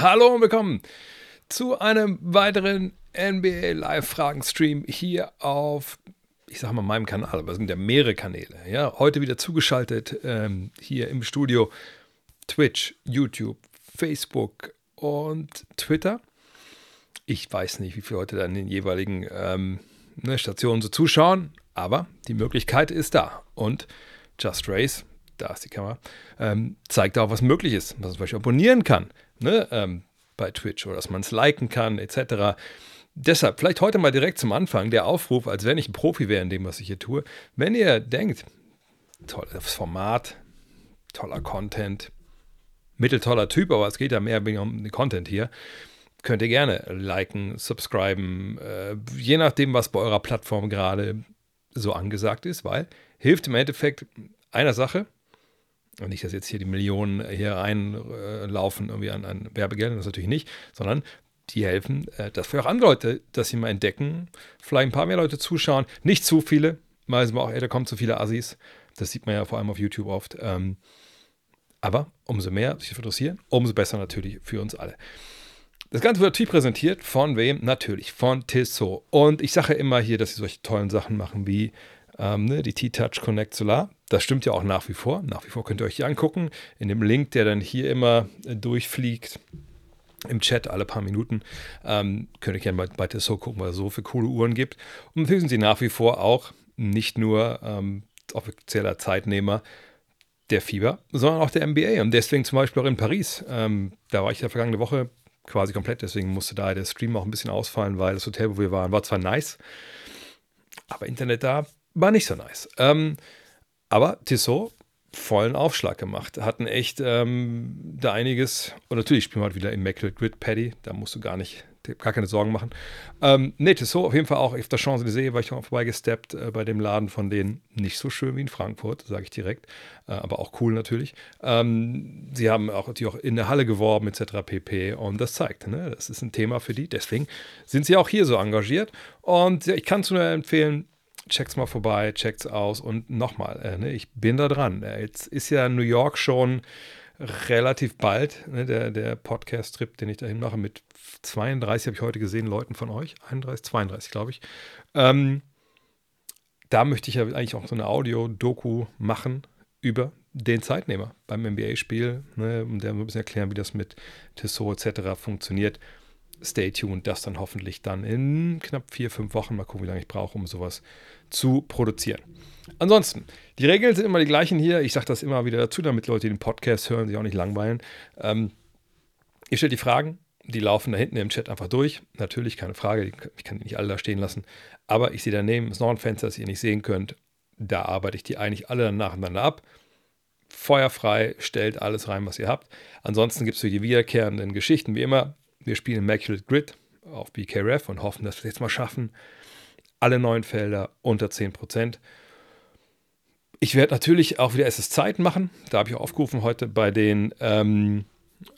Hallo und willkommen zu einem weiteren NBA Live-Fragen-Stream hier auf, ich sag mal, meinem Kanal, aber es sind ja mehrere Kanäle. Ja, heute wieder zugeschaltet ähm, hier im Studio Twitch, YouTube, Facebook und Twitter. Ich weiß nicht, wie viele Leute da in den jeweiligen ähm, ne, Stationen so zuschauen, aber die Möglichkeit ist da. Und Just Race, da ist die Kamera, ähm, zeigt auch, was möglich ist, was man zum Beispiel abonnieren kann ne, ähm, bei Twitch oder dass man es liken kann, etc. Deshalb vielleicht heute mal direkt zum Anfang der Aufruf, als wenn ich ein Profi wäre in dem, was ich hier tue. Wenn ihr denkt, tolles Format, toller Content, mitteltoller Typ, aber es geht ja mehr um den Content hier, könnt ihr gerne liken, subscriben, äh, je nachdem, was bei eurer Plattform gerade so angesagt ist, weil hilft im Endeffekt einer Sache, und nicht, dass jetzt hier die Millionen hier reinlaufen irgendwie an, an Werbegeldern, das natürlich nicht, sondern die helfen, äh, dass für auch andere Leute, dass sie mal entdecken, vielleicht ein paar mehr Leute zuschauen, nicht zu viele, weil es auch, ey, da kommen zu viele Assis, das sieht man ja vor allem auf YouTube oft, ähm, aber umso mehr sich interessieren, umso besser natürlich für uns alle. Das Ganze wird natürlich präsentiert von wem? Natürlich von Tissot. Und ich sage immer hier, dass sie solche tollen Sachen machen wie ähm, ne, die T-Touch Connect Solar. Das stimmt ja auch nach wie vor. Nach wie vor könnt ihr euch die angucken. In dem Link, der dann hier immer äh, durchfliegt, im Chat alle paar Minuten. Ähm, könnt ihr gerne bei, bei gucken, weil es so viele coole Uhren gibt. Und natürlich sie nach wie vor auch nicht nur ähm, offizieller Zeitnehmer der Fieber, sondern auch der MBA. Und deswegen zum Beispiel auch in Paris. Ähm, da war ich ja vergangene Woche quasi komplett, deswegen musste da der Stream auch ein bisschen ausfallen, weil das Hotel, wo wir waren, war zwar nice, aber Internet da war nicht so nice. Ähm, aber Tissot vollen Aufschlag gemacht. Hatten echt ähm, da einiges. Und natürlich spielen wir heute wieder Immaculate Grid Paddy. Da musst du gar nicht, gar keine Sorgen machen. Ähm, nee, Tissot auf jeden Fall auch auf der Champs-Élysées war ich auch vorbeigesteppt äh, bei dem Laden von denen. Nicht so schön wie in Frankfurt, sage ich direkt. Äh, aber auch cool natürlich. Ähm, sie haben auch, natürlich auch in der Halle geworben etc. pp. Und das zeigt, ne? das ist ein Thema für die. Deswegen sind sie auch hier so engagiert. Und ja, ich kann es nur empfehlen, checkt's mal vorbei, checkt's aus und nochmal, äh, ne, ich bin da dran. Äh, jetzt ist ja New York schon relativ bald, ne, der, der Podcast-Trip, den ich dahin mache, mit 32 habe ich heute gesehen, Leuten von euch, 31, 32 glaube ich. Ähm, da möchte ich ja eigentlich auch so eine Audio-Doku machen über den Zeitnehmer beim NBA-Spiel, ne, um der ein bisschen erklären, wie das mit Tissot etc. funktioniert stay tuned, das dann hoffentlich dann in knapp vier, fünf Wochen. Mal gucken, wie lange ich brauche, um sowas zu produzieren. Ansonsten, die Regeln sind immer die gleichen hier. Ich sage das immer wieder dazu, damit Leute, den Podcast hören, sich auch nicht langweilen. Ähm, ihr stellt die Fragen, die laufen da hinten im Chat einfach durch. Natürlich, keine Frage, ich kann die nicht alle da stehen lassen. Aber ich sehe daneben, ist noch ein Fenster, das ihr nicht sehen könnt. Da arbeite ich die eigentlich alle dann nacheinander ab. Feuerfrei, stellt alles rein, was ihr habt. Ansonsten gibt es für die wiederkehrenden Geschichten, wie immer, wir spielen Immaculate Grid auf BKRF und hoffen, dass wir es jetzt mal schaffen. Alle neuen Felder unter 10%. Ich werde natürlich auch wieder SS-Zeit machen. Da habe ich auch aufgerufen heute bei den ähm,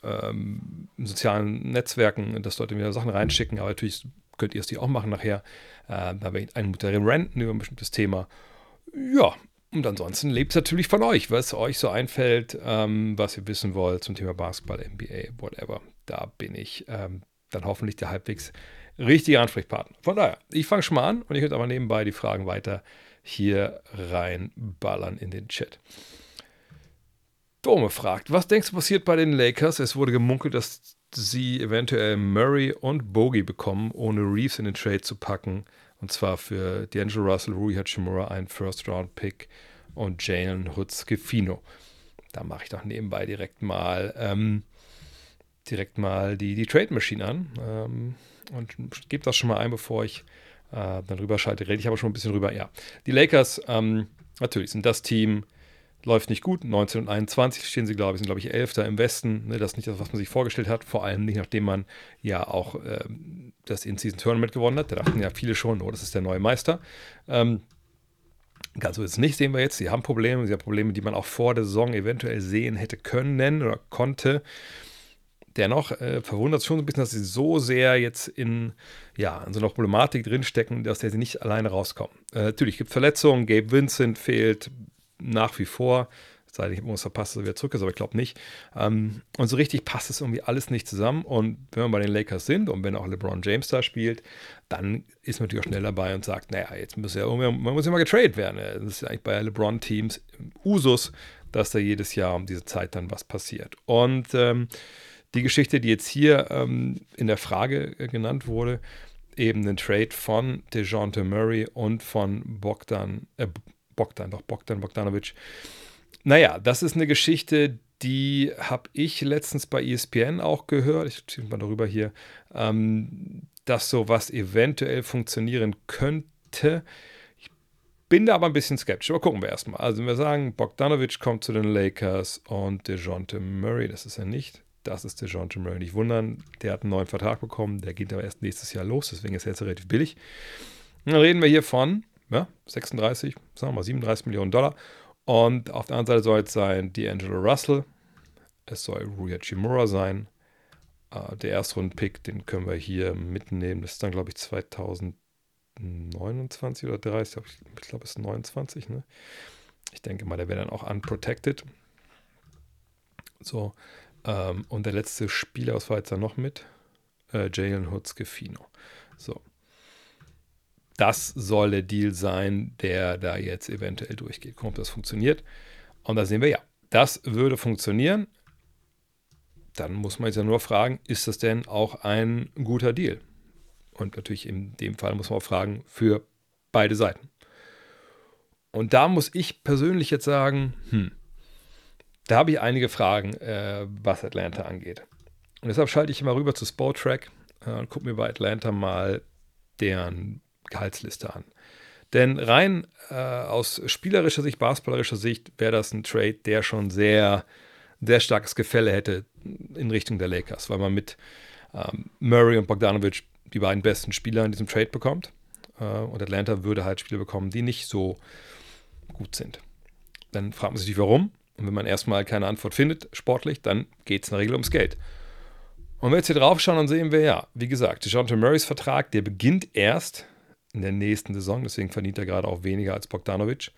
ähm, sozialen Netzwerken, dass Leute wieder Sachen reinschicken. Aber natürlich könnt ihr es die auch machen nachher. Äh, da werde ich einen Mutter renten über ein bestimmtes Thema. Ja, und ansonsten lebt es natürlich von euch, was euch so einfällt, ähm, was ihr wissen wollt zum Thema Basketball, NBA, whatever. Da bin ich ähm, dann hoffentlich der halbwegs richtige Ansprechpartner. Von daher, ich fange schon mal an und ich könnte aber nebenbei die Fragen weiter hier reinballern in den Chat. Dome fragt, was denkst du passiert bei den Lakers? Es wurde gemunkelt, dass sie eventuell Murray und Bogey bekommen, ohne Reeves in den Trade zu packen. Und zwar für D'Angelo Russell, Rui Hachimura, ein First-Round-Pick und Jalen Hutz-Gefino. Da mache ich doch nebenbei direkt mal ähm, direkt mal die, die Trade Machine an ähm, und gebe das schon mal ein, bevor ich äh, dann rüber schalte. Rede ich aber schon ein bisschen rüber. Ja, die Lakers, ähm, natürlich sind das Team, läuft nicht gut. 19 und 21 stehen sie, glaube ich, sind, glaube ich, Elfter im Westen. Ne, das ist nicht das, was man sich vorgestellt hat. Vor allem nicht, nachdem man ja auch ähm, das In-Season-Tournament gewonnen hat. Da dachten ja viele schon, oh, das ist der neue Meister. Ähm, Ganz so ist es nicht, sehen wir jetzt. Sie haben Probleme, sie haben Probleme, die man auch vor der Saison eventuell sehen hätte können oder konnte dennoch äh, verwundert es schon ein bisschen, dass sie so sehr jetzt in, ja, in so einer Problematik drinstecken, aus der sie nicht alleine rauskommen. Äh, natürlich gibt es Verletzungen, Gabe Vincent fehlt nach wie vor, Sei denn, ich irgendwas verpasst, dass er wieder zurück ist, aber ich glaube nicht. Ähm, und so richtig passt es irgendwie alles nicht zusammen. Und wenn wir bei den Lakers sind und wenn auch LeBron James da spielt, dann ist man natürlich auch schnell dabei und sagt, naja, jetzt muss ja irgendwie, man muss ja mal getradet werden. Das ist ja eigentlich bei LeBron-Teams Usus, dass da jedes Jahr um diese Zeit dann was passiert. Und ähm, die Geschichte, die jetzt hier ähm, in der Frage äh, genannt wurde, eben den Trade von DeJounte Murray und von Bogdan, äh, Bogdan, doch Bogdan Bogdanovic, naja, das ist eine Geschichte, die habe ich letztens bei ESPN auch gehört. Ich ziehe mal darüber hier, ähm, dass sowas eventuell funktionieren könnte. Ich bin da aber ein bisschen skeptisch, aber gucken wir erstmal. Also, wenn wir sagen, Bogdanovic kommt zu den Lakers und DeJounte Murray, das ist er nicht. Das ist DeJounte Murray. Nicht wundern, der hat einen neuen Vertrag bekommen, der geht aber erst nächstes Jahr los, deswegen ist er jetzt relativ billig. dann reden wir hier von ja, 36, sagen wir mal 37 Millionen Dollar. Und auf der anderen Seite soll es sein D'Angelo Russell. Es soll Rui Chimura sein. Uh, der Erstrunden-Pick, den können wir hier mitnehmen. Das ist dann, glaube ich, 2029 oder 30. Ich glaube, es ist 29. Ne? Ich denke mal, der wäre dann auch unprotected. So. Ähm, und der letzte Spieler, was war noch mit? Äh, Jalen Hutzkefino. So das soll der Deal sein, der da jetzt eventuell durchgeht. Ob das funktioniert. Und da sehen wir ja, das würde funktionieren. Dann muss man jetzt ja nur fragen, ist das denn auch ein guter Deal? Und natürlich in dem Fall muss man auch fragen, für beide Seiten. Und da muss ich persönlich jetzt sagen, hm, da habe ich einige Fragen, äh, was Atlanta angeht. Und deshalb schalte ich mal rüber zu Sportrack äh, und gucke mir bei Atlanta mal deren Gehaltsliste an. Denn rein äh, aus spielerischer Sicht, basketballerischer Sicht, wäre das ein Trade, der schon sehr, sehr starkes Gefälle hätte in Richtung der Lakers, weil man mit ähm, Murray und Bogdanovic die beiden besten Spieler in diesem Trade bekommt. Äh, und Atlanta würde halt Spieler bekommen, die nicht so gut sind. Dann fragt man sich warum. Und wenn man erstmal keine Antwort findet, sportlich, dann geht es in der Regel ums Geld. Und wenn wir jetzt hier drauf schauen, dann sehen wir ja, wie gesagt, DeJounte Murrays Vertrag, der beginnt erst in der nächsten Saison. Deswegen verdient er gerade auch weniger als Bogdanovic.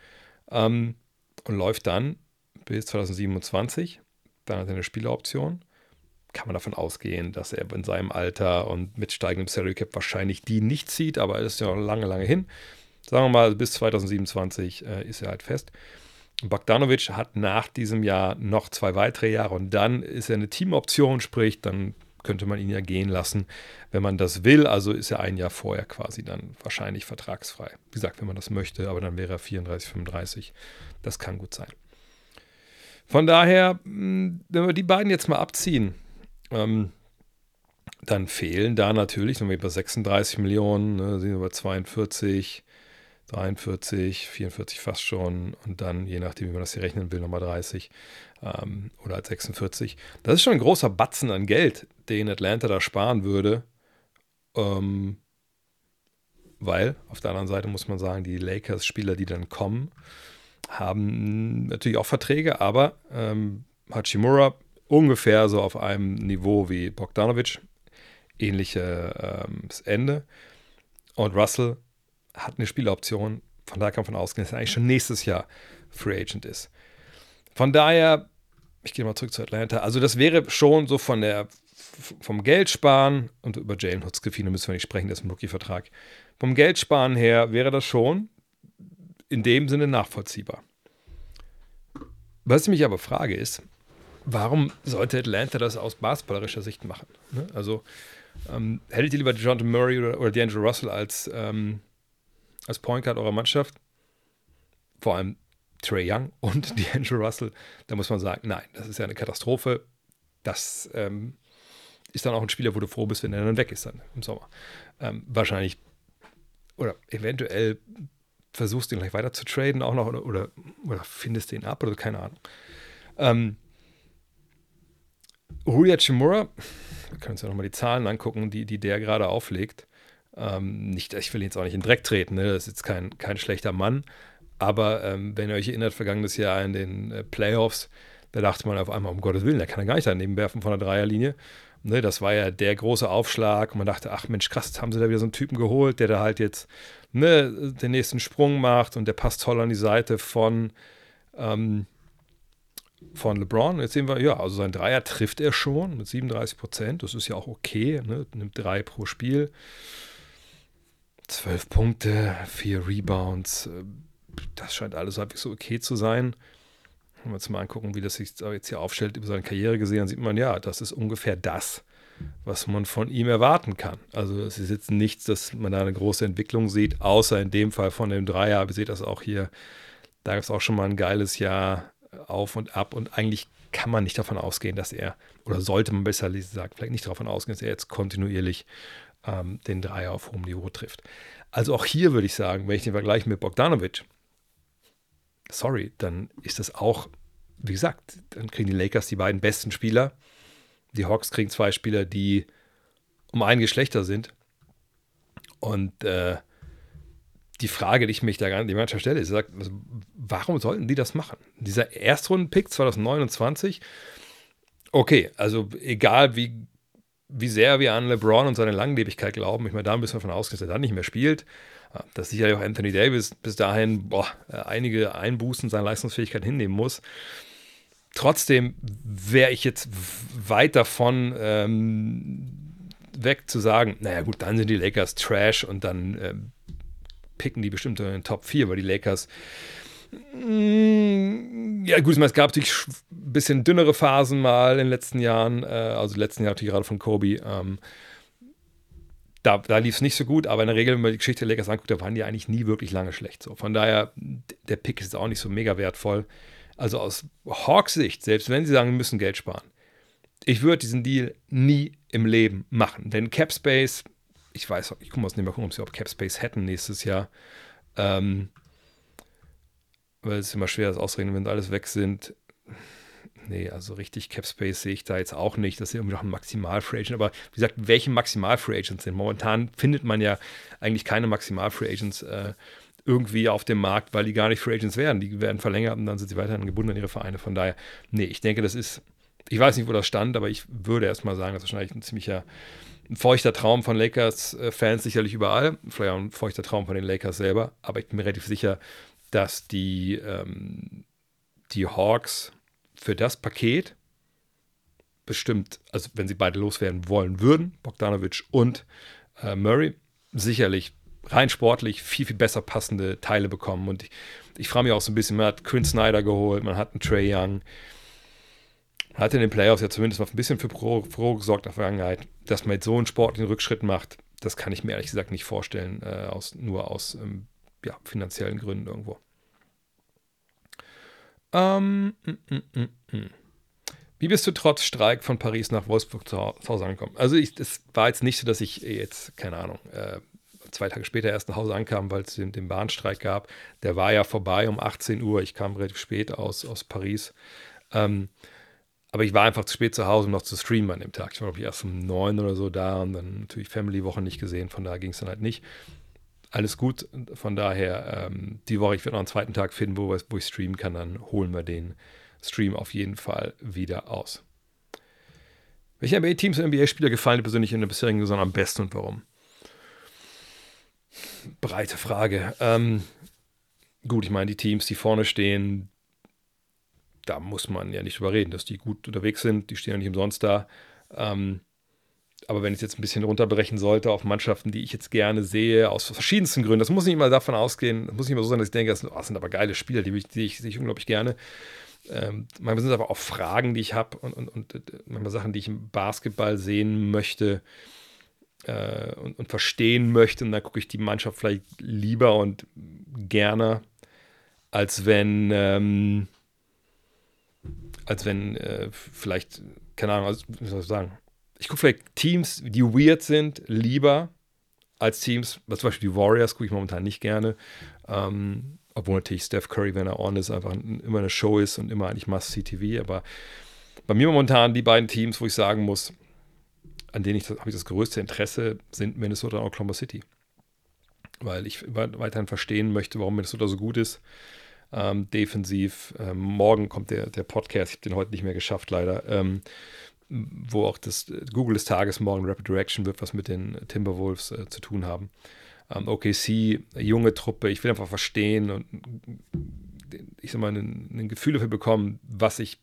Ähm, und läuft dann bis 2027. Dann hat er eine Spieleroption. Kann man davon ausgehen, dass er in seinem Alter und mit steigendem Salary Cap wahrscheinlich die nicht zieht, aber es ist ja noch lange, lange hin. Sagen wir mal, bis 2027 äh, ist er halt fest. Bogdanovic hat nach diesem Jahr noch zwei weitere Jahre und dann ist er eine Teamoption, sprich, dann könnte man ihn ja gehen lassen, wenn man das will. Also ist er ein Jahr vorher quasi dann wahrscheinlich vertragsfrei. Wie gesagt, wenn man das möchte, aber dann wäre er 34, 35. Das kann gut sein. Von daher, hm, wenn wir die beiden jetzt mal abziehen, ähm, dann fehlen da natürlich, wenn wir bei 36 Millionen, ne, sind wir bei 42, 43, 44 fast schon und dann, je nachdem, wie man das hier rechnen will, nochmal 30 ähm, oder 46. Das ist schon ein großer Batzen an Geld, den Atlanta da sparen würde. Ähm, weil auf der anderen Seite muss man sagen, die Lakers-Spieler, die dann kommen, haben natürlich auch Verträge, aber ähm, Hachimura ungefähr so auf einem Niveau wie Bogdanovic, ähnliches ähm, Ende. Und Russell hat eine Spieloption, von daher kann man ausgehen, dass er eigentlich schon nächstes Jahr Free Agent ist. Von daher, ich gehe mal zurück zu Atlanta. Also, das wäre schon so von der vom Geld sparen, und über Jalen Hutzkefine müssen wir nicht sprechen, das ist ein Rookie-Vertrag. Vom Geld sparen her wäre das schon in dem Sinne nachvollziehbar. Was ich mich aber frage ist, warum sollte Atlanta das aus basketballerischer Sicht machen? Ne? Also ähm, hättet ihr lieber John Murray oder, oder D'Angelo Russell als, ähm, als Point Guard eurer Mannschaft? Vor allem Trey Young und D'Angelo Russell, da muss man sagen, nein, das ist ja eine Katastrophe. Das ähm, ist dann auch ein Spieler, wo du froh bist, wenn er dann weg ist dann im Sommer. Ähm, wahrscheinlich oder eventuell versuchst du ihn gleich weiter zu traden auch noch oder, oder, oder findest den ab oder keine Ahnung. Ähm, Rui Chimura, wir können uns ja nochmal die Zahlen angucken, die, die der gerade auflegt. Ähm, nicht, ich will jetzt auch nicht in den Dreck treten, ne? das ist jetzt kein, kein schlechter Mann. Aber ähm, wenn ihr euch erinnert, vergangenes Jahr in den äh, Playoffs, da dachte man auf einmal, um Gottes Willen, der kann er gar nicht daneben werfen von der Dreierlinie. Ne, das war ja der große Aufschlag und man dachte, ach Mensch, krass, haben sie da wieder so einen Typen geholt, der da halt jetzt ne, den nächsten Sprung macht und der passt toll an die Seite von, ähm, von LeBron. Jetzt sehen wir, ja, also sein Dreier trifft er schon mit 37 Prozent. Das ist ja auch okay. Ne? Nimmt drei pro Spiel. Zwölf Punkte, vier Rebounds. Das scheint alles halbwegs so okay zu sein. Wenn wir uns mal angucken, wie das sich jetzt hier aufstellt über seine Karriere gesehen, dann sieht man, ja, das ist ungefähr das, was man von ihm erwarten kann. Also es ist jetzt nichts, dass man da eine große Entwicklung sieht, außer in dem Fall von dem Dreier. Ihr seht das auch hier. Da gab es auch schon mal ein geiles Jahr auf und ab und eigentlich kann man nicht davon ausgehen, dass er, oder sollte man besser sagen, vielleicht nicht davon ausgehen, dass er jetzt kontinuierlich ähm, den Dreier auf hohem Niveau trifft. Also auch hier würde ich sagen, wenn ich den Vergleich mit Bogdanovic, sorry, dann ist das auch, wie gesagt, dann kriegen die Lakers die beiden besten Spieler. Die Hawks kriegen zwei Spieler, die um ein Geschlechter sind. Und äh, die Frage, die ich mich da gar nicht manchmal stelle, ist, also, warum sollten die das machen? Dieser Erstrunden-Pick 2029, okay, also egal wie, wie sehr wir an LeBron und seine Langlebigkeit glauben, ich meine, da müssen wir davon ausgehen, dass er dann nicht mehr spielt, dass sicherlich auch Anthony Davis bis dahin boah, einige Einbußen seiner Leistungsfähigkeit hinnehmen muss. Trotzdem wäre ich jetzt weit davon ähm, weg zu sagen, naja gut, dann sind die Lakers Trash und dann ähm, picken die bestimmt in den Top 4, weil die Lakers. Mm, ja, gut, es gab natürlich ein bisschen dünnere Phasen mal in den letzten Jahren, äh, also letzten Jahr natürlich gerade von Kobe. Ähm, da, da lief es nicht so gut, aber in der Regel, wenn man die Geschichte der Lakers anguckt, da waren die eigentlich nie wirklich lange schlecht. So. Von daher, der Pick ist auch nicht so mega wertvoll. Also aus Hawks Sicht, selbst wenn sie sagen, wir müssen Geld sparen, ich würde diesen Deal nie im Leben machen. Denn Cap Space ich weiß, ich nicht mal ob sie überhaupt Cap Space hätten nächstes Jahr. Ähm, weil es ist immer schwer, das auszurechnen, wenn alles weg sind. Nee, also richtig Cap Space sehe ich da jetzt auch nicht. Das ist irgendwie noch ein Maximal Free Agent. Aber wie gesagt, welche Maximal Free Agents sind? Momentan findet man ja eigentlich keine Maximal Free Agents äh, irgendwie auf dem Markt, weil die gar nicht Free Agents werden. Die werden verlängert und dann sind sie weiterhin gebunden an ihre Vereine. Von daher, nee, ich denke, das ist, ich weiß nicht, wo das stand, aber ich würde erstmal sagen, das ist wahrscheinlich ein ziemlicher ein feuchter Traum von Lakers-Fans sicherlich überall, vielleicht auch ein feuchter Traum von den Lakers selber, aber ich bin mir relativ sicher, dass die, ähm, die Hawks für das Paket bestimmt, also wenn sie beide loswerden wollen würden, Bogdanovic und äh, Murray, sicherlich rein sportlich viel, viel besser passende Teile bekommen. Und ich, ich frage mich auch so ein bisschen, man hat Quinn Snyder geholt, man hat einen Trey Young, hat in den Playoffs ja zumindest mal ein bisschen für Pro, gesorgt in der Vergangenheit, dass man jetzt so einen sportlichen Rückschritt macht, das kann ich mir ehrlich gesagt nicht vorstellen, äh, aus, nur aus ähm, ja, finanziellen Gründen irgendwo. Ähm, mm, mm, mm, mm. Wie bist du trotz Streik von Paris nach Wolfsburg zu Hause angekommen? Also es war jetzt nicht so, dass ich jetzt, keine Ahnung, äh, zwei Tage später erst nach Hause ankam, weil es den, den, Bahnstreik gab. Der war ja vorbei um 18 Uhr. Ich kam relativ spät aus, aus Paris. Ähm, aber ich war einfach zu spät zu Hause, um noch zu streamen an dem Tag. Ich war, glaube ich, erst um neun oder so da und dann natürlich Family-Woche nicht gesehen. Von daher ging es dann halt nicht. Alles gut. Von daher, ähm, die Woche, ich werde noch einen zweiten Tag finden, wo, wo ich streamen kann. Dann holen wir den Stream auf jeden Fall wieder aus. Welche NBA-Teams und NBA-Spieler gefallen dir persönlich in der bisherigen Saison am besten und warum? Breite Frage. Ähm, gut, ich meine, die Teams, die vorne stehen, da muss man ja nicht drüber reden, dass die gut unterwegs sind, die stehen ja nicht umsonst da. Ähm, aber wenn ich es jetzt ein bisschen runterbrechen sollte auf Mannschaften, die ich jetzt gerne sehe, aus verschiedensten Gründen, das muss nicht mal davon ausgehen, das muss nicht mal so sein, dass ich denke, das sind, oh, das sind aber geile Spieler, die, die ich, ich unglaublich gerne. Ähm, manchmal sind es aber auch Fragen, die ich habe und, und, und äh, manchmal Sachen, die ich im Basketball sehen möchte äh, und, und, verstehen möchte. Und da gucke ich die Mannschaft vielleicht lieber und gerne, als wenn. Ähm, als wenn äh, vielleicht, keine Ahnung, also, wie soll ich sagen, ich gucke vielleicht Teams, die weird sind, lieber als Teams, was zum Beispiel die Warriors gucke ich momentan nicht gerne. Ähm, obwohl natürlich Steph Curry, wenn er on ist, einfach immer eine Show ist und immer eigentlich Must-See-TV. Aber bei mir momentan die beiden Teams, wo ich sagen muss, an denen ich habe ich das größte Interesse, sind Minnesota und Oklahoma City. Weil ich weiterhin verstehen möchte, warum Minnesota so gut ist ähm, defensiv. Ähm, morgen kommt der, der Podcast, ich habe den heute nicht mehr geschafft, leider. Ähm, wo auch das Google des Tages morgen Rapid Direction wird, was mit den Timberwolves äh, zu tun haben. Ähm, OKC, junge Truppe, ich will einfach verstehen und ich sag mal, ein, ein Gefühl dafür bekommen, was ich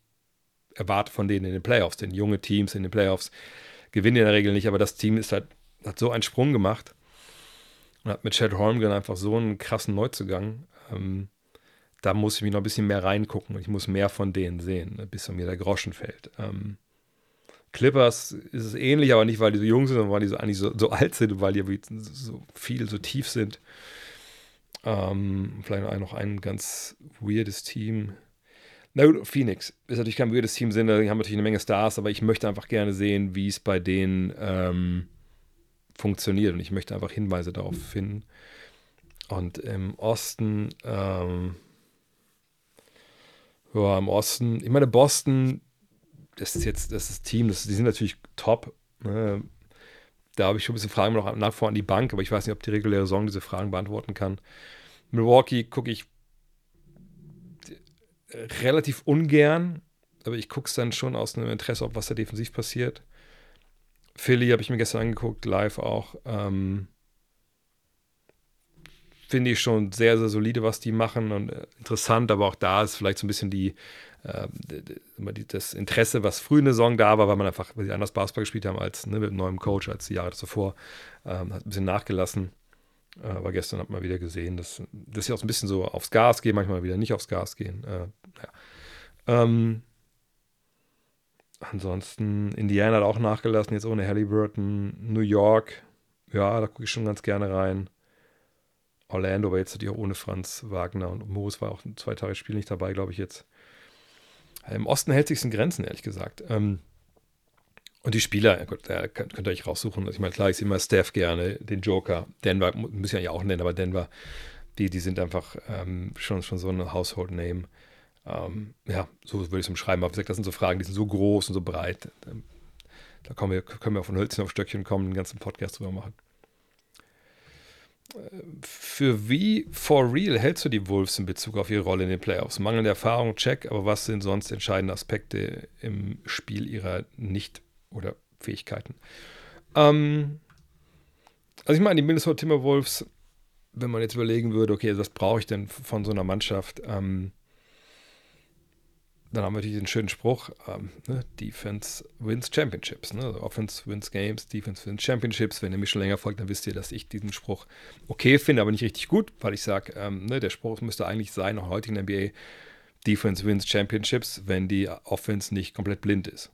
erwarte von denen in den Playoffs. Denn junge Teams in den Playoffs gewinnen in der Regel nicht, aber das Team ist halt, hat so einen Sprung gemacht und hat mit Chad Holmgren einfach so einen krassen Neuzugang. Ähm, da muss ich mich noch ein bisschen mehr reingucken und ich muss mehr von denen sehen, ne, bis mir der Groschen fällt. Ähm, Clippers ist es ähnlich, aber nicht, weil die so jung sind, sondern weil die so eigentlich so, so alt sind und weil die so viel, so tief sind. Ähm, vielleicht noch ein ganz weirdes Team. Na gut, Phoenix ist natürlich kein weirdes Team, sind, die haben natürlich eine Menge Stars, aber ich möchte einfach gerne sehen, wie es bei denen ähm, funktioniert und ich möchte einfach Hinweise darauf finden. Und im Osten, ähm, ja, im Osten, ich meine, Boston, das ist jetzt, das ist Team, das, die sind natürlich top. Ne? Da habe ich schon ein bisschen Fragen noch nach vor an die Bank, aber ich weiß nicht, ob die reguläre Saison diese Fragen beantworten kann. Milwaukee gucke ich relativ ungern, aber ich gucke es dann schon aus einem Interesse, ob was da defensiv passiert. Philly habe ich mir gestern angeguckt, live auch. Ähm, Finde ich schon sehr, sehr solide, was die machen und äh, interessant, aber auch da ist vielleicht so ein bisschen die, äh, das Interesse, was früh in der Saison da war, weil man einfach, weil sie anders Basketball gespielt haben als ne, mit einem neuen Coach als die Jahre zuvor, ähm, hat ein bisschen nachgelassen. Äh, aber gestern hat man wieder gesehen, dass, dass sie auch ein bisschen so aufs Gas gehen, manchmal wieder nicht aufs Gas gehen. Äh, ja. ähm, ansonsten, Indiana hat auch nachgelassen, jetzt ohne Halliburton. New York, ja, da gucke ich schon ganz gerne rein. Orlando, aber jetzt natürlich auch ohne Franz Wagner und Moos war auch zwei Tage Spiel nicht dabei, glaube ich jetzt. Im Osten hält sich in Grenzen, ehrlich gesagt. Ähm, und die Spieler, gut, da könnt, könnt ihr euch raussuchen. Also ich meine, klar, ich sehe immer Steph gerne, den Joker. Denver, müssen ja auch nennen, aber Denver, die, die sind einfach ähm, schon, schon so ein Household Name. Ähm, ja, so würde ich es umschreiben. Aber wie gesagt, das sind so Fragen, die sind so groß und so breit. Ähm, da kommen wir, können wir von Hölzchen auf Stöckchen kommen, einen ganzen Podcast drüber machen. Für wie for real hältst du die Wolves in Bezug auf ihre Rolle in den Playoffs? Mangelnde Erfahrung, check, aber was sind sonst entscheidende Aspekte im Spiel ihrer nicht oder Fähigkeiten. Ähm, also ich meine, die Minnesota Timberwolves, wenn man jetzt überlegen würde, okay, was brauche ich denn von so einer Mannschaft? Ähm, dann haben wir natürlich den schönen Spruch, ähm, ne? Defense wins Championships. Ne? Also Offense wins Games, Defense wins Championships. Wenn ihr mich schon länger folgt, dann wisst ihr, dass ich diesen Spruch okay finde, aber nicht richtig gut, weil ich sage, ähm, ne, der Spruch müsste eigentlich sein, auch heute in der NBA, Defense wins Championships, wenn die Offense nicht komplett blind ist.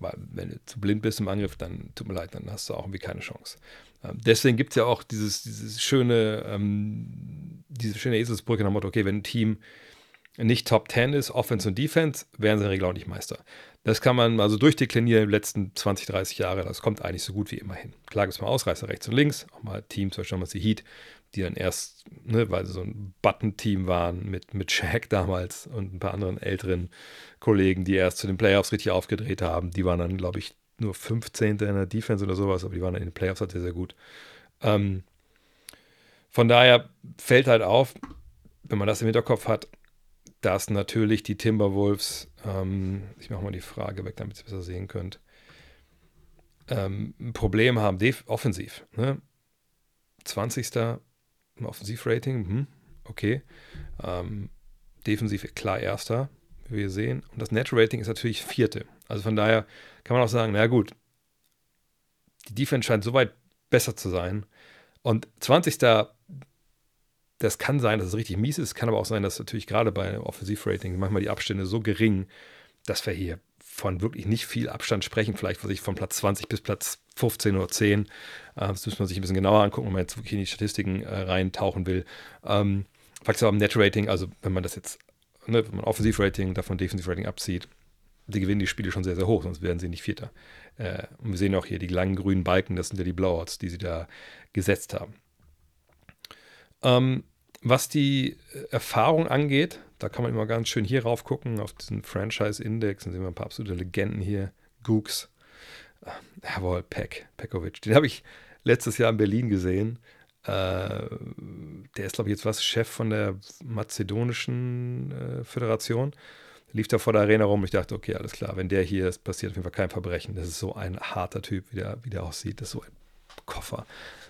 Weil wenn du zu blind bist im Angriff, dann tut mir leid, dann hast du auch irgendwie keine Chance. Ähm, deswegen gibt es ja auch dieses, dieses schöne, ähm, diese schöne Eselsbrücke nach dem Motto, okay, wenn ein Team nicht Top 10 ist, Offense und Defense, werden sie in der Regel auch nicht Meister. Das kann man also durchdeklinieren in den letzten 20, 30 Jahre. Das kommt eigentlich so gut wie immer hin. Klar gibt es mal Ausreißer rechts und links, auch mal Teams, zum Beispiel damals die Heat, die dann erst, ne, weil sie so ein Button-Team waren mit, mit Shaq damals und ein paar anderen älteren Kollegen, die erst zu den Playoffs richtig aufgedreht haben. Die waren dann, glaube ich, nur 15. in der Defense oder sowas, aber die waren dann in den Playoffs halt sehr, sehr gut. Ähm, von daher fällt halt auf, wenn man das im Hinterkopf hat, dass natürlich die Timberwolves, ähm, ich mache mal die Frage weg, damit ihr es besser sehen könnt, ähm, ein Problem haben, offensiv. Ne? 20. im Offensivrating, hm, okay. Ähm, defensiv klar erster, wie wir sehen. Und das Net-Rating ist natürlich vierte. Also von daher kann man auch sagen, na gut, die Defense scheint soweit besser zu sein. Und 20. Das kann sein, dass es richtig mies ist. Kann aber auch sein, dass natürlich gerade bei Offensivrating manchmal die Abstände so gering, dass wir hier von wirklich nicht viel Abstand sprechen. Vielleicht was ich von Platz 20 bis Platz 15 oder 10. Äh, das muss man sich ein bisschen genauer angucken, wenn man jetzt wirklich in die Statistiken äh, reintauchen will. Ähm, Fakt ist aber im Net-Rating, also wenn man das jetzt ne, wenn man Offensivrating, davon Defensivrating abzieht, die gewinnen die Spiele schon sehr, sehr hoch, sonst werden sie nicht Vierter. Äh, und wir sehen auch hier die langen grünen Balken, das sind ja die Blowouts, die sie da gesetzt haben. Ähm, was die Erfahrung angeht, da kann man immer ganz schön hier rauf gucken, auf diesen Franchise-Index, dann sehen wir ein paar absolute Legenden hier. Gooks, jawohl, Peck, Pekovic, den habe ich letztes Jahr in Berlin gesehen. Äh, der ist, glaube ich, jetzt was Chef von der mazedonischen äh, Föderation. Der lief da vor der Arena rum. Ich dachte, okay, alles klar, wenn der hier ist, passiert auf jeden Fall kein Verbrechen. Das ist so ein harter Typ, wie der, wie der aussieht. Das ist so ein Koffer.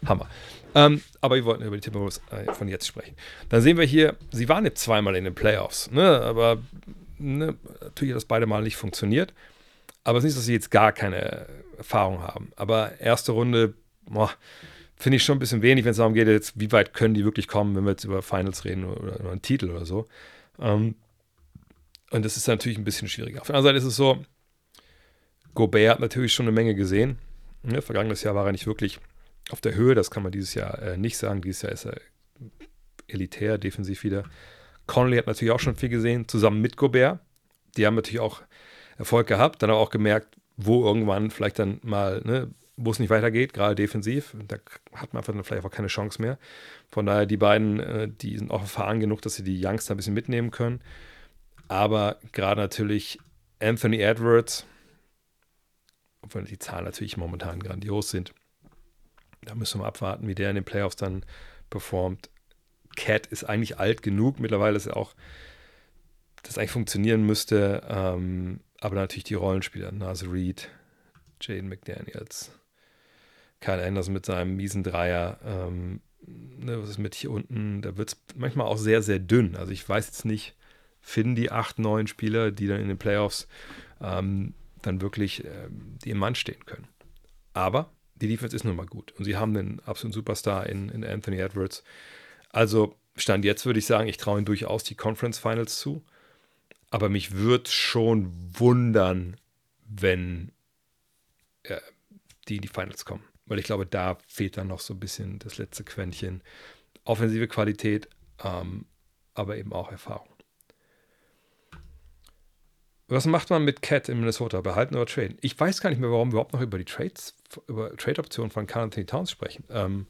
Hammer. Ähm, aber wir wollten über die Timberwolves äh, von jetzt sprechen. Dann sehen wir hier, sie waren jetzt zweimal in den Playoffs, ne? aber ne, natürlich hat das beide Mal nicht funktioniert. Aber es ist nicht, dass sie jetzt gar keine Erfahrung haben. Aber erste Runde, finde ich schon ein bisschen wenig, wenn es darum geht, jetzt, wie weit können die wirklich kommen, wenn wir jetzt über Finals reden oder, oder einen Titel oder so. Ähm, und das ist natürlich ein bisschen schwieriger. Auf der anderen Seite ist es so, Gobert hat natürlich schon eine Menge gesehen. Ja, vergangenes Jahr war er nicht wirklich auf der Höhe, das kann man dieses Jahr äh, nicht sagen. Dieses Jahr ist er elitär, defensiv wieder. Conley hat natürlich auch schon viel gesehen, zusammen mit Gobert. Die haben natürlich auch Erfolg gehabt, dann aber auch gemerkt, wo irgendwann vielleicht dann mal, ne, wo es nicht weitergeht, gerade defensiv. Da hat man einfach vielleicht auch keine Chance mehr. Von daher, die beiden, äh, die sind auch erfahren genug, dass sie die Youngster ein bisschen mitnehmen können. Aber gerade natürlich Anthony Edwards, obwohl die Zahlen natürlich momentan grandios sind, da müssen wir abwarten, wie der in den Playoffs dann performt. Cat ist eigentlich alt genug. Mittlerweile ist er auch, das eigentlich funktionieren müsste. Ähm, aber natürlich die Rollenspieler, Nas Reed, Jaden McDaniels, Kyle Anderson mit seinem miesen Dreier. Ähm, ne, was ist mit hier unten? Da wird es manchmal auch sehr, sehr dünn. Also ich weiß jetzt nicht, finden die acht, neun Spieler, die dann in den Playoffs ähm, dann wirklich ähm, die im Mann stehen können. Aber die Defense ist nun mal gut. Und sie haben den absoluten Superstar in, in Anthony Edwards. Also Stand jetzt würde ich sagen, ich traue ihnen durchaus die Conference Finals zu. Aber mich würde schon wundern, wenn äh, die in die Finals kommen. Weil ich glaube, da fehlt dann noch so ein bisschen das letzte Quäntchen. Offensive Qualität, ähm, aber eben auch Erfahrung. Was macht man mit Cat in Minnesota? Behalten oder traden? Ich weiß gar nicht mehr, warum wir überhaupt noch über die Trades, über Trade-Optionen von Carl Anthony Towns sprechen. Ähm,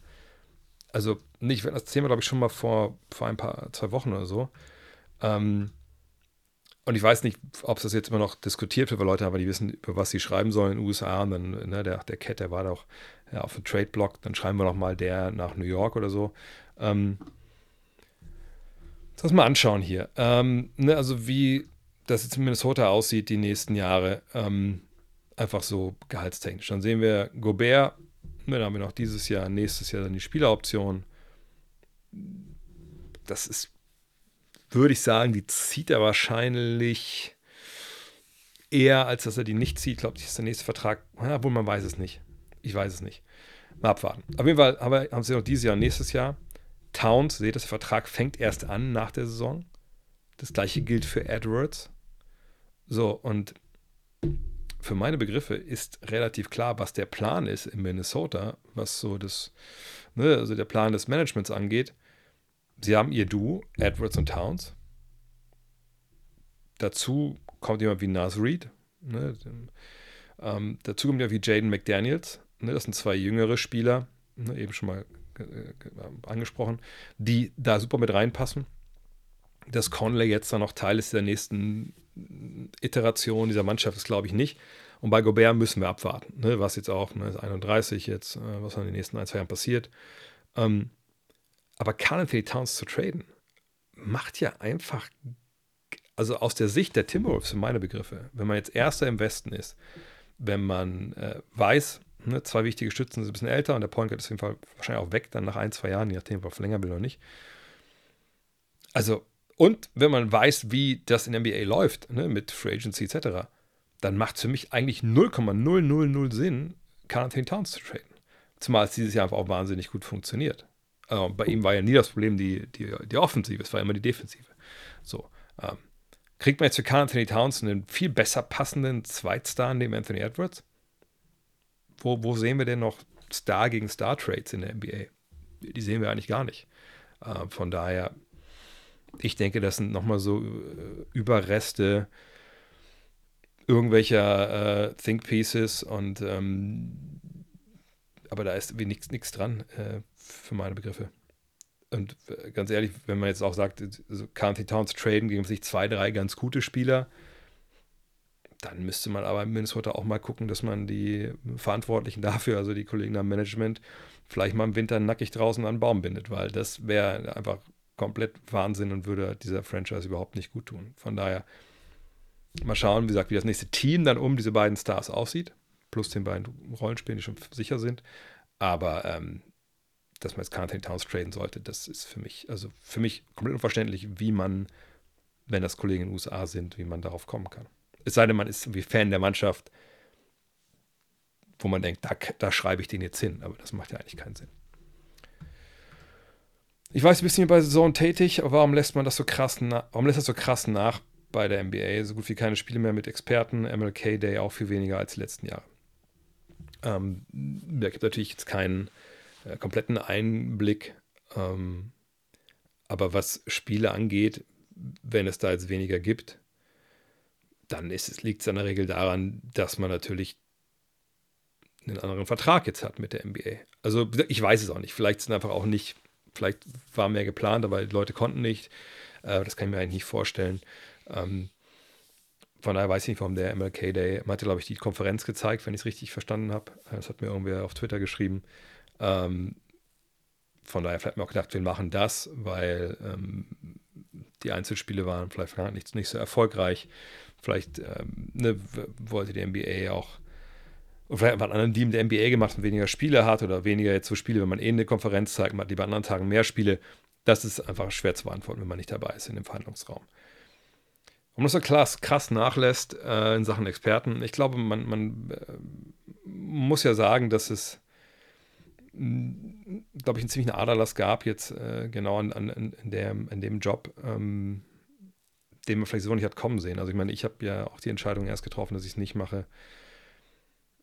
also, nicht, das Thema, glaube ich, schon mal vor, vor ein paar, zwei Wochen oder so. Ähm, und ich weiß nicht, ob es das jetzt immer noch diskutiert wird, weil Leute aber die wissen, über was sie schreiben sollen in den USA. Und dann, ne, der, der Cat, der war doch ja, auf dem Trade-Block, dann schreiben wir noch mal der nach New York oder so. Ähm, Lass mal anschauen hier. Ähm, ne, also wie das jetzt in Minnesota aussieht die nächsten Jahre, ähm, einfach so gehaltstechnisch. Dann sehen wir Gobert, dann haben wir noch dieses Jahr, nächstes Jahr dann die Spieleroption. Das ist, würde ich sagen, die zieht er wahrscheinlich eher, als dass er die nicht zieht. Ich glaube, das ist der nächste Vertrag. Obwohl man weiß es nicht. Ich weiß es nicht. Mal abwarten. Auf jeden Fall haben, wir, haben sie noch dieses Jahr nächstes Jahr. Towns, seht, das Vertrag fängt erst an nach der Saison. Das gleiche gilt für Edwards. So, und für meine Begriffe ist relativ klar, was der Plan ist in Minnesota, was so das, ne, also der Plan des Managements angeht. Sie haben ihr Duo, Edwards und Towns. Dazu kommt jemand wie Nas Reed. Ne, ähm, dazu kommt jemand wie Jaden McDaniels. Ne, das sind zwei jüngere Spieler, ne, eben schon mal angesprochen, die da super mit reinpassen. Dass Conley jetzt dann noch Teil ist der nächsten Iteration dieser Mannschaft ist, glaube ich, nicht. Und bei Gobert müssen wir abwarten, ne? was jetzt auch, ne, ist 31 jetzt, äh, was in den nächsten ein, zwei Jahren passiert. Ähm, aber Carl Anthony Towns zu traden, macht ja einfach, also aus der Sicht der Timberwolves, für meine Begriffe, wenn man jetzt Erster im Westen ist, wenn man äh, weiß, ne, zwei wichtige Stützen sind ein bisschen älter und der Point Guard ist auf jeden Fall wahrscheinlich auch weg, dann nach ein, zwei Jahren, je nachdem, ob er verlängern will oder nicht. Also und wenn man weiß, wie das in NBA läuft, ne, mit Free Agency etc., dann macht es für mich eigentlich 0,000 Sinn, Carl Anthony Towns zu traden. Zumal es dieses Jahr einfach auch wahnsinnig gut funktioniert. Also bei ihm war ja nie das Problem die, die, die Offensive, es war immer die Defensive. So. Ähm, kriegt man jetzt für Carl Anthony Towns einen viel besser passenden Zweitstar neben Anthony Edwards? Wo, wo sehen wir denn noch Star gegen Star Trades in der NBA? Die sehen wir eigentlich gar nicht. Äh, von daher ich denke, das sind nochmal so äh, Überreste irgendwelcher äh, Think Pieces und ähm, aber da ist nichts dran äh, für meine Begriffe. Und äh, ganz ehrlich, wenn man jetzt auch sagt, so County Towns traden gegen sich zwei, drei ganz gute Spieler, dann müsste man aber in Minnesota auch mal gucken, dass man die Verantwortlichen dafür, also die Kollegen am Management, vielleicht mal im Winter nackig draußen an einen Baum bindet, weil das wäre einfach komplett Wahnsinn und würde dieser Franchise überhaupt nicht gut tun. Von daher mal schauen, wie gesagt, wie das nächste Team dann um diese beiden Stars aussieht, plus den beiden Rollenspielen, die schon sicher sind. Aber ähm, dass man jetzt Carntain Towns traden sollte, das ist für mich, also für mich komplett unverständlich, wie man wenn das Kollegen in den USA sind, wie man darauf kommen kann. Es sei denn, man ist wie Fan der Mannschaft, wo man denkt, da, da schreibe ich den jetzt hin, aber das macht ja eigentlich keinen Sinn. Ich weiß, ein bisschen bei Saison tätig, aber warum lässt man das so krass warum lässt das so krass nach bei der NBA? So gut wie keine Spiele mehr mit Experten, MLK Day auch viel weniger als die letzten Jahre. Ähm, da gibt natürlich jetzt keinen äh, kompletten Einblick, ähm, aber was Spiele angeht, wenn es da jetzt weniger gibt, dann liegt es in der Regel daran, dass man natürlich einen anderen Vertrag jetzt hat mit der NBA. Also ich weiß es auch nicht. Vielleicht sind einfach auch nicht, vielleicht war mehr geplant, aber die Leute konnten nicht. Äh, das kann ich mir eigentlich nicht vorstellen. Ähm, von daher weiß ich nicht, warum der MLK Day, man hatte, glaube ich, die Konferenz gezeigt, wenn ich es richtig verstanden habe. Das hat mir irgendwer auf Twitter geschrieben. Ähm, von daher vielleicht mir auch gedacht, wir machen das, weil ähm, die Einzelspiele waren vielleicht nicht, nicht so erfolgreich. Vielleicht ähm, ne, wollte die NBA auch und vielleicht hat anderen Team der NBA gemacht und weniger Spiele hat oder weniger jetzt so Spiele, wenn man eh eine Konferenz zeigt, man hat lieber an anderen Tagen mehr Spiele. Das ist einfach schwer zu beantworten, wenn man nicht dabei ist in dem Verhandlungsraum. Warum das so krass, krass nachlässt äh, in Sachen Experten, ich glaube, man, man äh, muss ja sagen, dass es, glaube ich, einen ziemlichen Aderlass gab jetzt äh, genau an, an, in, der, in dem Job, ähm, den man vielleicht so nicht hat kommen sehen. Also ich meine, ich habe ja auch die Entscheidung erst getroffen, dass ich es nicht mache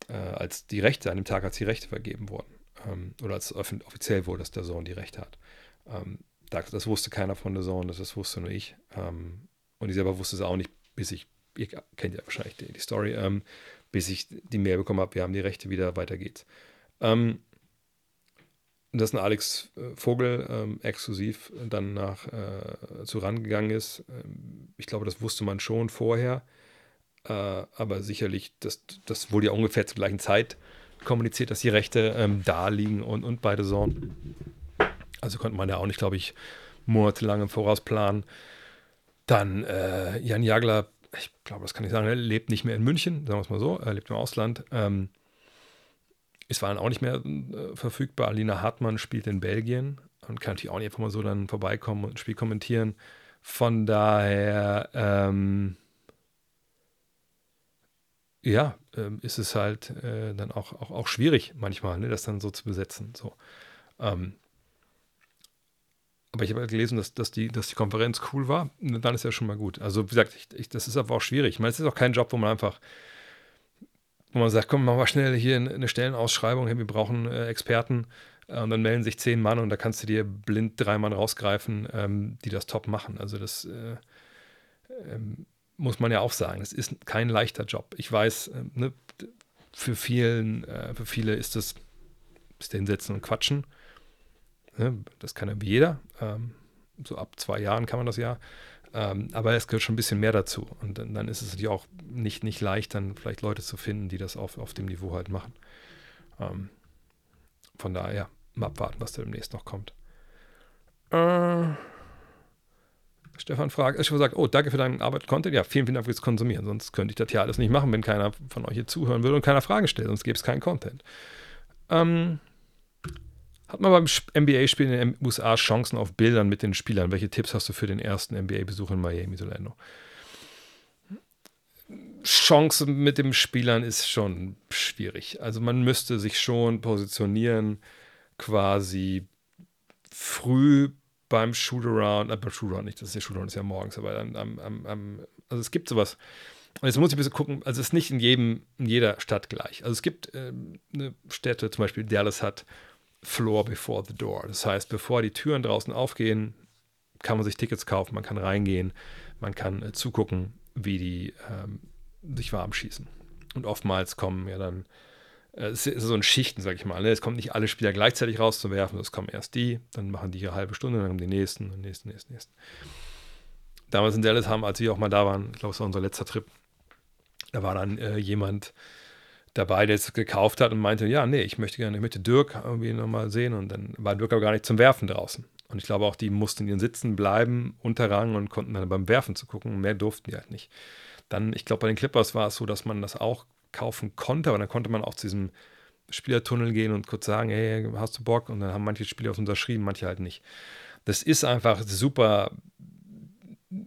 äh, als die Rechte, an dem Tag, als die Rechte vergeben wurden. Ähm, oder als offiziell wurde, dass der Sohn die Rechte hat. Ähm, das, das, wusste keiner von der Sohn, das, das wusste nur ich. Ähm, und ich selber wusste es auch nicht, bis ich, ihr kennt ja wahrscheinlich die, die Story, ähm, bis ich die Mail bekommen habe, wir haben die Rechte wieder, weiter geht's. Ähm, dass ein Alex äh, Vogel ähm, exklusiv dann nach äh, zu rangegangen ist. Ähm, ich glaube, das wusste man schon vorher. Äh, aber sicherlich, das, das wurde ja ungefähr zur gleichen Zeit kommuniziert, dass die Rechte ähm, da liegen und, und beide Saison. Also konnte man ja auch nicht, glaube ich, monatelang im Voraus planen. Dann äh, Jan Jagler, ich glaube, das kann ich sagen, er lebt nicht mehr in München, sagen wir es mal so, er lebt im Ausland. Ähm, ist war dann auch nicht mehr äh, verfügbar. Alina Hartmann spielt in Belgien und kann natürlich auch nicht einfach mal so dann vorbeikommen und ein Spiel kommentieren. Von daher, ähm, ja, ähm, ist es halt äh, dann auch, auch, auch schwierig manchmal, ne, das dann so zu besetzen. So. Ähm, aber ich habe halt gelesen, dass, dass, die, dass die Konferenz cool war. Dann ist ja schon mal gut. Also, wie gesagt, ich, ich, das ist aber auch schwierig. Ich meine, es ist auch kein Job, wo man einfach, wo man sagt, komm, machen wir schnell hier eine Stellenausschreibung, hey, wir brauchen äh, Experten. Äh, und dann melden sich zehn Mann und da kannst du dir blind drei Mann rausgreifen, ähm, die das top machen. Also, das. Äh, ähm, muss man ja auch sagen, es ist kein leichter Job. Ich weiß, äh, ne, für, vielen, äh, für viele ist das ist hinsetzen und quatschen. Ne, das kann ja jeder. Ähm, so ab zwei Jahren kann man das ja. Ähm, aber es gehört schon ein bisschen mehr dazu. Und dann, dann, ist es natürlich auch nicht, nicht leicht, dann vielleicht Leute zu finden, die das auf, auf dem Niveau halt machen. Ähm, von daher, mal abwarten, was da demnächst noch kommt. Äh. Stefan fragt, ich sagt, oh, danke für deine Arbeit, Content. Ja, vielen, vielen Dank fürs Konsumieren. Sonst könnte ich das hier alles nicht machen, wenn keiner von euch hier zuhören würde und keiner Fragen stellt. Sonst gäbe es keinen Content. Ähm, hat man beim NBA-Spielen in den USA Chancen auf Bildern mit den Spielern? Welche Tipps hast du für den ersten NBA-Besuch in Miami, Solano? Chance mit den Spielern ist schon schwierig. Also man müsste sich schon positionieren, quasi früh beim Shootaround, äh, beim Shootaround nicht, das ist ja Shootaround, ist ja morgens, aber am, am, am, also es gibt sowas. Und jetzt muss ich ein bisschen gucken, also es ist nicht in jedem, in jeder Stadt gleich. Also es gibt ähm, eine Städte, zum Beispiel Dallas hat Floor before the door. Das heißt, bevor die Türen draußen aufgehen, kann man sich Tickets kaufen, man kann reingehen, man kann äh, zugucken, wie die ähm, sich warm schießen. Und oftmals kommen ja dann äh, es ist so ein Schichten, sag ich mal. Ne? Es kommt nicht alle Spieler gleichzeitig rauszuwerfen, es kommen erst die, dann machen die eine halbe Stunde, dann kommen die nächsten, den nächsten, nächsten, nächsten. Damals in Dallas haben, als wir auch mal da waren, ich glaube, es war unser letzter Trip, da war dann äh, jemand dabei, der es gekauft hat und meinte, ja, nee, ich möchte gerne, ich möchte Dirk irgendwie nochmal sehen und dann war Dirk aber gar nicht zum Werfen draußen. Und ich glaube auch, die mussten in ihren Sitzen bleiben, unterrangen und konnten dann beim Werfen zu gucken. Mehr durften die halt nicht. Dann, ich glaube, bei den Clippers war es so, dass man das auch kaufen konnte, aber dann konnte man auch zu diesem Spielertunnel gehen und kurz sagen, hey, hast du Bock? Und dann haben manche Spieler auf unterschrieben, manche halt nicht. Das ist einfach super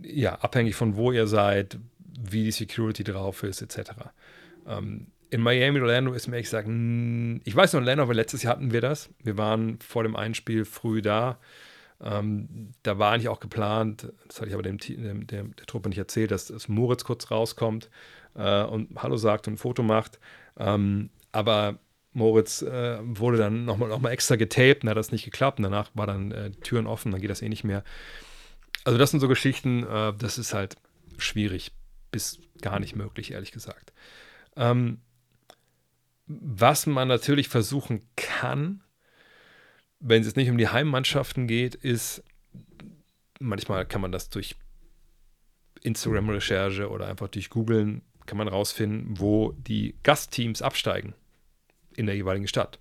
ja, abhängig von wo ihr seid, wie die Security drauf ist, etc. Ähm, in Miami, Orlando ist mir ehrlich gesagt, ich weiß noch, in Orlando, weil letztes Jahr hatten wir das. Wir waren vor dem Einspiel früh da. Ähm, da war eigentlich auch geplant, das hatte ich aber dem, dem, dem der Truppe nicht erzählt, dass, dass Moritz kurz rauskommt äh, und Hallo sagt und ein Foto macht. Ähm, aber Moritz äh, wurde dann nochmal noch mal extra getaped und hat das nicht geklappt. Und danach war dann äh, Türen offen, dann geht das eh nicht mehr. Also, das sind so Geschichten, äh, das ist halt schwierig, bis gar nicht möglich, ehrlich gesagt. Ähm, was man natürlich versuchen kann, wenn es nicht um die Heimmannschaften geht, ist, manchmal kann man das durch Instagram-Recherche oder einfach durch Googlen, kann man rausfinden, wo die Gastteams absteigen in der jeweiligen Stadt.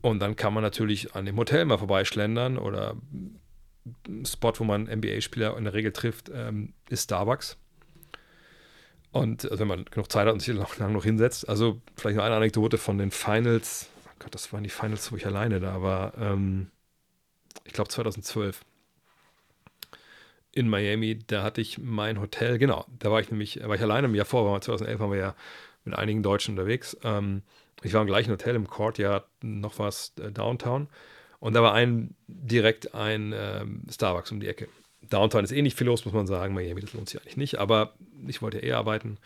Und dann kann man natürlich an dem Hotel mal vorbeischlendern oder ein Spot, wo man NBA-Spieler in der Regel trifft, ähm, ist Starbucks. Und also wenn man genug Zeit hat und sich lang noch hinsetzt, also vielleicht noch eine Anekdote von den Finals. Oh Gott, das waren die Finals, wo ich alleine da war. Ähm, ich glaube 2012 in Miami. Da hatte ich mein Hotel, genau, da war ich nämlich, war ich alleine im Jahr vor, war 2011 waren wir ja mit einigen Deutschen unterwegs. Ähm, ich war im gleichen Hotel im Courtyard, noch was äh, Downtown. Und da war ein direkt ein ähm, Starbucks um die Ecke. Downtown ist eh nicht viel los, muss man sagen. Miami, das lohnt sich eigentlich nicht. Aber ich wollte ja eh arbeiten.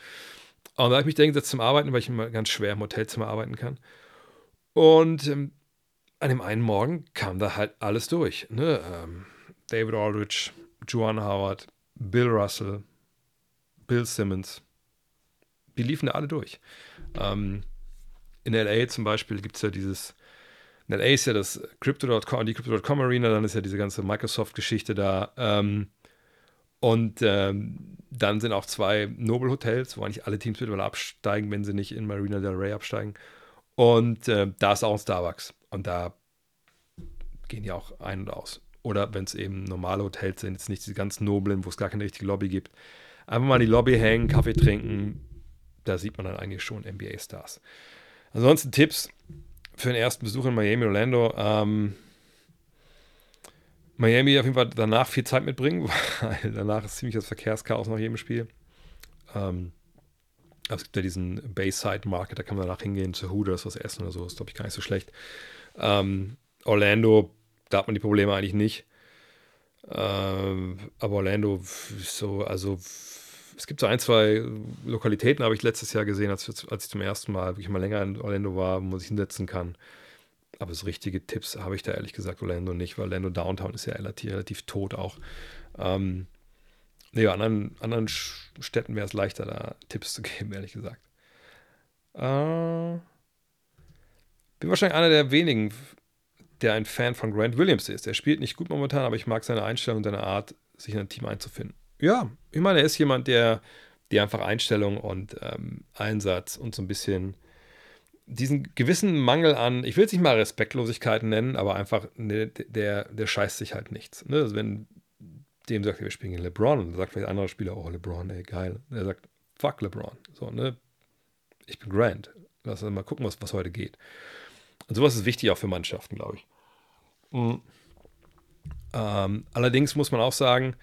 Und da habe ich mich da hingesetzt zum Arbeiten, weil ich immer ganz schwer im Hotelzimmer arbeiten kann. Und ähm, an dem einen Morgen kam da halt alles durch. Ne? Ähm, David Aldrich, Joan Howard, Bill Russell, Bill Simmons. Die liefen da alle durch. Ähm, in LA zum Beispiel gibt es ja dieses in LA ist ja das Crypto.com, die Crypto.com Arena, dann ist ja diese ganze Microsoft-Geschichte da. Ähm, und ähm, dann sind auch zwei Noble Hotels, wo eigentlich alle Teams mittlerweile absteigen, wenn sie nicht in Marina del Rey absteigen. Und äh, da ist auch ein Starbucks. Und da gehen die auch ein und aus. Oder wenn es eben normale Hotels sind, jetzt nicht diese ganz noblen, wo es gar keine richtige Lobby gibt. Einfach mal in die Lobby hängen, Kaffee trinken. Da sieht man dann eigentlich schon NBA-Stars. Ansonsten Tipps für den ersten Besuch in Miami, Orlando. Ähm, Miami auf jeden Fall danach viel Zeit mitbringen, weil danach ist ziemlich das Verkehrschaos nach jedem Spiel. Ähm, es gibt ja diesen Bayside Market, da kann man danach hingehen zu Hooters was essen oder so, ist glaube ich gar nicht so schlecht. Ähm, Orlando, da hat man die Probleme eigentlich nicht. Ähm, aber Orlando, so, also es gibt so ein, zwei Lokalitäten, habe ich letztes Jahr gesehen, als, als ich zum ersten Mal wirklich mal länger in Orlando war, wo man sich hinsetzen kann. Aber so richtige Tipps habe ich da ehrlich gesagt Orlando nicht, weil Orlando Downtown ist ja relativ, relativ tot auch. Ähm, nee, anderen, anderen Städten wäre es leichter, da Tipps zu geben, ehrlich gesagt. Äh, bin wahrscheinlich einer der wenigen, der ein Fan von Grant Williams ist. Er spielt nicht gut momentan, aber ich mag seine Einstellung und seine Art, sich in ein Team einzufinden. Ja, ich meine, er ist jemand, der die einfach Einstellung und ähm, Einsatz und so ein bisschen diesen gewissen Mangel an, ich will es nicht mal Respektlosigkeit nennen, aber einfach, ne, der, der scheißt sich halt nichts. Ne? Also wenn dem sagt, wir spielen gegen LeBron, und dann sagt vielleicht ein anderer Spieler, oh, LeBron, ey, geil. Und er sagt, fuck LeBron. So, ne? Ich bin Grant. Lass uns mal gucken, was, was heute geht. Und sowas ist wichtig auch für Mannschaften, glaube ich. Mhm. Ähm, allerdings muss man auch sagen,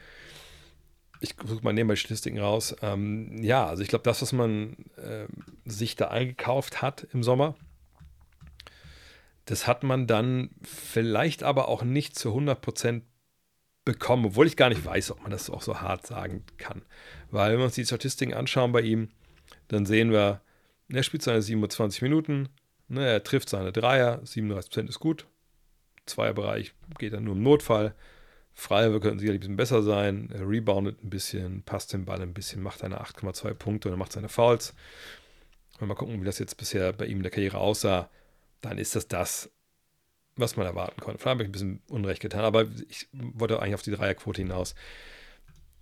ich suche mal nebenbei Statistiken raus. Ähm, ja, also ich glaube, das, was man äh, sich da eingekauft hat im Sommer, das hat man dann vielleicht aber auch nicht zu 100% bekommen, obwohl ich gar nicht weiß, ob man das auch so hart sagen kann. Weil wenn wir uns die Statistiken anschauen bei ihm, dann sehen wir, er spielt seine 27 Minuten, ne, er trifft seine Dreier, 37% ist gut, Zweierbereich geht dann nur im Notfall, Freiwürfe könnten sicherlich ein bisschen besser sein. Er reboundet ein bisschen, passt den Ball ein bisschen, macht seine 8,2 Punkte und macht seine Fouls. Wenn wir mal gucken, wie das jetzt bisher bei ihm in der Karriere aussah, dann ist das das, was man erwarten konnte. Vielleicht habe ich ein bisschen Unrecht getan, aber ich wollte eigentlich auf die Dreierquote hinaus.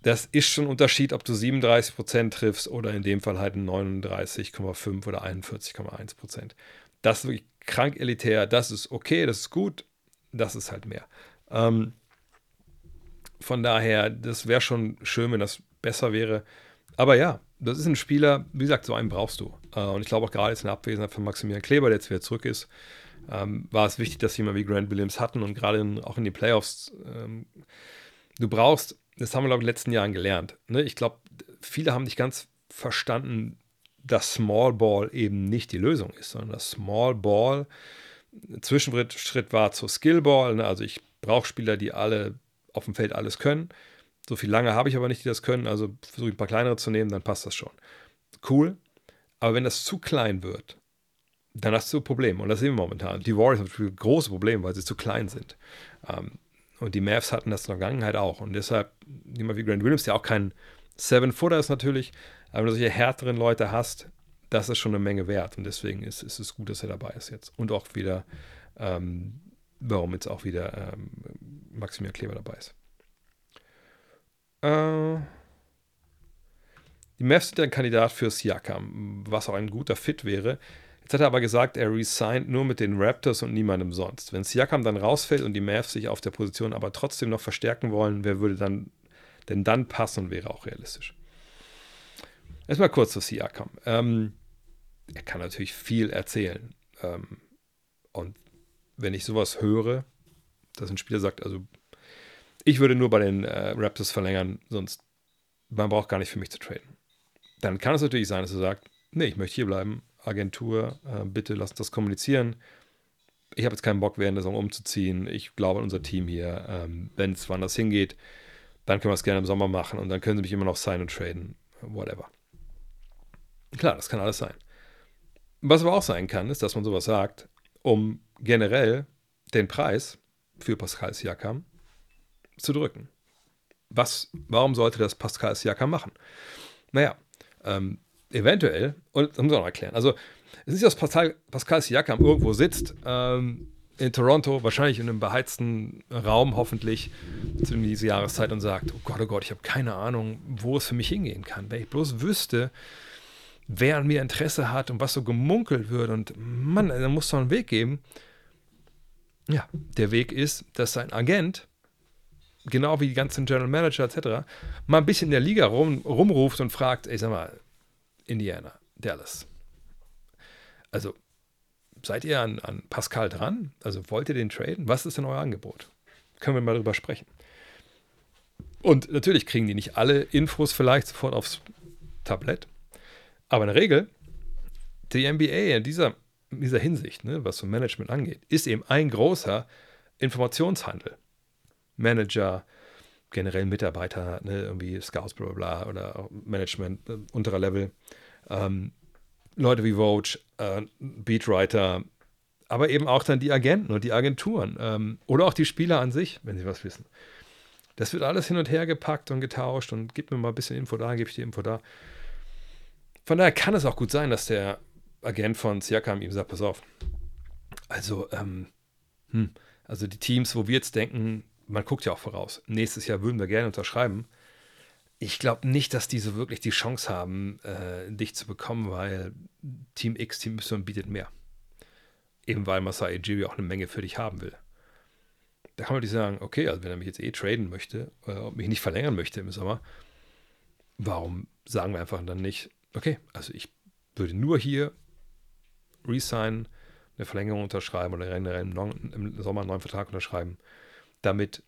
Das ist schon ein Unterschied, ob du 37% triffst oder in dem Fall halt 39,5 oder 41,1%. Das ist wirklich krank elitär. Das ist okay, das ist gut. Das ist halt mehr. Ähm, von daher, das wäre schon schön, wenn das besser wäre. Aber ja, das ist ein Spieler, wie gesagt, so einen brauchst du. Äh, und ich glaube auch gerade jetzt in der Abwesenheit von Maximilian Kleber, der jetzt wieder zurück ist, ähm, war es wichtig, dass jemand wie Grant Williams hatten und gerade auch in die Playoffs. Ähm, du brauchst das haben wir, glaube ich, in den letzten Jahren gelernt. Ne? Ich glaube, viele haben nicht ganz verstanden, dass Small Ball eben nicht die Lösung ist, sondern dass Small Ball Zwischenschritt war zur Skill Ball. Ne? Also ich brauche Spieler, die alle auf dem Feld alles können. So viel lange habe ich aber nicht, die das können. Also versuche ich ein paar kleinere zu nehmen, dann passt das schon. Cool. Aber wenn das zu klein wird, dann hast du Probleme. Und das sehen wir momentan. Die Warriors haben große Probleme, weil sie zu klein sind. Ähm, und die Mavs hatten das in der Vergangenheit auch. Und deshalb, jemand wie Grant Williams, der auch kein Seven-Footer ist natürlich, aber wenn du solche härteren Leute hast, das ist schon eine Menge wert. Und deswegen ist, ist es gut, dass er dabei ist jetzt. Und auch wieder, ähm, warum jetzt auch wieder ähm, Maximilian Kleber dabei ist. Äh, die Mavs sind ein Kandidat für Siakam, was auch ein guter Fit wäre. Jetzt hat er aber gesagt, er resigned nur mit den Raptors und niemandem sonst. Wenn Siakam dann rausfällt und die Mavs sich auf der Position aber trotzdem noch verstärken wollen, wer würde dann denn dann passen und wäre auch realistisch? Erstmal kurz zu Siakam. Ähm, er kann natürlich viel erzählen. Ähm, und wenn ich sowas höre, dass ein Spieler sagt, also ich würde nur bei den äh, Raptors verlängern, sonst man braucht gar nicht für mich zu traden. Dann kann es natürlich sein, dass er sagt, nee, ich möchte hier bleiben, Agentur, äh, bitte lasst das kommunizieren. Ich habe jetzt keinen Bock, während der Saison umzuziehen. Ich glaube an unser Team hier. Ähm, Wenn es woanders hingeht, dann können wir es gerne im Sommer machen und dann können sie mich immer noch sign und traden. Whatever. Klar, das kann alles sein. Was aber auch sein kann, ist, dass man sowas sagt, um generell den Preis für Pascal Siakam zu drücken. Was, warum sollte das Pascal Siakam machen? Naja, ähm, eventuell, und das muss man noch erklären, also es ist nicht, dass Pascal, Pascal Siakam irgendwo sitzt, ähm, in Toronto, wahrscheinlich in einem beheizten Raum hoffentlich zu dieser Jahreszeit und sagt, oh Gott, oh Gott, ich habe keine Ahnung, wo es für mich hingehen kann. Wenn ich bloß wüsste, wer an mir Interesse hat und was so gemunkelt wird und Mann, da muss doch einen Weg geben. Ja, der Weg ist, dass sein Agent, genau wie die ganzen General Manager etc., mal ein bisschen in der Liga rum, rumruft und fragt, ey, sag mal, Indiana, Dallas. Also, seid ihr an, an Pascal dran? Also, wollt ihr den traden? Was ist denn euer Angebot? Können wir mal drüber sprechen. Und natürlich kriegen die nicht alle Infos vielleicht sofort aufs Tablett. Aber in der Regel, die NBA in dieser, in dieser Hinsicht, ne, was so Management angeht, ist eben ein großer Informationshandel. Manager, generell Mitarbeiter, ne, irgendwie Scouts, bla bla bla, oder Management, äh, unterer Level, ähm, Leute wie Vogue, äh, Beatwriter, aber eben auch dann die Agenten und die Agenturen ähm, oder auch die Spieler an sich, wenn sie was wissen. Das wird alles hin und her gepackt und getauscht und gib mir mal ein bisschen Info da, gebe ich dir Info da. Von daher kann es auch gut sein, dass der Agent von Siakam ihm sagt, pass auf. Also, ähm, hm, also die Teams, wo wir jetzt denken, man guckt ja auch voraus, nächstes Jahr würden wir gerne unterschreiben. Ich glaube nicht, dass die so wirklich die Chance haben, äh, dich zu bekommen, weil Team X, Team Y bietet mehr. Eben weil Masai Ujiri auch eine Menge für dich haben will. Da kann man nicht sagen, okay, also wenn er mich jetzt eh traden möchte, äh, mich nicht verlängern möchte im Sommer, warum sagen wir einfach dann nicht, okay, also ich würde nur hier resign, eine Verlängerung unterschreiben oder im Sommer einen neuen Vertrag unterschreiben, damit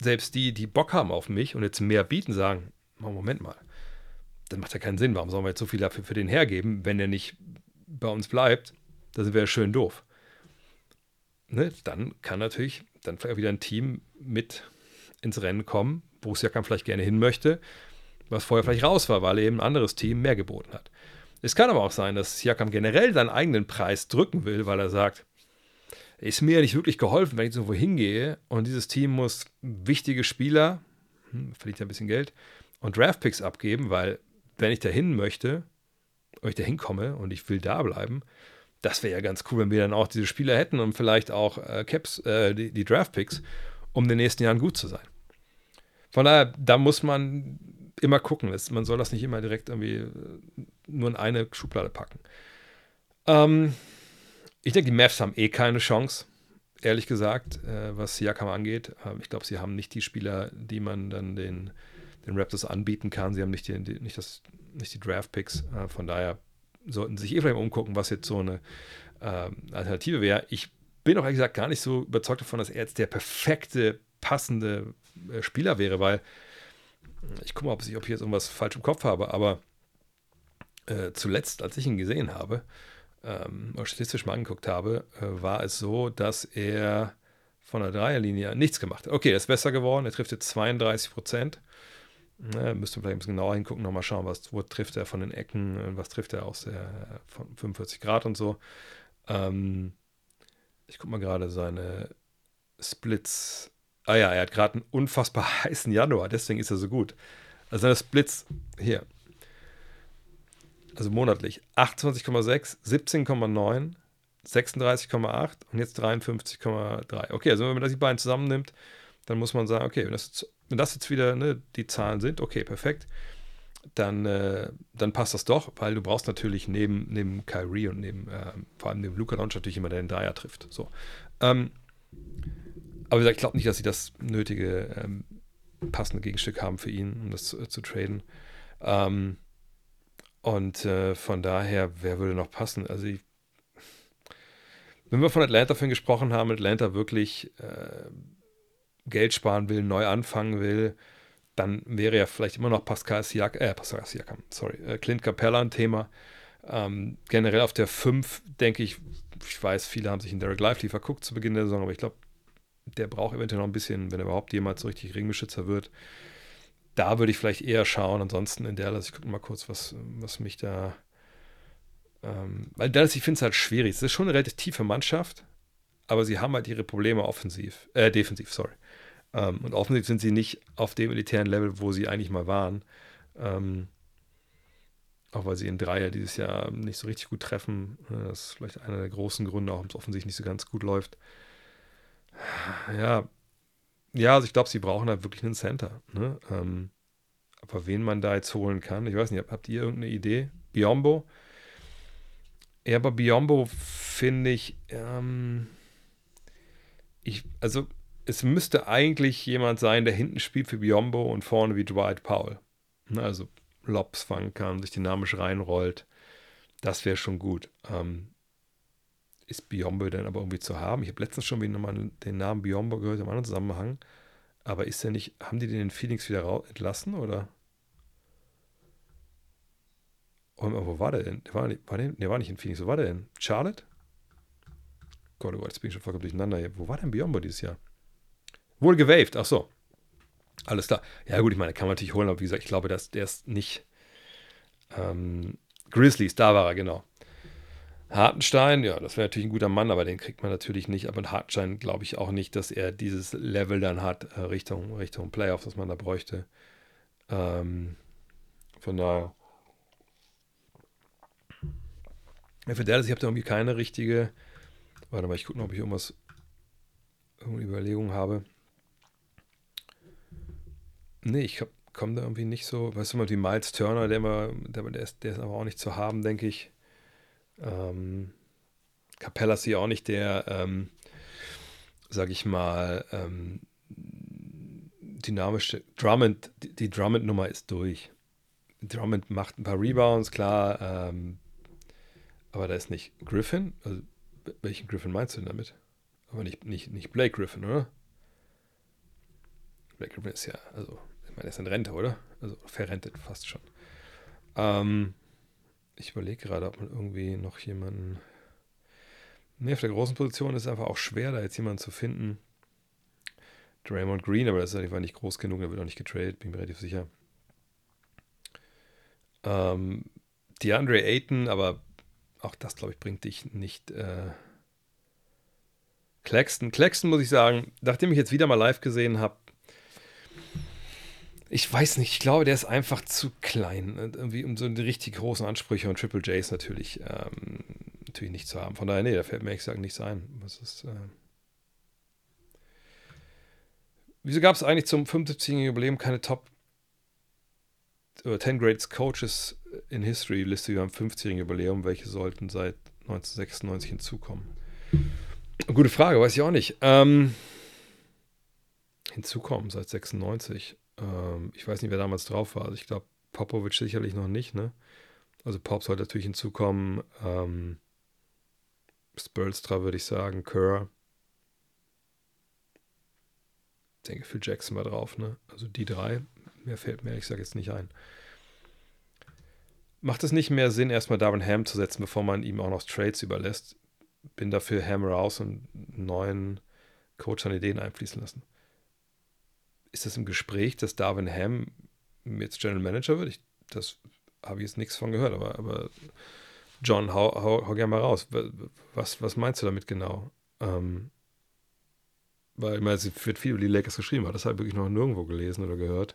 selbst die, die Bock haben auf mich und jetzt mehr bieten, sagen, Moment mal, das macht ja keinen Sinn, warum sollen wir jetzt so viel dafür für den hergeben, wenn der nicht bei uns bleibt, da sind wir ja schön doof. Ne, dann kann natürlich dann vielleicht wieder ein Team mit ins Rennen kommen, wo es ja kann vielleicht gerne hin möchte, was vorher vielleicht raus war, weil eben ein anderes Team mehr geboten hat. Es kann aber auch sein, dass Siakam generell seinen eigenen Preis drücken will, weil er sagt, ist mir ja nicht wirklich geholfen, wenn ich so wohin gehe und dieses Team muss wichtige Spieler, hm, verliert ja ein bisschen Geld, und Draftpicks abgeben, weil wenn ich da hin möchte, oder ich da hinkomme und ich will da bleiben, das wäre ja ganz cool, wenn wir dann auch diese Spieler hätten und vielleicht auch äh, Caps, äh, die, die Draftpicks, um in den nächsten Jahren gut zu sein. Von daher, da muss man immer gucken. Man soll das nicht immer direkt irgendwie äh, nur in eine Schublade packen. Ähm, ich denke, die Mavs haben eh keine Chance, ehrlich gesagt, äh, was Siakam angeht. Ähm, ich glaube, sie haben nicht die Spieler, die man dann den, den Raptors anbieten kann. Sie haben nicht die, die nicht das, nicht die Draft-Picks. Äh, von daher sollten sie sich eh vielleicht umgucken, was jetzt so eine äh, Alternative wäre. Ich bin auch ehrlich gesagt gar nicht so überzeugt davon, dass er jetzt der perfekte, passende äh, Spieler wäre, weil ich gucke mal, ob ich, jetzt irgendwas falsch im Kopf habe, aber äh, zuletzt, als ich ihn gesehen habe, ähm, statistisch mal angeguckt habe, äh, war es so, dass er von der Dreierlinie nichts gemacht hat. Okay, er ist besser geworden, er trifft jetzt 32 Prozent. Ne, müsste vielleicht ein bisschen genauer hingucken, nochmal schauen, was, wo trifft er von den Ecken, was trifft er aus der von 45 Grad und so. Ähm, ich gucke mal gerade seine Splits. Ah ja, er hat gerade einen unfassbar heißen Januar, deswegen ist er so gut. Also seine Splits hier. Also monatlich 28,6, 17,9, 36,8 und jetzt 53,3. Okay, also wenn man das die beiden zusammennimmt, dann muss man sagen, okay, wenn das jetzt, wenn das jetzt wieder ne, die Zahlen sind, okay, perfekt, dann, äh, dann passt das doch, weil du brauchst natürlich neben, neben Kyrie und neben, äh, vor allem neben Luca Doncic natürlich immer, der den Dreier trifft. So. Ähm, aber wie gesagt, ich glaube nicht, dass sie das nötige ähm, passende Gegenstück haben für ihn, um das zu, äh, zu traden. Ähm, und äh, von daher, wer würde noch passen? Also ich, wenn wir von Atlanta vorhin gesprochen haben, Atlanta wirklich äh, Geld sparen will, neu anfangen will, dann wäre ja vielleicht immer noch Pascal Siakam, äh, Pascal Siakam, sorry, äh, Clint Capella ein Thema. Ähm, generell auf der 5 denke ich, ich weiß, viele haben sich in Derek Lively verguckt zu Beginn der Saison, aber ich glaube, der braucht eventuell noch ein bisschen, wenn er überhaupt jemals so richtig Ringbeschützer wird. Da würde ich vielleicht eher schauen. Ansonsten in Dallas, ich gucke mal kurz, was, was mich da. Ähm, weil Dallas, ich finde es halt schwierig. Es ist schon eine relativ tiefe Mannschaft, aber sie haben halt ihre Probleme offensiv, äh, defensiv, sorry. Ähm, und offensiv sind sie nicht auf dem elitären Level, wo sie eigentlich mal waren. Ähm, auch weil sie in Dreier dieses Jahr nicht so richtig gut treffen. Das ist vielleicht einer der großen Gründe, warum es offensichtlich nicht so ganz gut läuft. Ja, ja, also ich glaube, sie brauchen halt wirklich einen Center. Ne? Ähm, aber wen man da jetzt holen kann, ich weiß nicht, habt ihr irgendeine Idee? Biombo? Ja, aber Biombo finde ich, ähm, ich, also es müsste eigentlich jemand sein, der hinten spielt für Biombo und vorne wie Dwight Powell. Ne? Also Lobs fangen kann, sich dynamisch reinrollt. Das wäre schon gut. Ähm, ist Biombo denn aber irgendwie zu haben? Ich habe letztens schon wieder mal den Namen Biombo gehört im anderen Zusammenhang. Aber ist der nicht, haben die den in Phoenix wieder entlassen oder? Und, wo war der denn? Der war, war der, der war nicht in Phoenix. Wo war der denn? Charlotte? Gott, oh Gott, jetzt bin ich schon vollkommen durcheinander hier. Wo war denn Biombo dieses Jahr? Wohl gewaved, ach so. Alles klar. Ja, gut, ich meine, kann man natürlich holen, aber wie gesagt, ich glaube, dass der ist nicht. Ähm, Grizzlies, da war er, genau. Hartenstein, ja, das wäre natürlich ein guter Mann, aber den kriegt man natürlich nicht. Aber Hartenstein glaube ich auch nicht, dass er dieses Level dann hat äh, Richtung, Richtung Playoffs, was man da bräuchte. Ähm, von daher. Für Dallas, ich habe da irgendwie keine richtige. Warte mal, ich gucke noch, ob ich irgendwas, irgendeine Überlegung habe. Nee, ich komme da irgendwie nicht so. Weißt du mal, wie Miles Turner, der, immer, der, der, ist, der ist aber auch nicht zu haben, denke ich. Ähm, Capella ist hier auch nicht der, ähm, sag ich mal, ähm, dynamische. Drummond, die, die Drummond-Nummer ist durch. Drummond macht ein paar Rebounds, klar, ähm, aber da ist nicht Griffin. Also, welchen Griffin meinst du denn damit? Aber nicht, nicht, nicht Blake Griffin, oder? Blake Griffin ist ja, also, ich meine, er ist in Rente, oder? Also verrentet fast schon. Ähm, ich überlege gerade, ob man irgendwie noch jemanden. Nee, auf der großen Position ist es einfach auch schwer, da jetzt jemanden zu finden. Draymond Green, aber das ist einfach nicht groß genug, er wird auch nicht getradet, bin mir relativ sicher. Ähm, DeAndre Ayton, aber auch das, glaube ich, bringt dich nicht. Äh Claxton. Claxton muss ich sagen, nachdem ich jetzt wieder mal live gesehen habe, ich weiß nicht, ich glaube, der ist einfach zu klein. Ne? Irgendwie um so die richtig großen Ansprüche und Triple J's natürlich, ähm, natürlich nicht zu haben. Von daher, nee, da fällt mir ehrlich gesagt nichts ein. Was ist, äh Wieso gab es eigentlich zum 75. Jubiläum keine Top oder 10 Greatest Coaches in History Liste über am 50. Jubiläum? Welche sollten seit 1996 hinzukommen? Gute Frage, weiß ich auch nicht. Ähm, hinzukommen seit 96. Ähm, ich weiß nicht, wer damals drauf war. Also ich glaube, Popovic sicherlich noch nicht, ne? Also Pop sollte natürlich hinzukommen. Ähm, Spolstra würde ich sagen, Kerr. denke, Phil Jackson war drauf, ne? Also die drei. Mehr fällt mir, ich sage jetzt nicht ein. Macht es nicht mehr Sinn, erstmal Darwin Ham zu setzen, bevor man ihm auch noch Trades überlässt? Bin dafür Ham raus und neuen Coach seine Ideen einfließen lassen. Ist das im Gespräch, dass Darwin Ham jetzt General Manager wird? Ich, das habe ich jetzt nichts von gehört, aber, aber John, hau, hau, hau gerne mal raus. Was, was meinst du damit genau? Ähm, weil ich meine, es wird viel über die Lakers geschrieben, aber das habe ich wirklich noch nirgendwo gelesen oder gehört.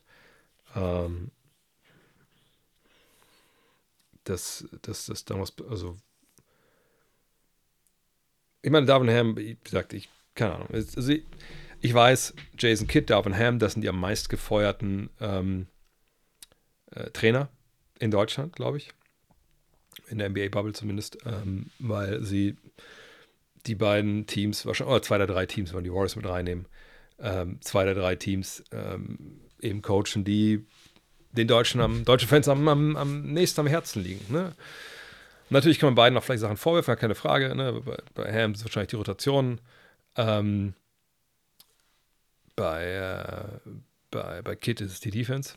Ähm, dass das, das damals, also ich meine, Darwin Ham, wie gesagt, ich, keine Ahnung. Also ich, weiß, Jason Kidd, Darwin Ham, das sind die am meist gefeuerten ähm, äh, Trainer in Deutschland, glaube ich. In der NBA-Bubble zumindest, ähm, weil sie die beiden Teams, wahrscheinlich, oder zwei der drei Teams, wenn die Warriors mit reinnehmen, ähm, zwei der drei Teams ähm, eben coachen, die den Deutschen, am, deutschen Fans am, am, am nächsten am Herzen liegen. Ne? Natürlich kann man beiden auch vielleicht Sachen vorwerfen, keine Frage. Ne? Bei, bei Ham ist wahrscheinlich die Rotation. Ähm, bei, äh, bei, bei Kit ist es die Defense.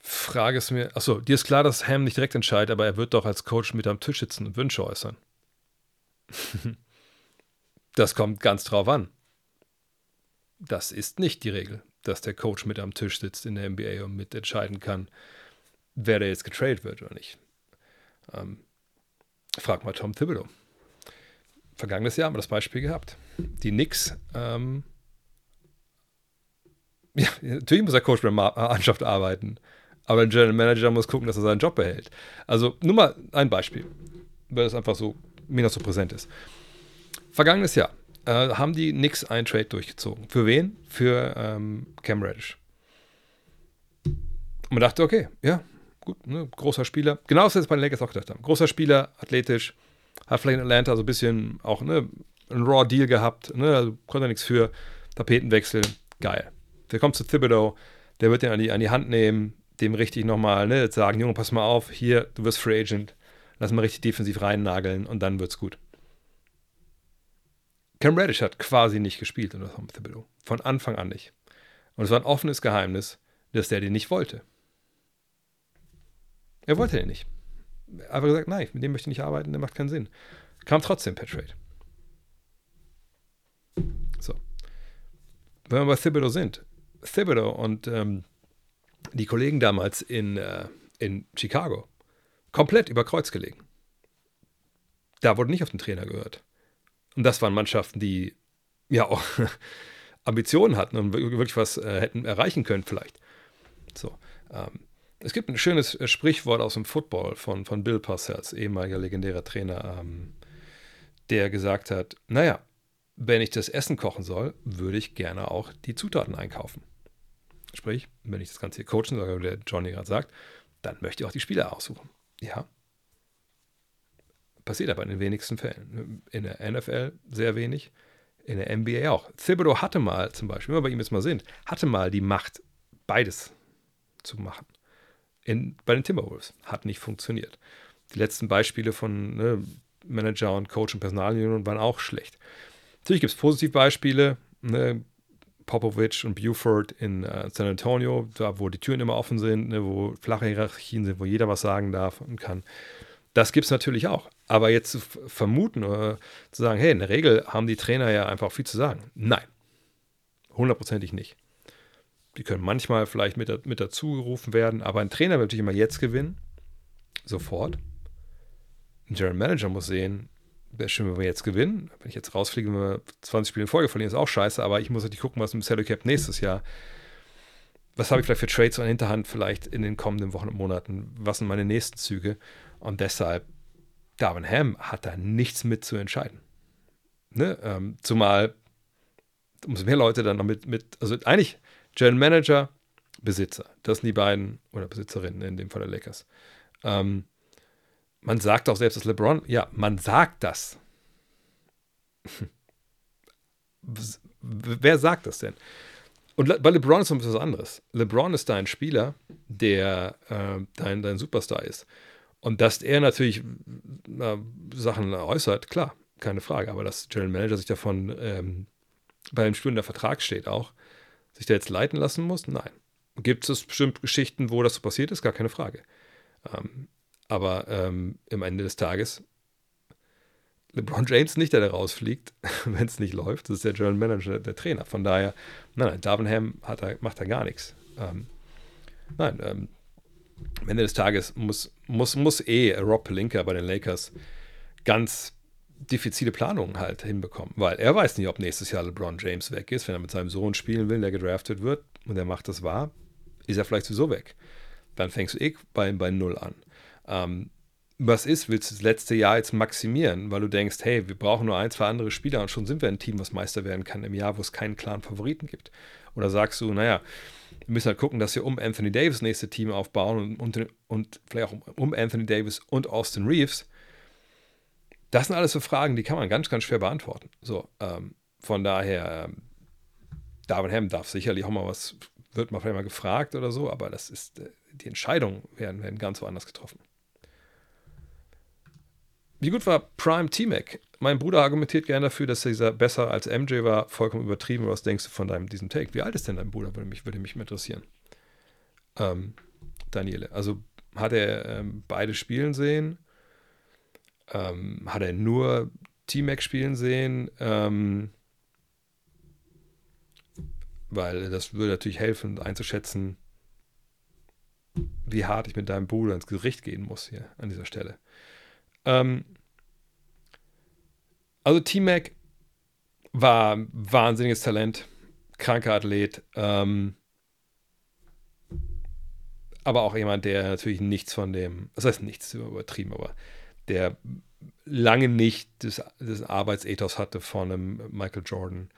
Frage ist mir, achso, dir ist klar, dass Ham nicht direkt entscheidet, aber er wird doch als Coach mit am Tisch sitzen und Wünsche äußern. das kommt ganz drauf an. Das ist nicht die Regel, dass der Coach mit am Tisch sitzt in der NBA und mitentscheiden kann, wer da jetzt getradet wird oder nicht. Ähm, frag mal Tom Thibodeau. Vergangenes Jahr haben wir das Beispiel gehabt. Die Knicks ähm, ja, natürlich muss der Coach mit der Mannschaft arbeiten, aber der General Manager muss gucken, dass er seinen Job behält. Also nur mal ein Beispiel, weil das einfach so mir noch so präsent ist. Vergangenes Jahr äh, haben die Knicks einen Trade durchgezogen. Für wen? Für ähm, Cam Reddish. Und man dachte, okay, ja, gut, ne, großer Spieler. Genau was wir bei den Lakers auch gedacht haben. Großer Spieler, athletisch, hat vielleicht in Atlanta so ein bisschen auch ne, einen Raw-Deal gehabt, ne, also konnte nichts für. Tapetenwechsel, geil. Der kommt zu Thibodeau, der wird den an die, an die Hand nehmen, dem richtig nochmal ne, sagen, Junge, pass mal auf, hier, du wirst Free Agent, lass mal richtig defensiv reinnageln und dann wird's gut. Cam Reddish hat quasi nicht gespielt unter Tom Thibodeau. Von Anfang an nicht. Und es war ein offenes Geheimnis, dass der den nicht wollte. Er wollte den nicht. Hat gesagt, nein, mit dem möchte ich nicht arbeiten, der macht keinen Sinn. Kam trotzdem per Trade. So wenn wir bei Thibodeau sind, Thibodeau und ähm, die Kollegen damals in, äh, in Chicago, komplett über Kreuz gelegen. Da wurde nicht auf den Trainer gehört. Und das waren Mannschaften, die ja auch Ambitionen hatten und wirklich was äh, hätten erreichen können, vielleicht. So. Ähm, es gibt ein schönes äh, Sprichwort aus dem Football von, von Bill Parcells, ehemaliger legendärer Trainer, ähm, der gesagt hat: Naja, wenn ich das Essen kochen soll, würde ich gerne auch die Zutaten einkaufen. Sprich, wenn ich das Ganze hier coachen soll, wie der Johnny gerade sagt, dann möchte ich auch die Spieler aussuchen. Ja. Passiert aber in den wenigsten Fällen. In der NFL sehr wenig, in der NBA auch. Thibodeau hatte mal zum Beispiel, wenn wir bei ihm jetzt mal sind, hatte mal die Macht, beides zu machen. In, bei den Timberwolves. Hat nicht funktioniert. Die letzten Beispiele von ne, Manager und Coach und Personalunion waren auch schlecht. Natürlich gibt es Positivbeispiele, ne? Popovich und Buford in äh, San Antonio, da wo die Türen immer offen sind, ne? wo flache Hierarchien sind, wo jeder was sagen darf und kann. Das gibt es natürlich auch. Aber jetzt zu vermuten oder zu sagen, hey, in der Regel haben die Trainer ja einfach viel zu sagen. Nein, hundertprozentig nicht. Die können manchmal vielleicht mit, mit dazu gerufen werden, aber ein Trainer will natürlich immer jetzt gewinnen, sofort. Ein General Manager muss sehen, wäre schön, wenn wir jetzt gewinnen. Wenn ich jetzt rausfliege, wenn wir 20 Spiele in Folge verlieren, ist auch scheiße, aber ich muss natürlich gucken, was im Salary Cap nächstes Jahr. Was habe ich vielleicht für Trades an Hinterhand vielleicht in den kommenden Wochen und Monaten? Was sind meine nächsten Züge? Und deshalb, Darwin Ham hat da nichts mit zu entscheiden. Ne? Ähm, zumal umso mehr Leute dann damit mit, also eigentlich General Manager, Besitzer. Das sind die beiden, oder Besitzerinnen in dem Fall der Lakers. Ähm, man sagt auch selbst, dass LeBron, ja, man sagt das. Wer sagt das denn? Und bei LeBron ist noch etwas anderes. LeBron ist dein Spieler, der äh, dein, dein Superstar ist. Und dass er natürlich äh, Sachen äußert, klar, keine Frage. Aber dass General Manager sich davon ähm, bei dem Spiel der Vertrag steht auch, sich da jetzt leiten lassen muss? Nein. Gibt es bestimmt Geschichten, wo das so passiert ist? Gar keine Frage. Ähm, aber ähm, im Ende des Tages LeBron James nicht, der da rausfliegt, wenn es nicht läuft. Das ist der General Manager, der Trainer. Von daher, nein, nein, Davenham da, macht da gar nichts. Ähm, nein, ähm, am Ende des Tages muss, muss, muss eh Rob Pelinka bei den Lakers ganz diffizile Planungen halt hinbekommen, weil er weiß nicht, ob nächstes Jahr LeBron James weg ist, wenn er mit seinem Sohn spielen will, der gedraftet wird und er macht das wahr, ist er vielleicht sowieso weg. Dann fängst du eh bei, bei Null an. Ähm, was ist, willst du das letzte Jahr jetzt maximieren, weil du denkst, hey, wir brauchen nur ein, zwei andere Spieler und schon sind wir ein Team, was Meister werden kann im Jahr, wo es keinen klaren Favoriten gibt. Oder sagst du, naja, wir müssen halt gucken, dass wir um Anthony Davis nächste Team aufbauen und, und, und vielleicht auch um Anthony Davis und Austin Reeves. Das sind alles so Fragen, die kann man ganz, ganz schwer beantworten. So, ähm, von daher, ähm, Darwin Ham darf sicherlich auch mal was, wird mal vielleicht mal gefragt oder so, aber das ist, äh, die Entscheidungen werden, werden ganz woanders getroffen. Wie gut war Prime T-Mac? Mein Bruder argumentiert gerne dafür, dass dieser besser als MJ war. Vollkommen übertrieben. Was denkst du von deinem, diesem Take? Wie alt ist denn dein Bruder? Würde mich, würde mich interessieren. Ähm, Daniele. Also hat er ähm, beide spielen sehen? Ähm, hat er nur T-Mac spielen sehen? Ähm, weil das würde natürlich helfen, einzuschätzen, wie hart ich mit deinem Bruder ins Gericht gehen muss hier an dieser Stelle. Ähm, also T-Mac war wahnsinniges Talent, kranker Athlet, ähm, aber auch jemand, der natürlich nichts von dem, das heißt nichts übertrieben, aber der lange nicht das, das Arbeitsethos hatte von einem Michael Jordan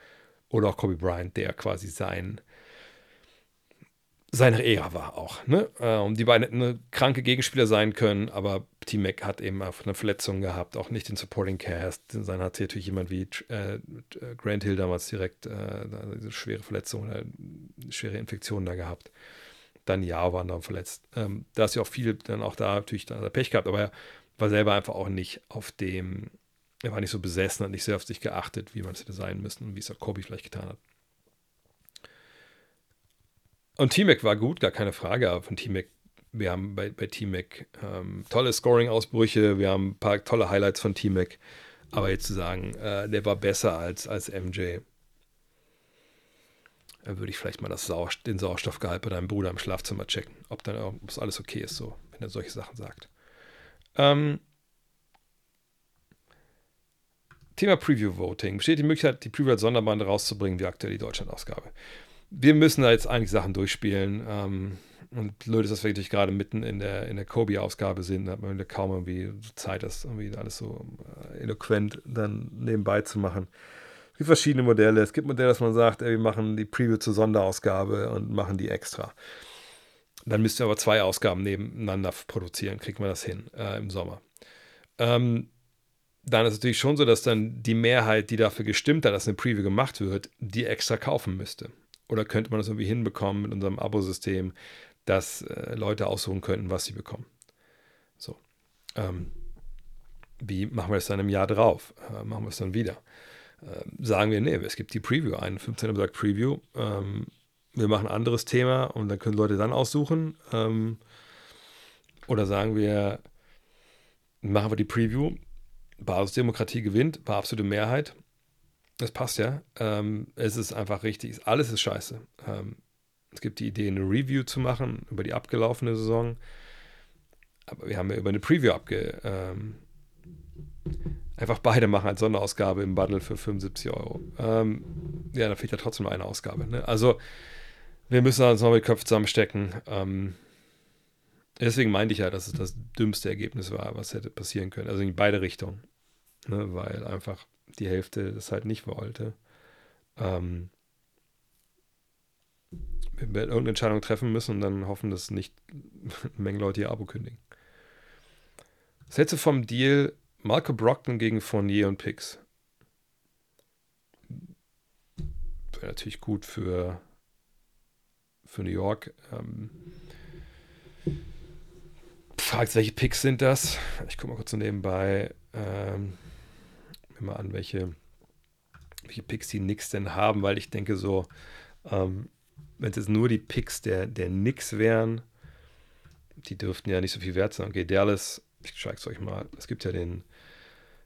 oder auch Kobe Bryant, der quasi sein seine Ära war auch. Ne? Äh, und die beiden hätten kranke Gegenspieler sein können, aber T-Mac hat eben einfach eine Verletzung gehabt, auch nicht den Supporting Cast. Dann hat natürlich jemand wie äh, Grant Hill damals direkt äh, eine schwere Verletzung oder schwere Infektion da gehabt. Dann ja, waren dann verletzt. Ähm, da ist ja auch viel dann auch da natürlich da Pech gehabt, aber er war selber einfach auch nicht auf dem, er war nicht so besessen, hat nicht sehr auf sich geachtet, wie man es hätte sein müssen und wie es auch Kobe vielleicht getan hat. Und T-Mac war gut, gar keine Frage, aber von T-Mac, wir haben bei, bei T-Mac ähm, tolle Scoring-Ausbrüche, wir haben ein paar tolle Highlights von T-Mac, aber jetzt zu sagen, äh, der war besser als, als MJ, dann würde ich vielleicht mal das Sau den Sauerstoffgehalt bei deinem Bruder im Schlafzimmer checken, ob dann ob es alles okay ist, so, wenn er solche Sachen sagt. Ähm, Thema Preview Voting. Besteht die Möglichkeit, die Preview als Sonderbande rauszubringen, wie aktuell die Deutschland-Ausgabe? Wir müssen da jetzt eigentlich Sachen durchspielen. Ähm, und blöd ist, dass wir natürlich gerade mitten in der, in der Kobe-Ausgabe sind. Da hat man kaum irgendwie Zeit, das irgendwie alles so äh, eloquent dann nebenbei zu machen. Es gibt verschiedene Modelle. Es gibt Modelle, dass man sagt, ey, wir machen die Preview zur Sonderausgabe und machen die extra. Dann müsst ihr aber zwei Ausgaben nebeneinander produzieren. Kriegt man das hin äh, im Sommer. Ähm, dann ist es natürlich schon so, dass dann die Mehrheit, die dafür gestimmt hat, dass eine Preview gemacht wird, die extra kaufen müsste. Oder könnte man das irgendwie hinbekommen mit unserem Abo-System, dass äh, Leute aussuchen könnten, was sie bekommen? So. Ähm, wie machen wir es dann im Jahr drauf? Äh, machen wir es dann wieder? Äh, sagen wir, nee, es gibt die Preview, einen 15 Tag Preview. Ähm, wir machen ein anderes Thema und dann können Leute dann aussuchen. Ähm, oder sagen wir, machen wir die Preview, Basisdemokratie gewinnt, war absolute Mehrheit das passt ja. Ähm, es ist einfach richtig. Alles ist scheiße. Ähm, es gibt die Idee, eine Review zu machen über die abgelaufene Saison. Aber wir haben ja über eine Preview abge. Ähm, einfach beide machen als Sonderausgabe im Bundle für 75 Euro. Ähm, ja, da fehlt ja trotzdem eine Ausgabe. Ne? Also, wir müssen uns noch mit Köpfen zusammenstecken. Ähm, deswegen meinte ich ja, dass es das dümmste Ergebnis war, was hätte passieren können. Also in beide Richtungen. Ne? Weil einfach die Hälfte das halt nicht wollte. Ähm, wir werden irgendeine Entscheidung treffen müssen und dann hoffen, dass nicht eine Menge Leute ihr Abo kündigen. Sätze vom Deal Marco Brockton gegen Fournier und Pix. Wäre natürlich gut für, für New York. Ähm, fragt, welche Picks sind das? Ich gucke mal kurz so nebenbei. Ähm, mir mal an, welche welche Picks die Knicks denn haben, weil ich denke so, ähm, wenn es jetzt nur die Picks der, der Knicks wären, die dürften ja nicht so viel wert sein. Okay, Dallas, ich zeige es euch mal. Es gibt ja den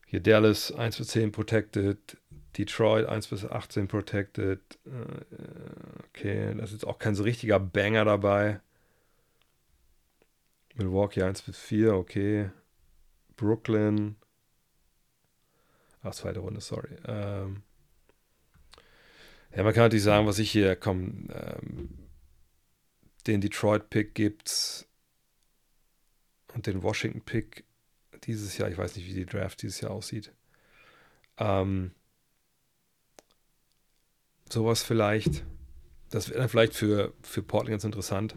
hier Dallas 1 bis 10 protected, Detroit 1 bis 18 protected. Äh, okay, das ist auch kein so richtiger Banger dabei. Milwaukee 1 bis 4, okay. Brooklyn. Ach, zweite Runde, sorry. Ähm, ja, man kann natürlich sagen, was ich hier, komm, ähm, den Detroit-Pick gibt's und den Washington-Pick dieses Jahr. Ich weiß nicht, wie die Draft dieses Jahr aussieht. Ähm, sowas vielleicht. Das wäre dann vielleicht für, für Portland ganz interessant.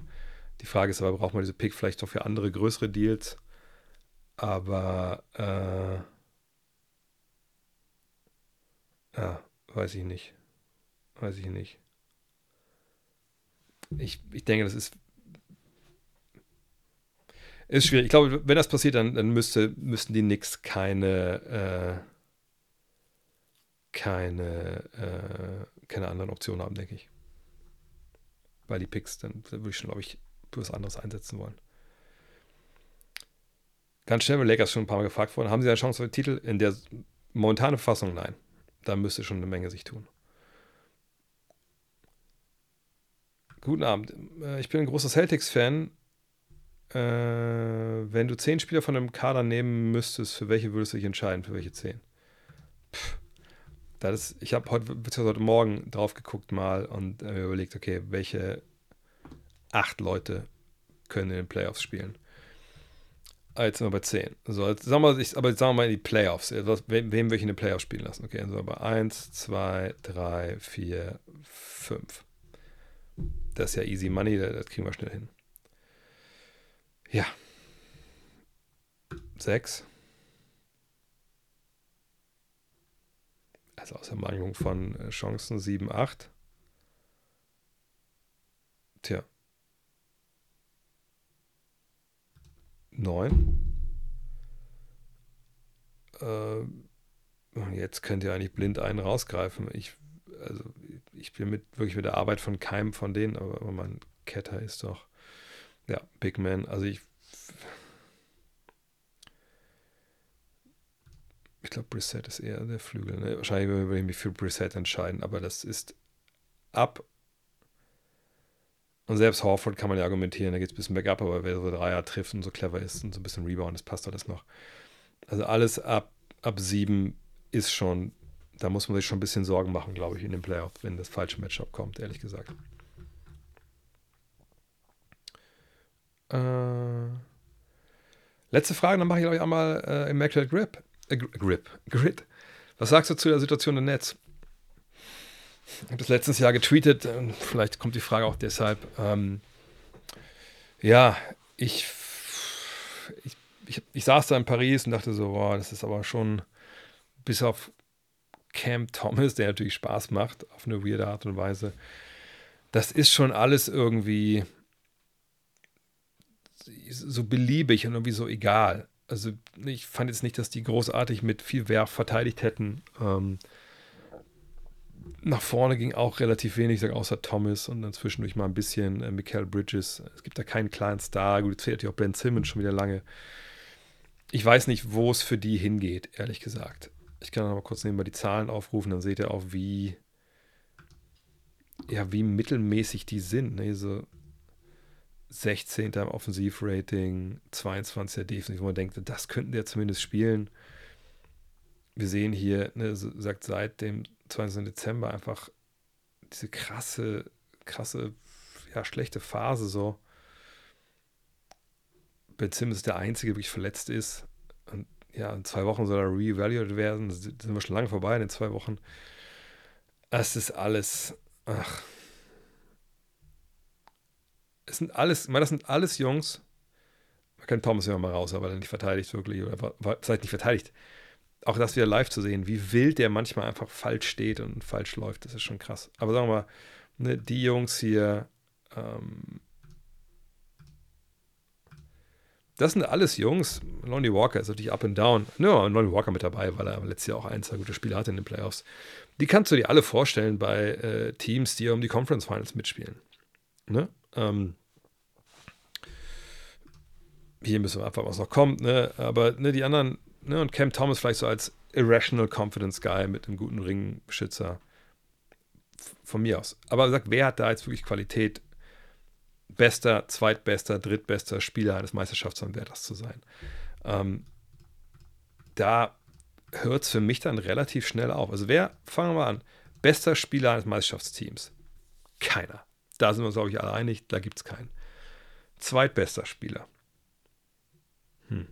Die Frage ist aber, braucht man diese Pick vielleicht doch für andere größere Deals? Aber äh, ja, weiß ich nicht. Weiß ich nicht. Ich, ich denke, das ist ist schwierig. Ich glaube, wenn das passiert, dann, dann müsste, müssten die Knicks keine, äh, keine, äh, keine anderen Optionen haben, denke ich. Weil die Picks, dann, würde ich schon, glaube ich, was anderes einsetzen wollen. Ganz schnell, weil Lakers schon ein paar Mal gefragt worden, haben sie eine Chance auf den Titel? In der momentanen Fassung nein. Da müsste schon eine Menge sich tun. Guten Abend. Äh, ich bin ein großer Celtics-Fan äh, wenn du zehn Spieler von einem Kader nehmen müsstest, für welche würdest du dich entscheiden? Für welche zehn? Pff, das ist, ich habe heute, heute Morgen drauf geguckt mal und äh, überlegt, okay, welche acht Leute können in den Playoffs spielen. Jetzt sind wir bei 10. So, jetzt sagen wir, ich, aber jetzt sagen wir mal in die Playoffs. Wem, wem will ich in den Playoffs spielen lassen? Okay, dann sind wir bei 1, 2, 3, 4, 5. Das ist ja easy money, das kriegen wir schnell hin. Ja. Sechs. Also aus Ermangelung von äh, Chancen sieben, acht. Tja. Neun. Äh, jetzt könnt ihr eigentlich blind einen rausgreifen. Ich, also, ich bin mit, wirklich mit der Arbeit von keinem von denen, aber, aber mein Ketter ist doch ja, Big Man. Also ich. Ich glaube, Brissett ist eher der Flügel. Ne? Wahrscheinlich würde ich mich für Brissett entscheiden, aber das ist ab. Und selbst Horford kann man ja argumentieren, da geht es ein bisschen bergab, aber wer so Dreier trifft und so clever ist und so ein bisschen Rebound, das passt alles noch. Also alles ab, ab sieben ist schon, da muss man sich schon ein bisschen Sorgen machen, glaube ich, in den Playoffs, wenn das falsche Matchup kommt, ehrlich gesagt. Äh, letzte Frage, dann mache ich euch einmal äh, Immaculate Grip. Äh, Grip. Grid. Was sagst du zu der Situation im Netz? Ich habe das letztes Jahr getweetet, vielleicht kommt die Frage auch deshalb. Ähm, ja, ich, ich, ich, ich, saß da in Paris und dachte so, boah, das ist aber schon bis auf Cam Thomas, der natürlich Spaß macht, auf eine weirde Art und Weise. Das ist schon alles irgendwie so beliebig und irgendwie so egal. Also ich fand jetzt nicht, dass die großartig mit viel Werf verteidigt hätten. Ähm, nach vorne ging auch relativ wenig, außer Thomas und dann zwischendurch mal ein bisschen äh, Michael Bridges. Es gibt da keinen kleinen Star. Gut, jetzt fehlt ja auch Ben Simmons schon wieder lange. Ich weiß nicht, wo es für die hingeht, ehrlich gesagt. Ich kann aber kurz nebenbei die Zahlen aufrufen, dann seht ihr auch, wie, ja, wie mittelmäßig die sind. Ne? So 16. im Offensivrating, 22er Defensiv, wo man denkt, das könnten der zumindest spielen. Wir sehen hier, ne, sagt seit dem 20. Dezember einfach diese krasse, krasse, ja, schlechte Phase so. Ben Simmons der Einzige, der wirklich verletzt ist. Und ja, in zwei Wochen soll er re-evaluated werden. Da sind wir schon lange vorbei in zwei Wochen. Es ist alles, ach, es sind alles, das sind alles Jungs. Man kann Thomas immer mal raus, aber dann nicht verteidigt wirklich. Oder vielleicht nicht verteidigt. Auch das wieder live zu sehen, wie wild der manchmal einfach falsch steht und falsch läuft, das ist schon krass. Aber sagen wir mal, ne, die Jungs hier, ähm, Das sind alles Jungs. Lonnie Walker ist natürlich up and down. Ja, Lonnie Walker mit dabei, weil er letztes Jahr auch ein, zwei gute Spiele hatte in den Playoffs. Die kannst du dir alle vorstellen bei äh, Teams, die um die Conference Finals mitspielen. Ne? Ähm, hier müssen wir einfach, was noch kommt. Ne? Aber ne, die anderen, ne? und Cam Thomas vielleicht so als Irrational Confidence Guy mit einem guten Ringbeschützer. Von mir aus. Aber sagt, wer hat da jetzt wirklich Qualität, bester, zweitbester, drittbester Spieler eines Meisterschaftsanwärters zu sein? Ähm, da hört es für mich dann relativ schnell auf. Also wer, fangen wir an, bester Spieler eines Meisterschaftsteams? Keiner. Da sind wir uns, glaube ich, alle einig, da gibt es keinen. Zweitbester Spieler. Hm.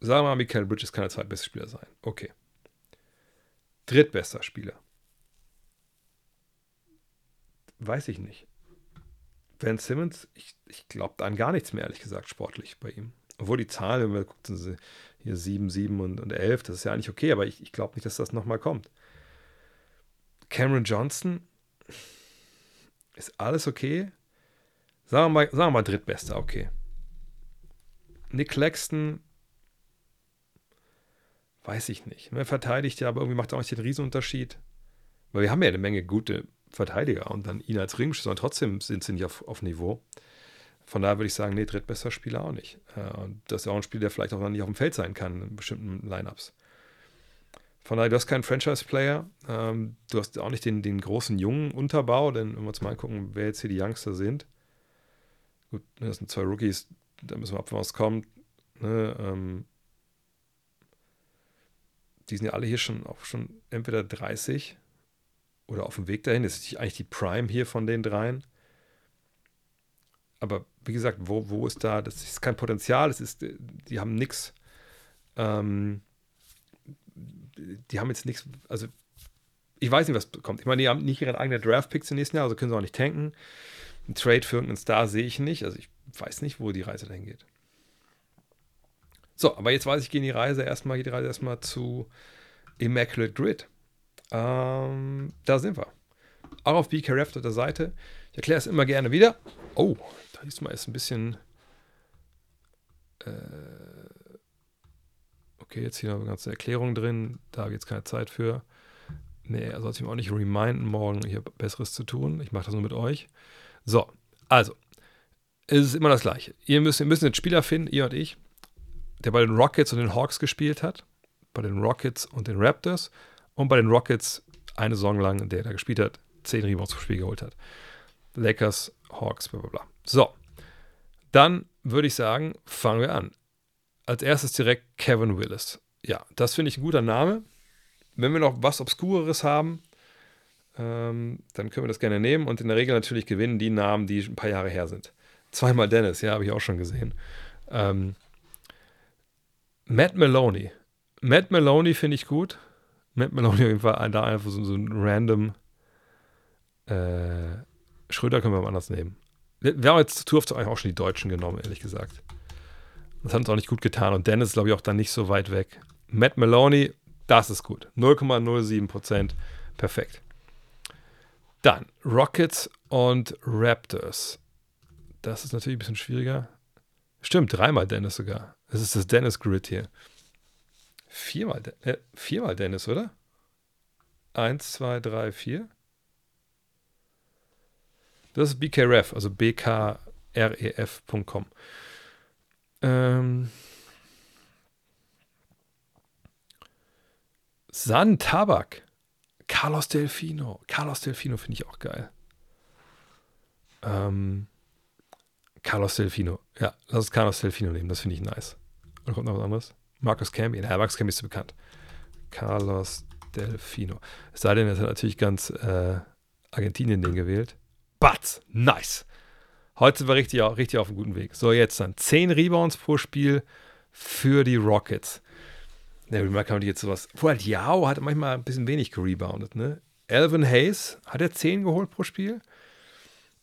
Sagen wir mal, Michael Bridges kann der zweitbeste Spieler sein. Okay. Drittbester Spieler. Weiß ich nicht. Ben Simmons, ich, ich glaube an gar nichts mehr, ehrlich gesagt, sportlich bei ihm. Obwohl die Zahlen, wenn man guckt, hier 7, 7 und, und 11, das ist ja eigentlich okay, aber ich, ich glaube nicht, dass das nochmal kommt. Cameron Johnson, ist alles okay? Sagen wir mal, sagen wir mal drittbester, okay. Nick Claxton, weiß ich nicht. Er verteidigt ja, aber irgendwie macht er auch nicht den Riesenunterschied. Weil wir haben ja eine Menge gute Verteidiger und dann ihn als Ringschütze und trotzdem sind sie nicht auf, auf Niveau. Von daher würde ich sagen, nee, drittbester Spieler auch nicht. Äh, und das ist auch ein Spiel, der vielleicht auch noch nicht auf dem Feld sein kann in bestimmten Lineups. Von daher, du hast keinen Franchise-Player. Ähm, du hast auch nicht den, den großen jungen Unterbau, denn wenn wir uns mal angucken, wer jetzt hier die Youngster sind. Gut, das sind zwei Rookies, da müssen wir abwarten, was kommt. Ne, ähm, die sind ja alle hier schon auch schon entweder 30 oder auf dem Weg dahin. Das ist eigentlich die Prime hier von den dreien. Aber wie gesagt, wo, wo ist da? Das ist kein Potenzial, es ist, die haben nichts. Ähm, die haben jetzt nichts, also ich weiß nicht, was kommt. Ich meine, die haben nicht ihre eigenen Draft-Picks im nächsten Jahr, also können sie auch nicht tanken. Ein Trade für irgendeinen Star sehe ich nicht. Also ich weiß nicht, wo die Reise dahin geht. So, aber jetzt weiß ich, gehen die Reise erstmal, geht die Reise erstmal zu Immaculate Grid. Ähm, da sind wir. Auch auf BKRF der Seite. Ich erkläre es immer gerne wieder. Oh, da ist mal ist ein bisschen. Äh, okay, jetzt hier noch eine ganze Erklärung drin. Da habe ich jetzt keine Zeit für. Nee, er soll sich mir auch nicht reminden, morgen hier Besseres zu tun. Ich mache das nur mit euch. So, also, es ist immer das Gleiche. Ihr müsst, ihr müsst einen Spieler finden, ihr und ich, der bei den Rockets und den Hawks gespielt hat, bei den Rockets und den Raptors und bei den Rockets eine Saison lang, der da gespielt hat, zehn Rebounds pro Spiel geholt hat. Lakers, Hawks, bla bla bla. So, dann würde ich sagen, fangen wir an. Als erstes direkt Kevin Willis. Ja, das finde ich ein guter Name. Wenn wir noch was Obskureres haben, ähm, dann können wir das gerne nehmen und in der Regel natürlich gewinnen die Namen, die ein paar Jahre her sind. Zweimal Dennis, ja, habe ich auch schon gesehen. Ähm, Matt Maloney. Matt Maloney finde ich gut. Matt Maloney auf jeden Fall da einfach so, so ein random äh, Schröder können wir mal anders nehmen. Wir haben jetzt zu oft eigentlich auch schon die Deutschen genommen, ehrlich gesagt. Das hat uns auch nicht gut getan. Und Dennis ist, glaube ich, auch dann nicht so weit weg. Matt Maloney, das ist gut. 0,07 Prozent. Perfekt. Dann Rockets und Raptors. Das ist natürlich ein bisschen schwieriger. Stimmt, dreimal Dennis sogar. Das ist das Dennis Grid hier. Viermal, äh, viermal Dennis, oder? Eins, zwei, drei, vier. Das ist BKREF, also bkref.com. Ähm, San Tabak. Carlos Delfino. Carlos Delfino finde ich auch geil. Ähm, Carlos Delfino. Ja, lass uns Carlos Delfino nehmen. Das finde ich nice. Und kommt noch was anderes? Marcus Camby. Ja, Marcus Camby ist zu bekannt. Carlos Delfino. Es sei denn, er hat natürlich ganz äh, Argentinien den gewählt. But, nice. Heute sind wir richtig, richtig auf einem guten Weg. So, jetzt dann 10 Rebounds pro Spiel für die Rockets. Ne, wie kann man jetzt sowas. Vorher halt Yao hat manchmal ein bisschen wenig gereboundet, ne? Alvin Hayes, hat er 10 geholt pro Spiel?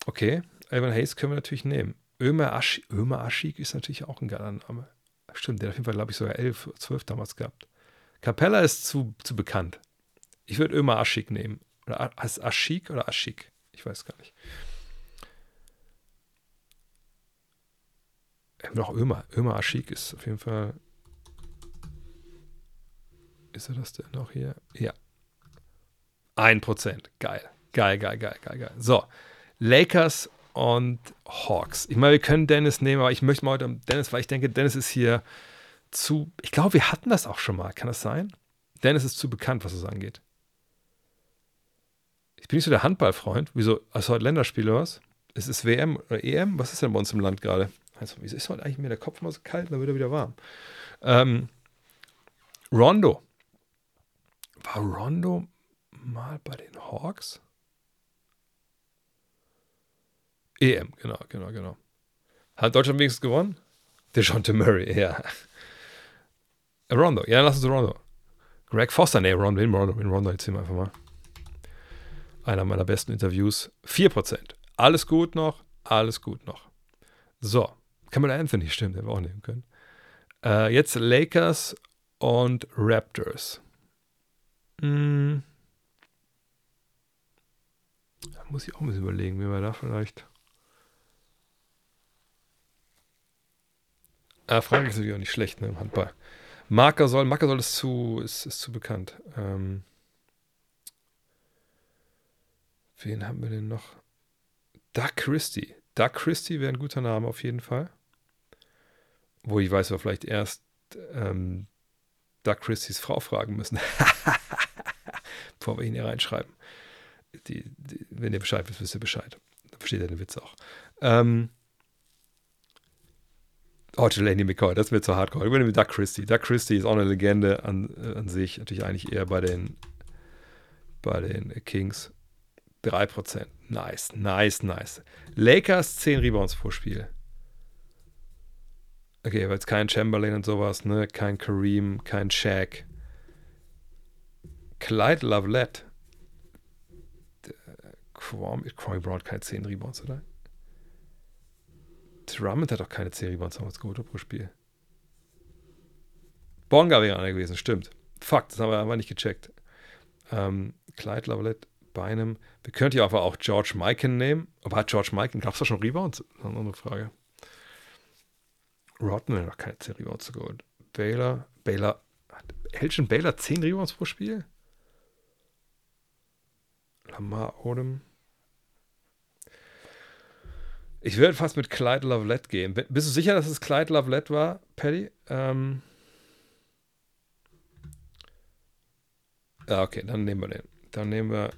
Okay, Alvin Hayes können wir natürlich nehmen. Ömer Aschik ist natürlich auch ein geiler Name. Stimmt, der hat auf jeden Fall, glaube ich, sogar 11, 12 damals gehabt. Capella ist zu, zu bekannt. Ich würde Ömer Aschik nehmen. Oder heißt Aschik oder Aschik? Ich weiß gar nicht. Noch Ömer. Ömer Aschik ist auf jeden Fall. Ist er das denn noch hier? Ja. 1%. Geil. Geil, geil, geil, geil, geil. So. Lakers und Hawks. Ich meine, wir können Dennis nehmen, aber ich möchte mal heute Dennis, weil ich denke, Dennis ist hier zu. Ich glaube, wir hatten das auch schon mal. Kann das sein? Dennis ist zu bekannt, was das angeht. Ich bin nicht so der Handballfreund. Wieso? Du heute Länderspiele was? Ist es WM oder EM? Was ist denn bei uns im Land gerade? Also, wieso ist heute eigentlich mir der Kopf mal so kalt, dann wird er wieder warm. Ähm, Rondo. War Rondo mal bei den Hawks? EM, genau, genau, genau. Hat Deutschland wenigstens gewonnen? DeJounte Murray, ja. Rondo, ja, lass uns Rondo. Greg Foster, nee, Rondo, in Rondo, in Rondo, erzähl mal einfach mal. Einer meiner besten Interviews. 4%. Alles gut noch, alles gut noch. So, Camilla Anthony, stimmt, den wir auch nehmen können. Äh, jetzt Lakers und Raptors. Hm. Da muss ich auch ein bisschen überlegen, wie wir da vielleicht. Äh, Frage ist natürlich auch nicht schlecht, ne, im Handball. Marker soll, Marker soll ist zu, ist, ist zu bekannt. Ähm, wen haben wir denn noch? Doug Christie. Doug Christie wäre ein guter Name auf jeden Fall. Wo ich weiß, wir vielleicht erst ähm, Doug Christies Frau fragen müssen. Bevor wir ihn hier reinschreiben. Die, die, wenn ihr Bescheid wisst, wisst ihr Bescheid. Da versteht ihr den Witz auch. Ähm, Oh, Delaney McCoy, das wird zu hardcore. Ich mit Doug Christie. Doug Christie ist auch eine Legende an, äh, an sich. Natürlich eigentlich eher bei den, bei den Kings. 3%. Nice, nice, nice. Lakers 10 Rebounds pro Spiel. Okay, aber jetzt kein Chamberlain und sowas, ne? Kein Kareem, kein Shaq. Clyde Lovelette. Kwame Brown kein 10 Rebounds, oder? Drummond hat doch keine 10 Rebounds damals geholt pro Spiel. Bonga wäre einer gewesen, stimmt. Fuck, das haben wir aber nicht gecheckt. Ähm, Clyde Lavalette bei einem. Wir könnten ja auch George Mikan nehmen. Aber hat George Mikan, gab es da schon Rebounds? Das ist eine andere Frage. Rodman hat noch keine 10 Rebounds geholt. Baylor, Baylor, hält schon Baylor 10 Rebounds pro Spiel? Lamar Odom. Ich würde fast mit Clyde Lovelett gehen. Bist du sicher, dass es Clyde Lovelett war, Paddy? Ähm ja, okay, dann nehmen wir den. Dann nehmen wir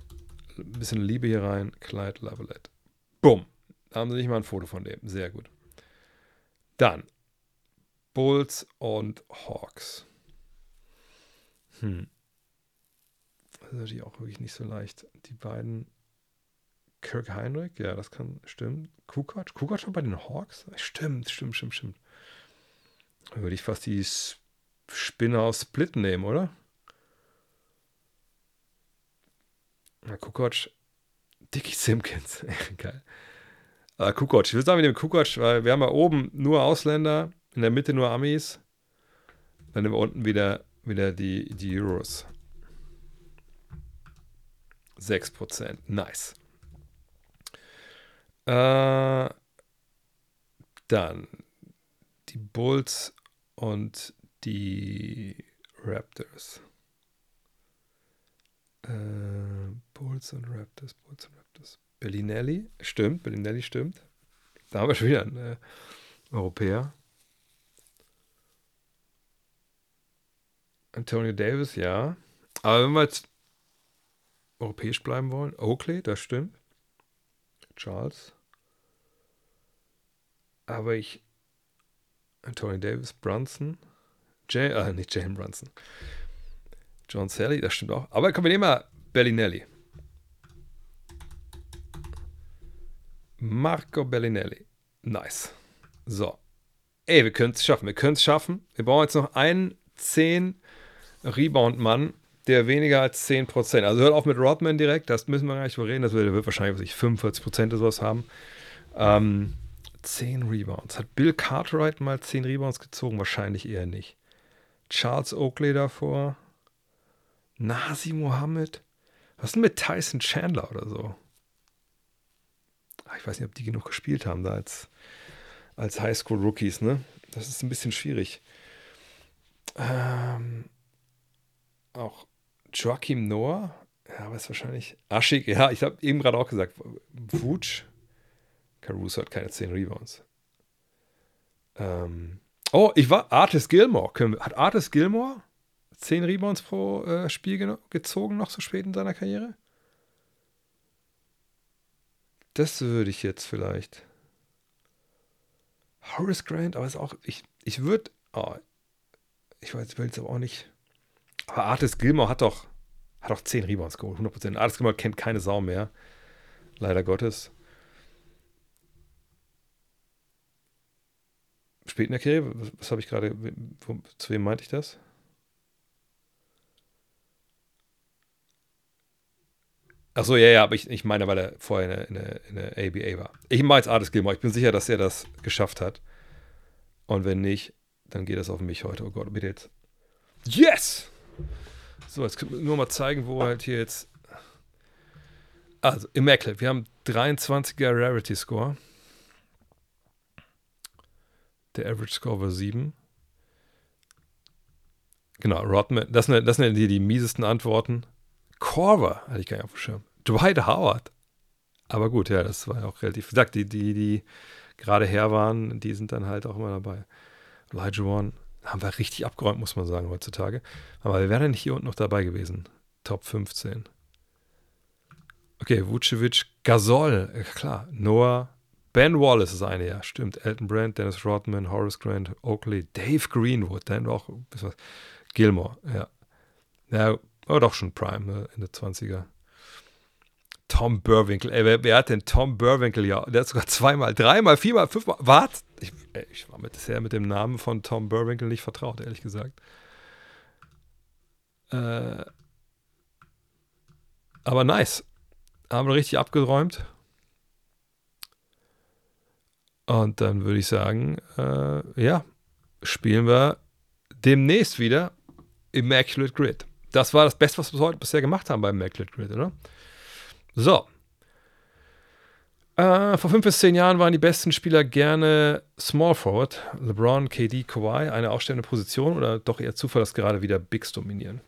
ein bisschen Liebe hier rein. Clyde Lovelett. Bumm. Da haben sie nicht mal ein Foto von dem. Sehr gut. Dann Bulls und Hawks. Hm. Das ist natürlich auch wirklich nicht so leicht. Die beiden Kirk Heinrich, ja, das kann stimmen. Kukoc, Kukoc schon bei den Hawks? Stimmt, stimmt, stimmt, stimmt. Dann würde ich fast die Spinner aus Split nehmen, oder? Na, Kukoc, Dickie Simpkins, geil. Aber Kukoc, ich würde sagen, wir nehmen Kukoc, weil wir haben ja oben nur Ausländer, in der Mitte nur Amis. Dann nehmen wir unten wieder, wieder die, die Euros. 6%, nice. Äh, dann die Bulls und die Raptors. Äh, Bulls und Raptors, Bulls und Raptors. Bellinelli, stimmt, Bellinelli stimmt. Da haben wir schon wieder einen äh, Europäer. Antonio Davis, ja. Aber wenn wir jetzt europäisch bleiben wollen, Oakley, das stimmt. Charles aber ich. Anthony Davis, Brunson, Jay, äh, nicht Jane Brunson. John Sally, das stimmt auch. Aber komm, wir nehmen mal Bellinelli. Marco Bellinelli. Nice. So. Ey, wir können es schaffen. Wir können es schaffen. Wir brauchen jetzt noch einen 10 Rebound-Mann, der weniger als 10%. Also hört auf mit Rodman direkt. Das müssen wir gar nicht überreden. Das wird, wird wahrscheinlich was ich, 45% oder sowas haben. Ähm, 10 Rebounds. Hat Bill Cartwright mal 10 Rebounds gezogen? Wahrscheinlich eher nicht. Charles Oakley davor. Nasi Mohammed. Was ist denn mit Tyson Chandler oder so? Ah, ich weiß nicht, ob die genug gespielt haben da als als Highschool-Rookies, ne? Das ist ein bisschen schwierig. Ähm, auch Joachim Noah, ja, aber ist wahrscheinlich Aschig, ja, ich habe eben gerade auch gesagt, Wutsch, Caruso hat keine 10 Rebounds. Ähm, oh, ich war Artis Gilmore. Hat Artis Gilmore 10 Rebounds pro äh, Spiel gezogen, noch so spät in seiner Karriere? Das würde ich jetzt vielleicht. Horace Grant, aber ist auch, ich, ich würde, oh, ich weiß, ich will jetzt aber auch nicht. Aber Artis Gilmore hat doch, hat doch 10 Rebounds geholt, 100%. Artis Gilmore kennt keine Sau mehr. Leider Gottes. Spät in der Karriere, was, was habe ich gerade, zu wem meinte ich das? Achso, ja, ja, aber ich, ich meine, weil er vorher in der, in der ABA war. Ich mache jetzt Artis Gilmore. Ich bin sicher, dass er das geschafft hat. Und wenn nicht, dann geht das auf mich heute. Oh Gott, bitte jetzt. Yes! So, jetzt können wir nur mal zeigen, wo halt hier jetzt. Also, Immaculate. Wir haben 23er Rarity Score. Der Average Score war 7. Genau, Rodman. Das sind, das sind die, die miesesten Antworten. Corver, hatte ich gar nicht auf dem Schirm. Dwight Howard. Aber gut, ja, das war ja auch relativ. Wie gesagt, die, die, die gerade her waren, die sind dann halt auch immer dabei. Elijah One haben wir richtig abgeräumt, muss man sagen, heutzutage. Aber wir wären dann hier unten noch dabei gewesen. Top 15. Okay, Vucevic, Gasol, klar. Noah, Ben Wallace ist eine, ja, stimmt. Elton Brand, Dennis Rodman, Horace Grant, Oakley, Dave Greenwood, dann auch, was, Gilmore, ja. Ja, war doch schon Prime, ne, Ende 20er. Tom Burwinkel. Ey, wer, wer, hat denn Tom Burwinkel ja? Der hat sogar zweimal, dreimal, viermal, fünfmal. Was? Ich, ich war mit, bisher mit dem Namen von Tom Burwinkel nicht vertraut, ehrlich gesagt. Äh, aber nice. Haben wir richtig abgeräumt. Und dann würde ich sagen, äh, ja, spielen wir demnächst wieder Immaculate Grid. Das war das Beste, was wir heute bisher gemacht haben beim Immaculate Grid, oder? So. Äh, vor fünf bis zehn Jahren waren die besten Spieler gerne Small Forward. LeBron, KD, Kawhi. Eine aufstellende Position oder doch eher Zufall, dass gerade wieder Bigs dominieren?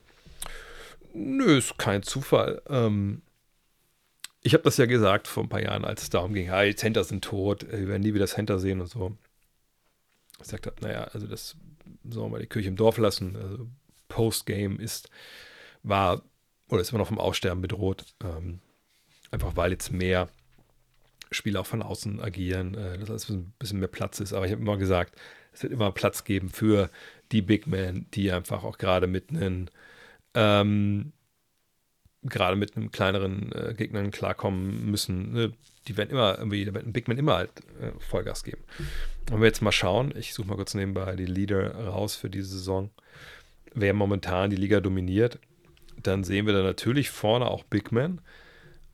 Nö, ist kein Zufall. Ähm, ich habe das ja gesagt vor ein paar Jahren, als es darum ging, hey, Center sind tot, wir werden nie wieder Center sehen und so. Ich sagte, naja, also das sollen wir mal die Kirche im Dorf lassen. Also Postgame ist, war oder ist immer noch vom Aussterben bedroht. Ähm, Einfach weil jetzt mehr Spieler auch von außen agieren, äh, dass es ein bisschen mehr Platz ist. Aber ich habe immer gesagt, es wird immer Platz geben für die Big Men, die einfach auch gerade mit einem ähm, gerade mit einem kleineren äh, Gegnern klarkommen müssen. Ne? Die werden immer irgendwie, da wird Big Man immer halt äh, Vollgas geben. Wenn wir jetzt mal schauen, ich suche mal kurz nebenbei die Leader raus für diese Saison, wer momentan die Liga dominiert, dann sehen wir da natürlich vorne auch Big Man.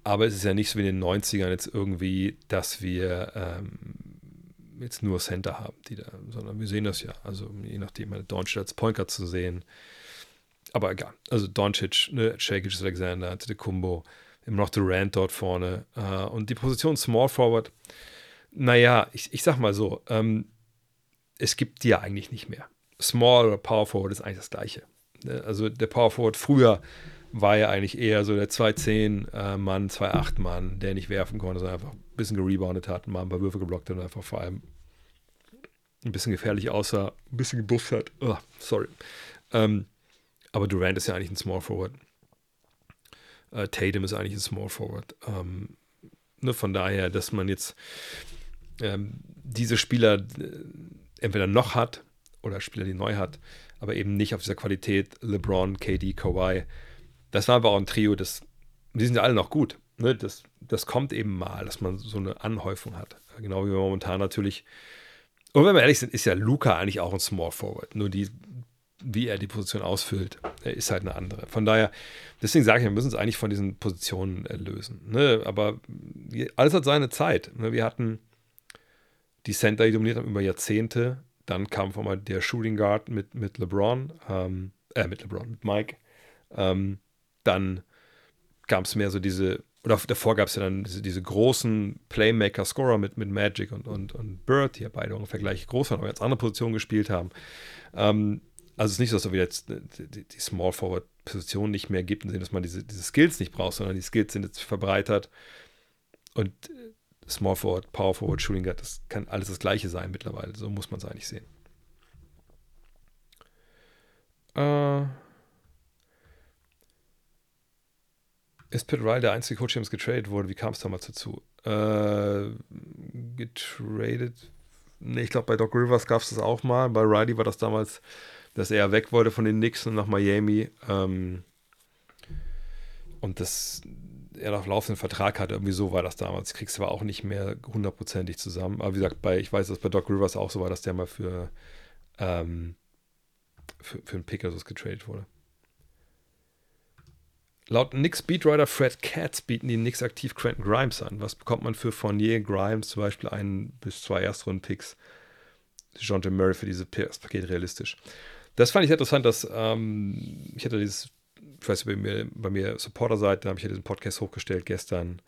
Aber es ist ja nicht so wie in den 90ern jetzt irgendwie, dass wir ähm, jetzt nur Center haben, die da, sondern wir sehen das ja. Also je nachdem, eine Doncic als Guard zu sehen. Aber egal. Also Doncic, ne, Shakic, Alexander, Antetokounmpo, immer noch Durant dort vorne. Äh, und die Position Small Forward, naja, ich, ich sag mal so, ähm, es gibt die ja eigentlich nicht mehr. Small oder Power Forward ist eigentlich das Gleiche. Ne? Also der Power Forward früher war ja eigentlich eher so der 2-10-Mann, äh, 2-8-Mann, der nicht werfen konnte, sondern einfach ein bisschen gereboundet hat, mal ein paar Würfe geblockt hat und einfach vor allem ein bisschen gefährlich aussah, ein bisschen gebufft hat. Oh, sorry. Ähm, aber Durant ist ja eigentlich ein Small Forward. Äh, Tatum ist eigentlich ein Small Forward. Ähm, ne, von daher, dass man jetzt ähm, diese Spieler äh, entweder noch hat oder Spieler, die neu hat, aber eben nicht auf dieser Qualität LeBron, KD, Kawhi, das war aber auch ein Trio, das, die sind ja alle noch gut. Ne? Das, das kommt eben mal, dass man so eine Anhäufung hat. Genau wie wir momentan natürlich. Und wenn wir ehrlich sind, ist ja Luca eigentlich auch ein Small Forward. Nur die, wie er die Position ausfüllt, ist halt eine andere. Von daher, deswegen sage ich, wir müssen uns eigentlich von diesen Positionen lösen. Ne? Aber alles hat seine Zeit. Ne? Wir hatten die Center, die dominiert haben über Jahrzehnte. Dann kam vor allem der Shooting Guard mit, mit LeBron, ähm, äh, mit LeBron, mit Mike. Ähm, dann gab es mehr so diese oder davor gab es ja dann diese, diese großen Playmaker-Scorer mit, mit Magic und, und, und Bird, die ja beide ungefähr gleich groß waren, aber jetzt andere Positionen gespielt haben. Ähm, also es ist nicht so, dass es jetzt die, die Small Forward-Position nicht mehr gibt, dass man diese, diese Skills nicht braucht, sondern die Skills sind jetzt verbreitert. Und äh, Small Forward, Power Forward, Shooting Guard, das kann alles das Gleiche sein mittlerweile. So muss man es eigentlich sehen. Äh, ist Pitt Riley der einzige Coach, der uns getradet wurde? Wie kam es damals dazu? Äh, getradet? Nee, ich glaube, bei Doc Rivers gab es das auch mal. Bei Riley war das damals, dass er weg wollte von den Knicks und nach Miami. Ähm, und das er noch laufenden Vertrag hatte, irgendwie so war das damals. Kriegst du aber auch nicht mehr hundertprozentig zusammen. Aber wie gesagt, bei, ich weiß, dass bei Doc Rivers auch so war, dass der mal für, ähm, für, für einen Pegasus getradet wurde. Laut Knicks Beatwriter Fred Katz bieten die Knicks aktiv Quentin Grimes an. Was bekommt man für Fournier Grimes zum Beispiel einen bis zwei Erstrunden-Picks? John Murray für dieses Paket realistisch. Das fand ich interessant, dass ähm, ich hatte dieses, ich weiß nicht, bei mir, bei mir Supporter-Seite, habe ich ja diesen Podcast hochgestellt gestern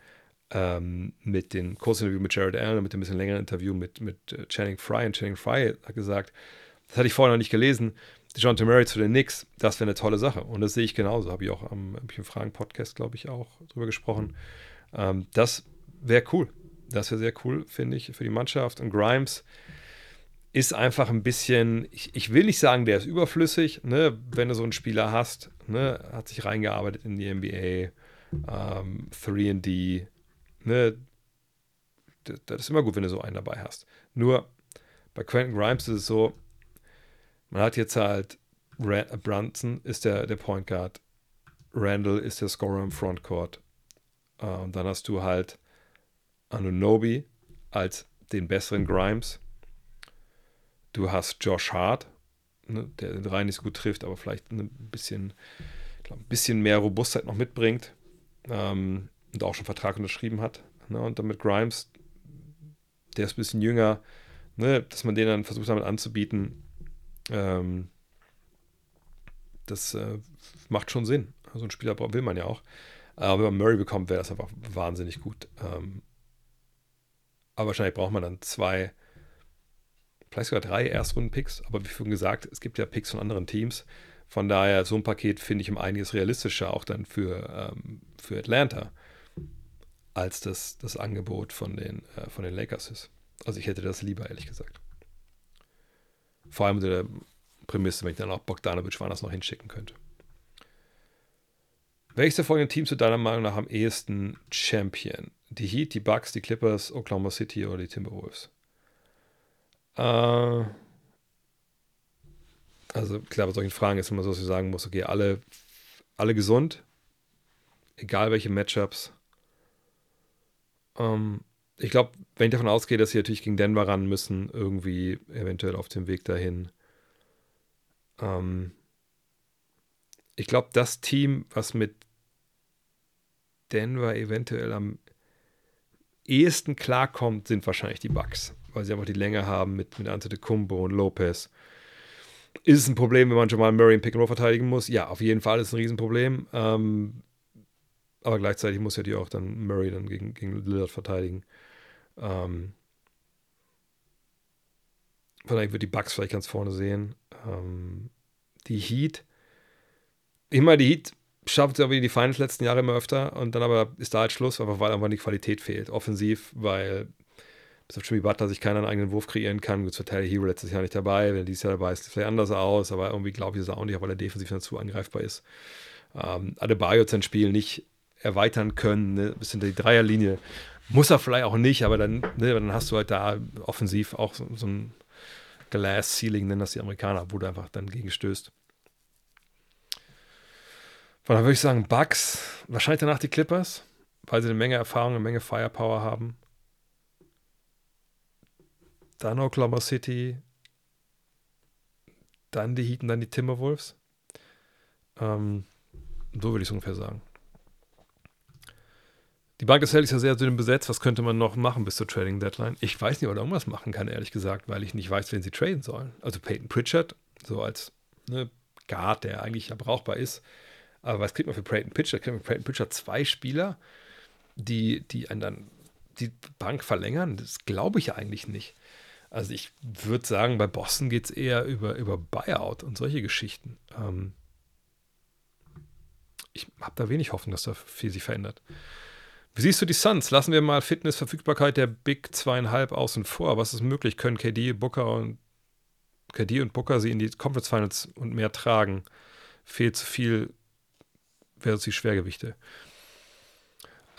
ähm, mit dem Kurzinterview mit Jared Allen und mit dem bisschen längeren Interview mit, mit äh, Channing Fry. Und Channing Fry hat gesagt, das hatte ich vorher noch nicht gelesen, John Murray zu den Knicks, das wäre eine tolle Sache. Und das sehe ich genauso. Habe ich auch am, am Fragen-Podcast, glaube ich, auch drüber gesprochen. Ähm, das wäre cool. Das wäre sehr cool, finde ich, für die Mannschaft. Und Grimes ist einfach ein bisschen, ich, ich will nicht sagen, der ist überflüssig, ne? wenn du so einen Spieler hast, ne? hat sich reingearbeitet in die NBA, ähm, 3D, ne? Das, das ist immer gut, wenn du so einen dabei hast. Nur bei Quentin Grimes ist es so, man hat jetzt halt Brunson ist der, der Point Guard, Randall ist der Scorer im Frontcourt. Uh, und dann hast du halt Anunobi als den besseren Grimes. Du hast Josh Hart, ne, der den Reihen nicht so gut trifft, aber vielleicht ein bisschen, glaub, ein bisschen mehr Robustheit noch mitbringt. Ähm, und auch schon Vertrag unterschrieben hat. Ne, und dann mit Grimes, der ist ein bisschen jünger, ne, dass man den dann versucht damit anzubieten, ähm, das äh, macht schon Sinn. So einen Spieler will man ja auch. Aber wenn man Murray bekommt, wäre das einfach wahnsinnig gut. Ähm, aber wahrscheinlich braucht man dann zwei, vielleicht sogar drei Erstrunden-Picks. Aber wie vorhin gesagt, es gibt ja Picks von anderen Teams. Von daher, so ein Paket finde ich um einiges realistischer, auch dann für, ähm, für Atlanta, als das, das Angebot von den, äh, von den Lakers ist. Also ich hätte das lieber, ehrlich gesagt. Vor allem unter der Prämisse, wenn ich dann auch Bogdanovic Warners noch hinschicken könnte. Welches der folgenden Teams sind deiner Meinung nach am ehesten Champion? Die Heat, die Bucks, die Clippers, Oklahoma City oder die Timberwolves? Äh, also klar, bei solchen Fragen ist immer so, dass ich sagen muss, okay, alle, alle gesund, egal welche Matchups. Ähm, ich glaube, wenn ich davon ausgehe, dass sie natürlich gegen Denver ran müssen, irgendwie eventuell auf dem Weg dahin. Ähm, ich glaube, das Team, was mit Denver eventuell am ehesten klarkommt, sind wahrscheinlich die Bucks, weil sie einfach die Länge haben mit, mit Antetokounmpo und Lopez. Ist es ein Problem, wenn man schon mal Murray im Pick and Roll verteidigen muss? Ja, auf jeden Fall ist es ein Riesenproblem. Ähm, aber gleichzeitig muss ja die auch dann Murray dann gegen, gegen Lillard verteidigen. Ähm, vielleicht wird die Bugs vielleicht ganz vorne sehen. Ähm, die Heat, immer die Heat schafft es aber in die Finals letzten Jahre immer öfter und dann aber ist da halt Schluss, einfach weil einfach die Qualität fehlt. Offensiv, weil bis auf Jimmy Butler sich keinen eigenen Wurf kreieren kann. Gut, Tyler Hero letztes Jahr nicht dabei. Wenn er dieses Jahr dabei ist, sieht es vielleicht anders aus, aber irgendwie glaube ich es auch nicht, weil er defensiv dazu angreifbar ist. Ähm, Adebayo sein Spiel nicht erweitern können, ne, bis hinter die Dreierlinie. Muss er vielleicht auch nicht, aber dann, ne, dann hast du halt da offensiv auch so, so ein Glass Ceiling, nennen das die Amerikaner, wo du einfach dann gegen stößt. Von daher würde ich sagen, Bugs, wahrscheinlich danach die Clippers, weil sie eine Menge Erfahrung, eine Menge Firepower haben. Dann Oklahoma City, dann die Heat und dann die Timberwolves. Ähm, so würde ich es ungefähr sagen. Die Bank ist ja sehr dünn besetzt. Was könnte man noch machen bis zur Trading Deadline? Ich weiß nicht, ob er irgendwas machen kann, ehrlich gesagt, weil ich nicht weiß, wen sie traden sollen. Also Peyton Pritchard, so als ne, Guard, der eigentlich ja brauchbar ist. Aber was kriegt man für Peyton Pritchard? Kriegt man für Peyton Pritchard zwei Spieler, die, die einen dann die Bank verlängern, das glaube ich ja eigentlich nicht. Also ich würde sagen, bei Boston geht es eher über, über Buyout und solche Geschichten. Ähm ich habe da wenig Hoffnung, dass da viel sich verändert. Wie siehst du die Suns? Lassen wir mal Fitnessverfügbarkeit der Big zweieinhalb außen vor. Was ist möglich? Können KD, Booker und KD und Booker sie in die Conference Finals und mehr tragen? Fehlt zu viel versus die Schwergewichte.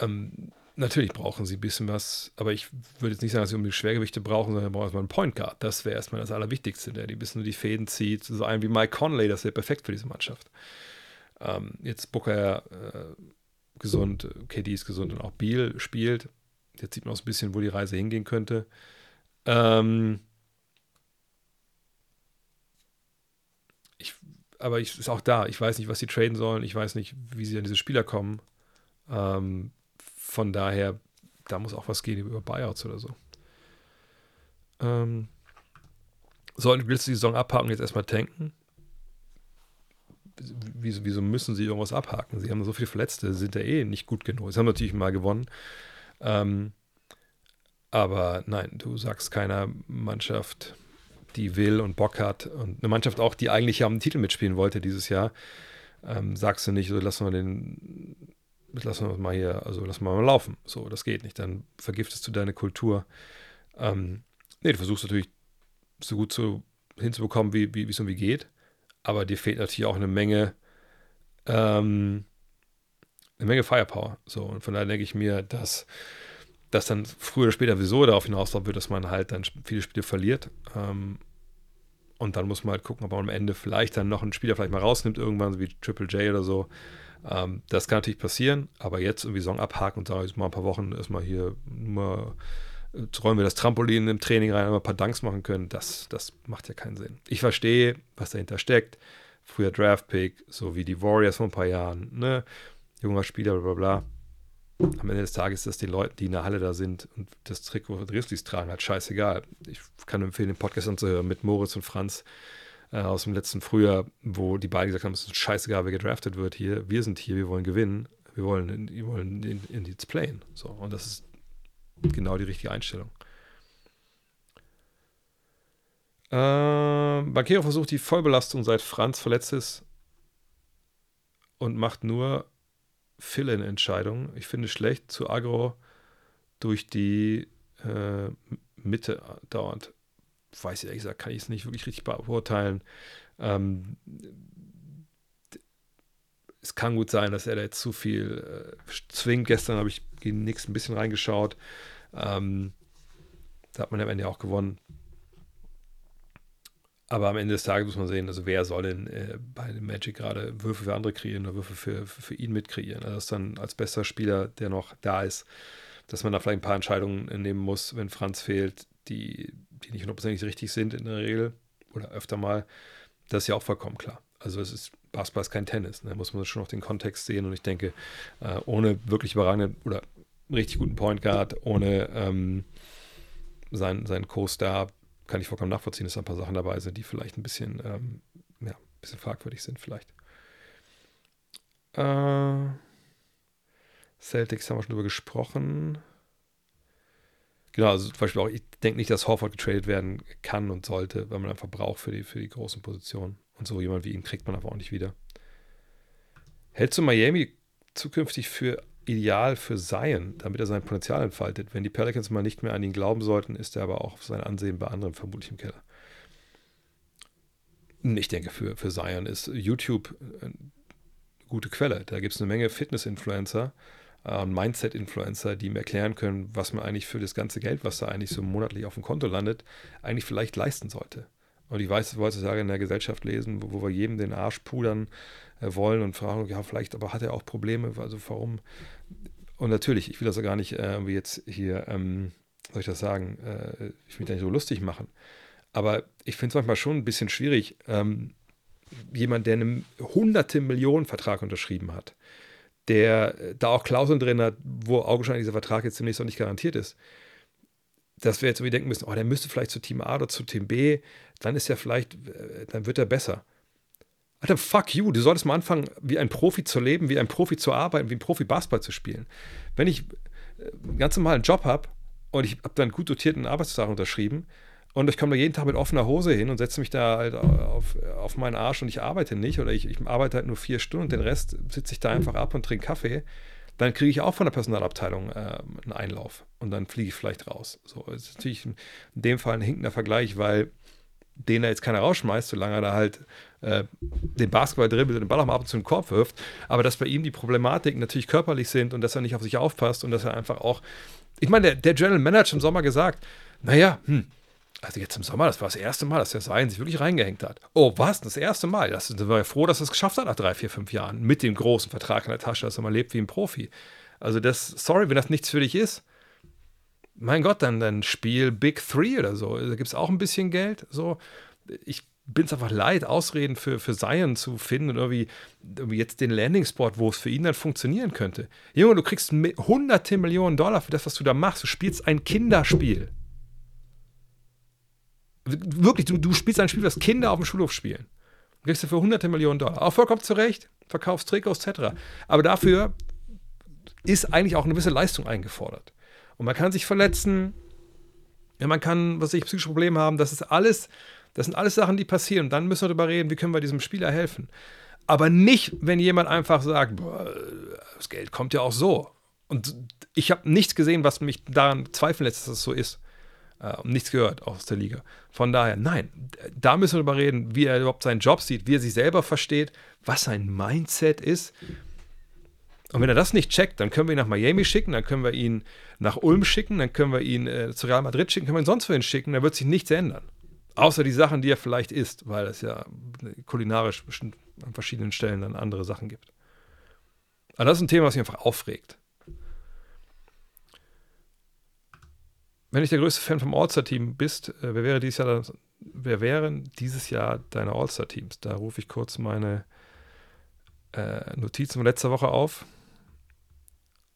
Ähm, Natürlich brauchen sie ein bisschen was, aber ich würde jetzt nicht sagen, dass sie unbedingt Schwergewichte brauchen, sondern brauchen erstmal einen Point Guard. Das wäre erstmal das Allerwichtigste, der die bisschen nur die Fäden zieht. So einen wie Mike Conley, das wäre perfekt für diese Mannschaft. Ähm, jetzt Booker äh, gesund, KD ist gesund und auch Beal spielt. Jetzt sieht man auch ein bisschen, wo die Reise hingehen könnte. Ähm, ich, aber ich ist auch da. Ich weiß nicht, was sie traden sollen. Ich weiß nicht, wie sie an diese Spieler kommen. Ähm, von daher, da muss auch was gehen über Buyouts oder so. Ähm, willst du die Saison abhaken jetzt erstmal tanken? Wieso, wieso, müssen sie irgendwas abhaken? Sie haben so viele Verletzte, sind ja eh nicht gut genug. Sie haben natürlich mal gewonnen. Ähm, aber nein, du sagst keiner Mannschaft, die will und Bock hat und eine Mannschaft auch, die eigentlich ja den Titel mitspielen wollte dieses Jahr, ähm, sagst du nicht, so lassen wir den lassen wir mal hier, also lassen wir mal laufen. So, das geht nicht. Dann vergiftest du deine Kultur. Ähm, nee, du versuchst natürlich so gut zu, hinzubekommen, wie, wie es irgendwie geht. Aber dir fehlt natürlich auch eine Menge, ähm, eine Menge Firepower. So, und von daher denke ich mir, dass das dann früher oder später sowieso darauf hinauslaufen wird, dass man halt dann viele Spiele verliert. Ähm, und dann muss man halt gucken, ob man am Ende vielleicht dann noch einen Spieler vielleicht mal rausnimmt, irgendwann, so wie Triple J oder so. Ähm, das kann natürlich passieren, aber jetzt irgendwie Song abhaken und sagen, jetzt mal ein paar Wochen erstmal hier nur jetzt rollen wir das Trampolin im Training rein, ein paar Danks machen können, das, das macht ja keinen Sinn. Ich verstehe, was dahinter steckt. Früher Draftpick, so wie die Warriors vor ein paar Jahren, ne? Junger Spieler, bla bla bla. Am Ende des Tages ist das den Leuten, die in der Halle da sind und das Trikot Grizzlies tragen, halt scheißegal. Ich kann empfehlen, den Podcast anzuhören mit Moritz und Franz äh, aus dem letzten Frühjahr, wo die beiden gesagt haben, es ist scheißegal, wer gedraftet wird hier. Wir sind hier, wir wollen gewinnen. Wir wollen, wir wollen in, in die Playen. So, und das ist genau die richtige Einstellung. Äh, Banquero versucht die Vollbelastung, seit Franz verletzt ist und macht nur Fill-In-Entscheidungen. Ich finde schlecht zu aggro durch die äh, Mitte dauernd weiß ich ehrlich gesagt, kann ich es nicht wirklich richtig beurteilen. Ähm, es kann gut sein, dass er da jetzt zu viel äh, zwingt. Gestern habe ich gegen Nix ein bisschen reingeschaut. Ähm, da hat man am Ende auch gewonnen. Aber am Ende des Tages muss man sehen, also wer soll denn äh, bei dem Magic gerade Würfe für andere kreieren oder Würfe für, für, für ihn mitkreieren. Also das dann als bester Spieler, der noch da ist, dass man da vielleicht ein paar Entscheidungen nehmen muss, wenn Franz fehlt, die die nicht hundertprozentig richtig sind in der Regel oder öfter mal, das ist ja auch vollkommen klar. Also es ist, Basketball ist kein Tennis, da ne? muss man schon noch den Kontext sehen und ich denke, äh, ohne wirklich überragenden oder richtig guten Point Guard, ohne ähm, seinen, seinen Co-Star, kann ich vollkommen nachvollziehen, dass da ein paar Sachen dabei sind, die vielleicht ein bisschen, ähm, ja, ein bisschen fragwürdig sind vielleicht. Äh, Celtics haben wir schon drüber gesprochen. Genau, also zum Beispiel auch, ich denke nicht, dass Horford getradet werden kann und sollte, weil man einfach braucht für die, für die großen Positionen. Und so jemand wie ihn kriegt man aber auch nicht wieder. Hältst du Miami zukünftig für ideal für Zion, damit er sein Potenzial entfaltet? Wenn die Pelicans mal nicht mehr an ihn glauben sollten, ist er aber auch auf sein Ansehen bei anderen vermutlich im Keller. Ich denke, für, für Zion ist YouTube eine gute Quelle. Da gibt es eine Menge Fitness-Influencer, äh, Mindset-Influencer, die ihm erklären können, was man eigentlich für das ganze Geld, was da eigentlich so monatlich auf dem Konto landet, eigentlich vielleicht leisten sollte. Und ich weiß, heutzutage in der Gesellschaft lesen, wo, wo wir jedem den Arsch pudern äh, wollen und fragen, ja, vielleicht, aber hat er auch Probleme? Also warum? Und natürlich, ich will das ja gar nicht äh, jetzt hier, ähm, soll ich das sagen, äh, ich will da nicht so lustig machen. Aber ich finde es manchmal schon ein bisschen schwierig, ähm, jemand, der einen hunderte Millionen Vertrag unterschrieben hat, der da auch Klauseln drin hat, wo augenscheinlich dieser Vertrag jetzt zunächst noch nicht garantiert ist. Dass wir jetzt irgendwie denken müssen, oh, der müsste vielleicht zu Team A oder zu Team B, dann ist er vielleicht, äh, dann wird er besser. Alter, fuck you, du solltest mal anfangen, wie ein Profi zu leben, wie ein Profi zu arbeiten, wie ein Profi Basketball zu spielen. Wenn ich äh, einen ganz normalen Job habe und ich habe dann gut dotierten Arbeitsvertrag unterschrieben und ich komme da jeden Tag mit offener Hose hin und setze mich da halt auf, auf meinen Arsch und ich arbeite nicht oder ich, ich arbeite halt nur vier Stunden und den Rest sitze ich da einfach ab und trinke Kaffee, dann kriege ich auch von der Personalabteilung äh, einen Einlauf und dann fliege ich vielleicht raus. So, das ist natürlich in dem Fall ein hinkender Vergleich, weil den da jetzt keiner rausschmeißt, solange er da halt äh, den Basketball dribbelt und den Ball auch mal ab und zu in den Korb wirft. Aber dass bei ihm die Problematiken natürlich körperlich sind und dass er nicht auf sich aufpasst und dass er einfach auch. Ich meine, der, der General Manager im Sommer gesagt, naja, hm, also jetzt im Sommer, das war das erste Mal, dass der Sein sich wirklich reingehängt hat. Oh, was? Das erste Mal? Das sind wir froh, dass er es geschafft hat nach drei, vier, fünf Jahren. Mit dem großen Vertrag in der Tasche, dass er mal lebt wie ein Profi. Also das, sorry, wenn das nichts für dich ist, mein Gott, dann, dann spiel Big Three oder so. Da gibt es auch ein bisschen Geld. So, ich bin es einfach leid, Ausreden für, für Zion zu finden und irgendwie, irgendwie jetzt den Landing-Spot, wo es für ihn dann funktionieren könnte. Junge, du kriegst hunderte Millionen Dollar für das, was du da machst. Du spielst ein Kinderspiel. Wirklich, du, du spielst ein Spiel, das Kinder auf dem Schulhof spielen. Du kriegst du für hunderte Millionen Dollar. Auch vollkommen zurecht, verkaufst Trikots etc. Aber dafür ist eigentlich auch eine gewisse Leistung eingefordert. Und man kann sich verletzen, ja, man kann, was ich, psychische Probleme haben, das ist alles, das sind alles Sachen, die passieren. Und dann müssen wir darüber reden, wie können wir diesem Spieler helfen. Aber nicht, wenn jemand einfach sagt, boah, das Geld kommt ja auch so. Und ich habe nichts gesehen, was mich daran zweifeln lässt, dass das so ist. Äh, nichts gehört aus der Liga. Von daher, nein, da müssen wir darüber reden, wie er überhaupt seinen Job sieht, wie er sich selber versteht, was sein Mindset ist. Und wenn er das nicht checkt, dann können wir ihn nach Miami schicken, dann können wir ihn nach Ulm schicken, dann können wir ihn äh, zu Real Madrid schicken, können wir ihn sonst wohin schicken, da wird sich nichts ändern. Außer die Sachen, die er vielleicht isst, weil es ja kulinarisch an verschiedenen Stellen dann andere Sachen gibt. Aber das ist ein Thema, was mich einfach aufregt. Wenn ich der größte Fan vom All-Star-Team bist, äh, wer wäre dieses Jahr, wer wären dieses Jahr deine All-Star-Teams? Da rufe ich kurz meine äh, Notizen von letzter Woche auf.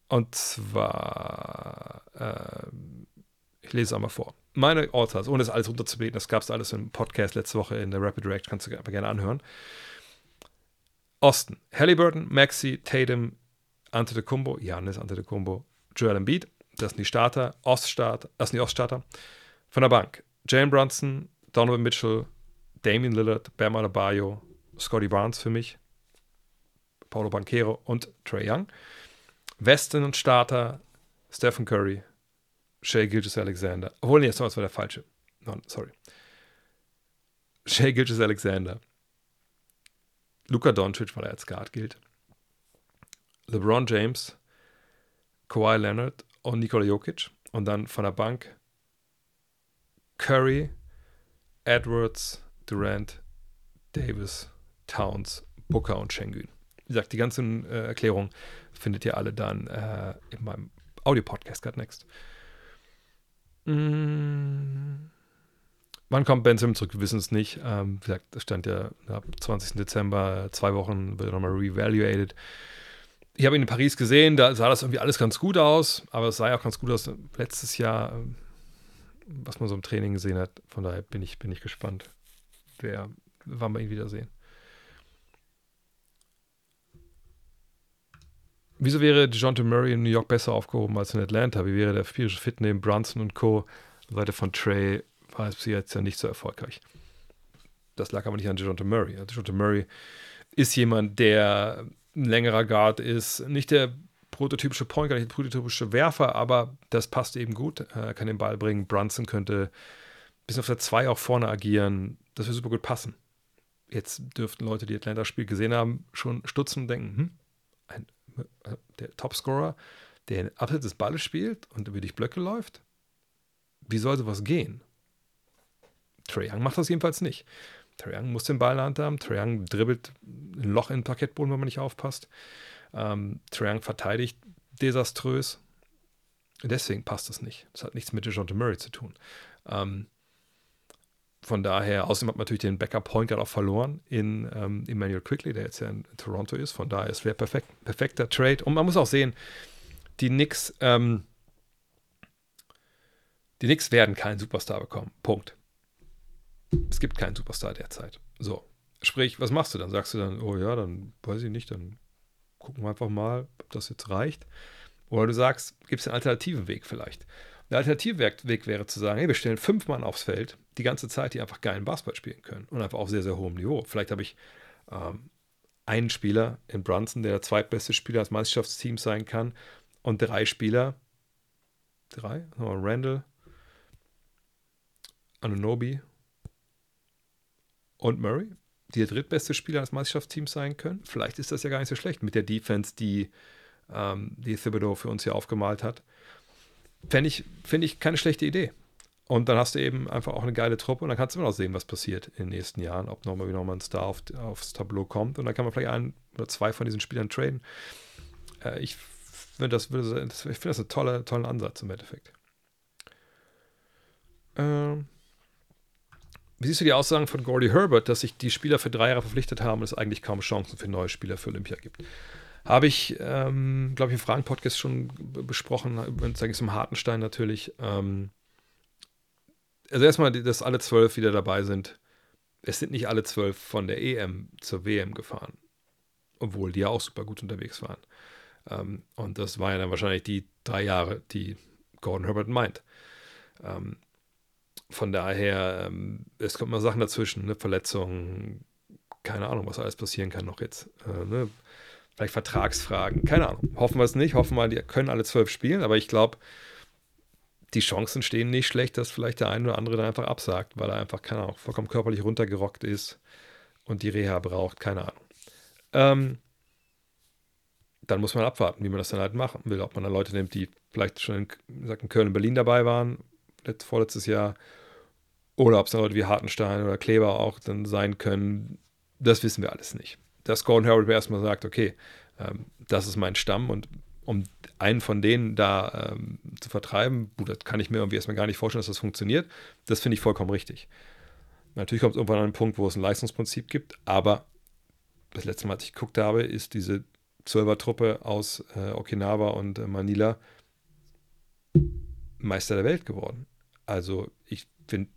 Und zwar, äh, ich lese es einmal vor. Meine All-Stars, ohne das alles runterzubeten, das gab es alles im Podcast letzte Woche in der Rapid React, kannst du aber gerne anhören. Osten, Halliburton, Maxi, Tatum, Antetokounmpo, Janis Antetokounmpo, Joel Embiid, das sind die Starter, Oststarter, das sind die Oststarter. Von der Bank, Jalen Brunson, Donovan Mitchell, Damian Lillard, Bam Adebayo, Scotty Barnes für mich, Paulo Banquero und Trey Young. Westen und Starter, Stephen Curry, Shea Gilgis Alexander. Obwohl, nee, das war der falsche. No, sorry. Shea Gilgis Alexander. Luka Doncic, weil er als Guard gilt. LeBron James, Kawhi Leonard und Nikola Jokic. Und dann von der Bank Curry, Edwards, Durant, Davis, Towns, Booker und Schengen. Wie gesagt, die ganzen äh, Erklärungen findet ihr alle dann äh, in meinem Audio-Podcast Cut Next. Mm. Wann kommt Ben Simmons zurück? Wir wissen es nicht. Ähm, wie gesagt, das stand ja ab 20. Dezember, zwei Wochen wird er nochmal reevaluated. Ich habe ihn in Paris gesehen, da sah das irgendwie alles ganz gut aus, aber es sah ja auch ganz gut aus letztes Jahr, ähm, was man so im Training gesehen hat. Von daher bin ich, bin ich gespannt, wer, wann wir ihn wiedersehen. Wieso wäre DeJounte Murray in New York besser aufgehoben als in Atlanta? Wie wäre der physische Fit neben Brunson und Co. Seite von Trey war es jetzt ja nicht so erfolgreich. Das lag aber nicht an DeJounte Murray. DeJounte Murray ist jemand, der ein längerer Guard ist, nicht der prototypische Point Guard, nicht der prototypische Werfer, aber das passt eben gut. Er kann den Ball bringen. Brunson könnte bis auf der 2 auch vorne agieren. Das würde super gut passen. Jetzt dürften Leute, die Atlanta-Spiel gesehen haben, schon stutzen und denken, hm, ein der Topscorer, der abseits des Balles spielt und über die Blöcke läuft? Wie soll sowas gehen? Trae Young macht das jedenfalls nicht. Trae muss den Ball in der Hand haben. Trae dribbelt ein Loch in den Parkettboden, wenn man nicht aufpasst. Ähm, Trae verteidigt desaströs. Deswegen passt das nicht. Das hat nichts mit DeJounte Murray zu tun. Ähm, von daher, außerdem hat man natürlich den Backup Point Guard auch verloren in ähm, Emmanuel Quickly, der jetzt ja in, in Toronto ist. Von daher, es wäre perfekt, perfekter Trade. Und man muss auch sehen, die Knicks, ähm, die Knicks werden keinen Superstar bekommen. Punkt. Es gibt keinen Superstar derzeit. So. Sprich, was machst du dann? Sagst du dann, oh ja, dann weiß ich nicht, dann gucken wir einfach mal, ob das jetzt reicht. Oder du sagst, gibt es einen alternativen Weg vielleicht. Der Alternativweg wäre zu sagen, hey, wir stellen fünf Mann aufs Feld, die ganze Zeit, die einfach geilen Basketball spielen können und einfach auf sehr, sehr hohem Niveau. Vielleicht habe ich ähm, einen Spieler in Brunson, der der zweitbeste Spieler des Meisterschaftsteams sein kann und drei Spieler, drei, Randall, Anunobi und Murray, die der drittbeste Spieler des Meisterschaftsteams sein können. Vielleicht ist das ja gar nicht so schlecht mit der Defense, die, ähm, die Thibodeau für uns hier aufgemalt hat. Fände ich, finde ich keine schlechte Idee. Und dann hast du eben einfach auch eine geile Truppe und dann kannst du immer noch sehen, was passiert in den nächsten Jahren, ob nochmal wieder mal ein Star auf, aufs Tableau kommt. Und dann kann man vielleicht einen oder zwei von diesen Spielern traden. Äh, ich finde das, ich find das einen tolle, tollen Ansatz im Endeffekt. Ähm, wie siehst du die Aussagen von Gordy Herbert, dass sich die Spieler für drei Jahre verpflichtet haben und es eigentlich kaum Chancen für neue Spieler für Olympia gibt? Habe ich, ähm, glaube ich, im Fragen-Podcast schon besprochen, ging es um Hartenstein natürlich. Ähm, also erstmal, dass alle zwölf wieder dabei sind. Es sind nicht alle zwölf von der EM zur WM gefahren. Obwohl die ja auch super gut unterwegs waren. Ähm, und das waren ja dann wahrscheinlich die drei Jahre, die Gordon Herbert meint. Ähm, von daher, ähm, es kommen mal Sachen dazwischen, ne? Verletzungen, keine Ahnung, was alles passieren kann noch jetzt. Äh, ne? Vielleicht Vertragsfragen, keine Ahnung. Hoffen wir es nicht, hoffen wir, die können alle zwölf spielen, aber ich glaube, die Chancen stehen nicht schlecht, dass vielleicht der eine oder andere dann einfach absagt, weil er einfach, keine Ahnung, vollkommen körperlich runtergerockt ist und die Reha braucht, keine Ahnung. Ähm, dann muss man abwarten, wie man das dann halt machen will. Ob man dann Leute nimmt, die vielleicht schon in, in Köln und Berlin dabei waren, vorletztes Jahr, oder ob es Leute wie Hartenstein oder Kleber auch dann sein können, das wissen wir alles nicht dass Gordon Harold erstmal sagt, okay, ähm, das ist mein Stamm und um einen von denen da ähm, zu vertreiben, gut, das kann ich mir irgendwie erstmal gar nicht vorstellen, dass das funktioniert. Das finde ich vollkommen richtig. Natürlich kommt es irgendwann an einen Punkt, wo es ein Leistungsprinzip gibt, aber das letzte Mal, als ich geguckt habe, ist diese Zwölfer-Truppe aus äh, Okinawa und äh, Manila Meister der Welt geworden. Also ich finde,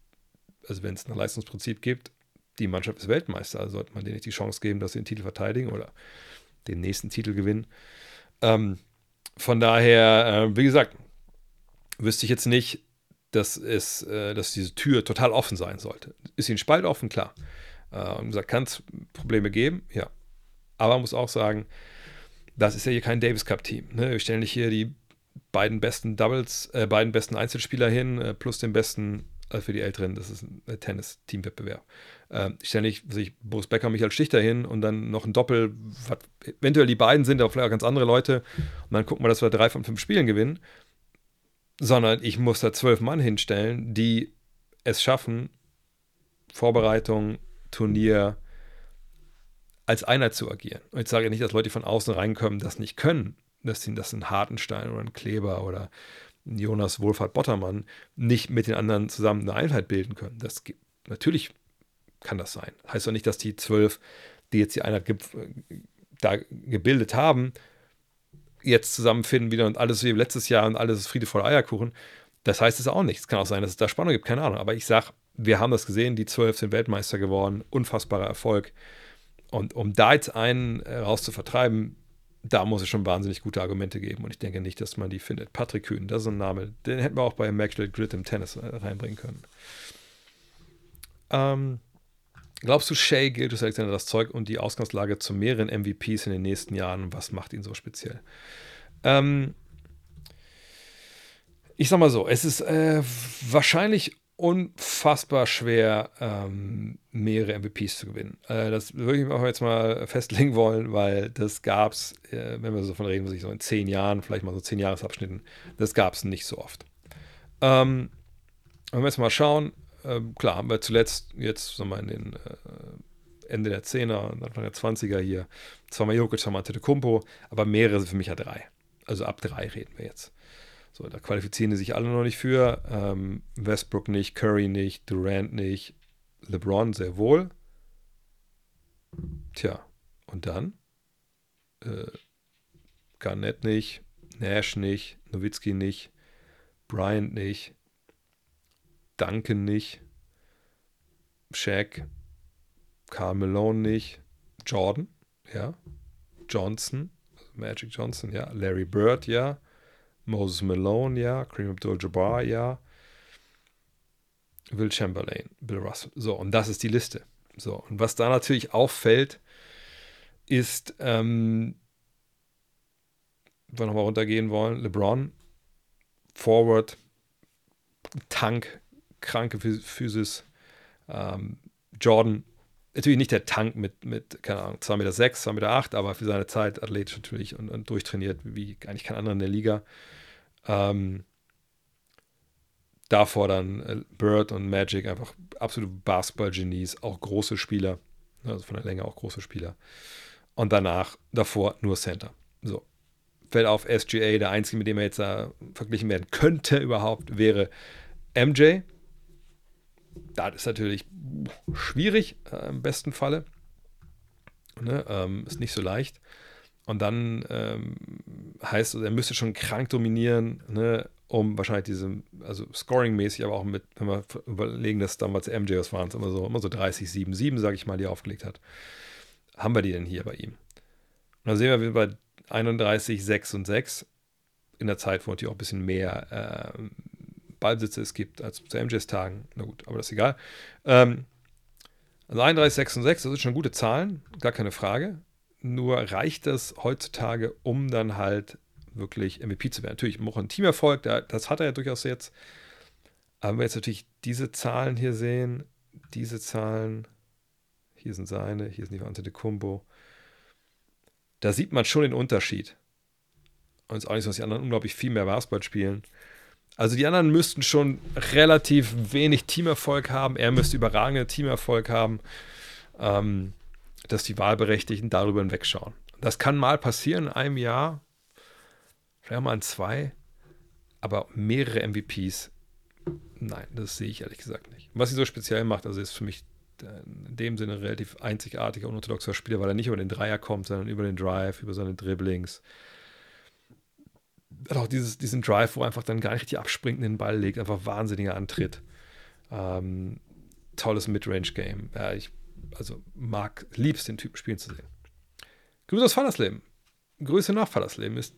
also wenn es ein Leistungsprinzip gibt, die Mannschaft ist Weltmeister, also sollte man denen nicht die Chance geben, dass sie den Titel verteidigen oder den nächsten Titel gewinnen. Ähm, von daher, äh, wie gesagt, wüsste ich jetzt nicht, dass, es, äh, dass diese Tür total offen sein sollte. Ist sie ein Spalt offen? Klar. Äh, und gesagt, kann es Probleme geben? Ja. Aber man muss auch sagen, das ist ja hier kein Davis Cup-Team. Ne? Wir stellen nicht hier die beiden besten Doubles, äh, beiden besten Einzelspieler hin, äh, plus den besten also für die Älteren, das ist ein Tennis-Teamwettbewerb. Ähm, ständig sich Boris Becker, Michael Stichter hin und dann noch ein Doppel, was, eventuell die beiden sind, aber vielleicht auch ganz andere Leute. Und dann gucken wir, dass wir drei von fünf Spielen gewinnen. Sondern ich muss da zwölf Mann hinstellen, die es schaffen, Vorbereitung, Turnier als Einheit zu agieren. Und ich sage nicht, dass Leute, von außen reinkommen, das nicht können. Dass sie das ein Hartenstein oder ein Kleber oder Jonas Wohlfahrt Bottermann nicht mit den anderen zusammen eine Einheit bilden können. Das natürlich kann das sein. Heißt doch nicht, dass die zwölf, die jetzt die Einheit ge da gebildet haben, jetzt zusammenfinden wieder und alles wie letztes Jahr und alles ist Friede voll Eierkuchen. Das heißt es auch nicht. Es kann auch sein, dass es da Spannung gibt, keine Ahnung. Aber ich sage, wir haben das gesehen, die zwölf sind Weltmeister geworden, unfassbarer Erfolg. Und um da jetzt einen äh, raus zu vertreiben, da muss es schon wahnsinnig gute Argumente geben und ich denke nicht, dass man die findet. Patrick Kühn, das ist ein Name, den hätten wir auch bei Maxwell Grid im Tennis äh, reinbringen können. Ähm, glaubst du, Shay Gildas Alexander das Zeug und die Ausgangslage zu mehreren MVPs in den nächsten Jahren? Was macht ihn so speziell? Ähm, ich sag mal so, es ist äh, wahrscheinlich unfassbar schwer, ähm, mehrere MVPs zu gewinnen. Äh, das würde ich auch jetzt mal festlegen wollen, weil das gab es, äh, wenn wir so von reden, so in zehn Jahren, vielleicht mal so zehn Jahresabschnitten, das gab es nicht so oft. Ähm, wenn wir jetzt mal schauen, äh, klar, haben wir zuletzt jetzt sagen wir, in den äh, Ende der 10er, Anfang der 20er hier, zweimal Jokic, zweimal Antetokounmpo, aber mehrere sind für mich ja drei. Also ab drei reden wir jetzt. So, da qualifizieren die sich alle noch nicht für. Ähm, Westbrook nicht, Curry nicht, Durant nicht, LeBron sehr wohl. Tja, und dann? Äh, Garnett nicht, Nash nicht, Nowitzki nicht, Bryant nicht, Duncan nicht, Shaq, Karl Malone nicht. Jordan, ja. Johnson, Magic Johnson, ja. Larry Bird, ja. Moses Malone, ja. Kareem Abdul-Jabbar, ja. Will Chamberlain, Bill Russell. So, und das ist die Liste. So, und was da natürlich auffällt, ist, ähm, wenn wir nochmal runtergehen wollen, LeBron, Forward, Tank, kranke Physis, ähm, Jordan, natürlich nicht der Tank mit, mit keine Ahnung, 2,6 Meter, 2,8 Meter, aber für seine Zeit athletisch natürlich und, und durchtrainiert, wie eigentlich kein anderer in der Liga. Ähm, davor dann äh, Bird und Magic einfach absolute Basketball-Genies, auch große Spieler, also von der Länge auch große Spieler. Und danach, davor nur Center. So. Fällt auf SGA, der einzige, mit dem er jetzt uh, verglichen werden könnte überhaupt, wäre MJ. Das ist natürlich schwierig äh, im besten Falle. Ne? Ähm, ist nicht so leicht. Und dann ähm, heißt es, er müsste schon krank dominieren, ne? um wahrscheinlich diese, also scoring-mäßig, aber auch mit, wenn wir überlegen, dass damals MJ, was waren es, immer so, immer so 30, 7, 7, sage ich mal, die er aufgelegt hat. Haben wir die denn hier bei ihm? Und dann sehen wir, wir bei 31, 6 und 6 in der Zeit, wo natürlich auch ein bisschen mehr äh, Ballbesitze es gibt als zu MJs Tagen. Na gut, aber das ist egal. Ähm, also 31, 6 und 6, das sind schon gute Zahlen, gar keine Frage. Nur reicht das heutzutage, um dann halt wirklich MVP zu werden. Natürlich auch ein Teamerfolg, das hat er ja durchaus jetzt. Aber wenn wir jetzt natürlich diese Zahlen hier sehen, diese Zahlen, hier sind seine, hier sind die Ante Kumbo, da sieht man schon den Unterschied. Und es ist auch nicht so, dass die anderen unglaublich viel mehr Basketball spielen. Also die anderen müssten schon relativ wenig Teamerfolg haben. Er müsste überragende Teamerfolg haben, ähm, dass die Wahlberechtigten darüber hinwegschauen. Das kann mal passieren in einem Jahr, vielleicht mal in zwei, aber mehrere MVPs, nein, das sehe ich ehrlich gesagt nicht. Was sie so speziell macht, also ist für mich in dem Sinne relativ einzigartiger, unorthodoxer Spieler, weil er nicht über den Dreier kommt, sondern über den Drive, über seine Dribblings. Hat auch dieses, diesen Drive, wo er einfach dann gar nicht richtig abspringt, den Ball legt, einfach wahnsinniger Antritt. Ähm, tolles Midrange-Game. Ja, ich also mag, liebst den Typen spielen zu sehen. Grüße aus Fallersleben. Grüße nach Fallersleben ist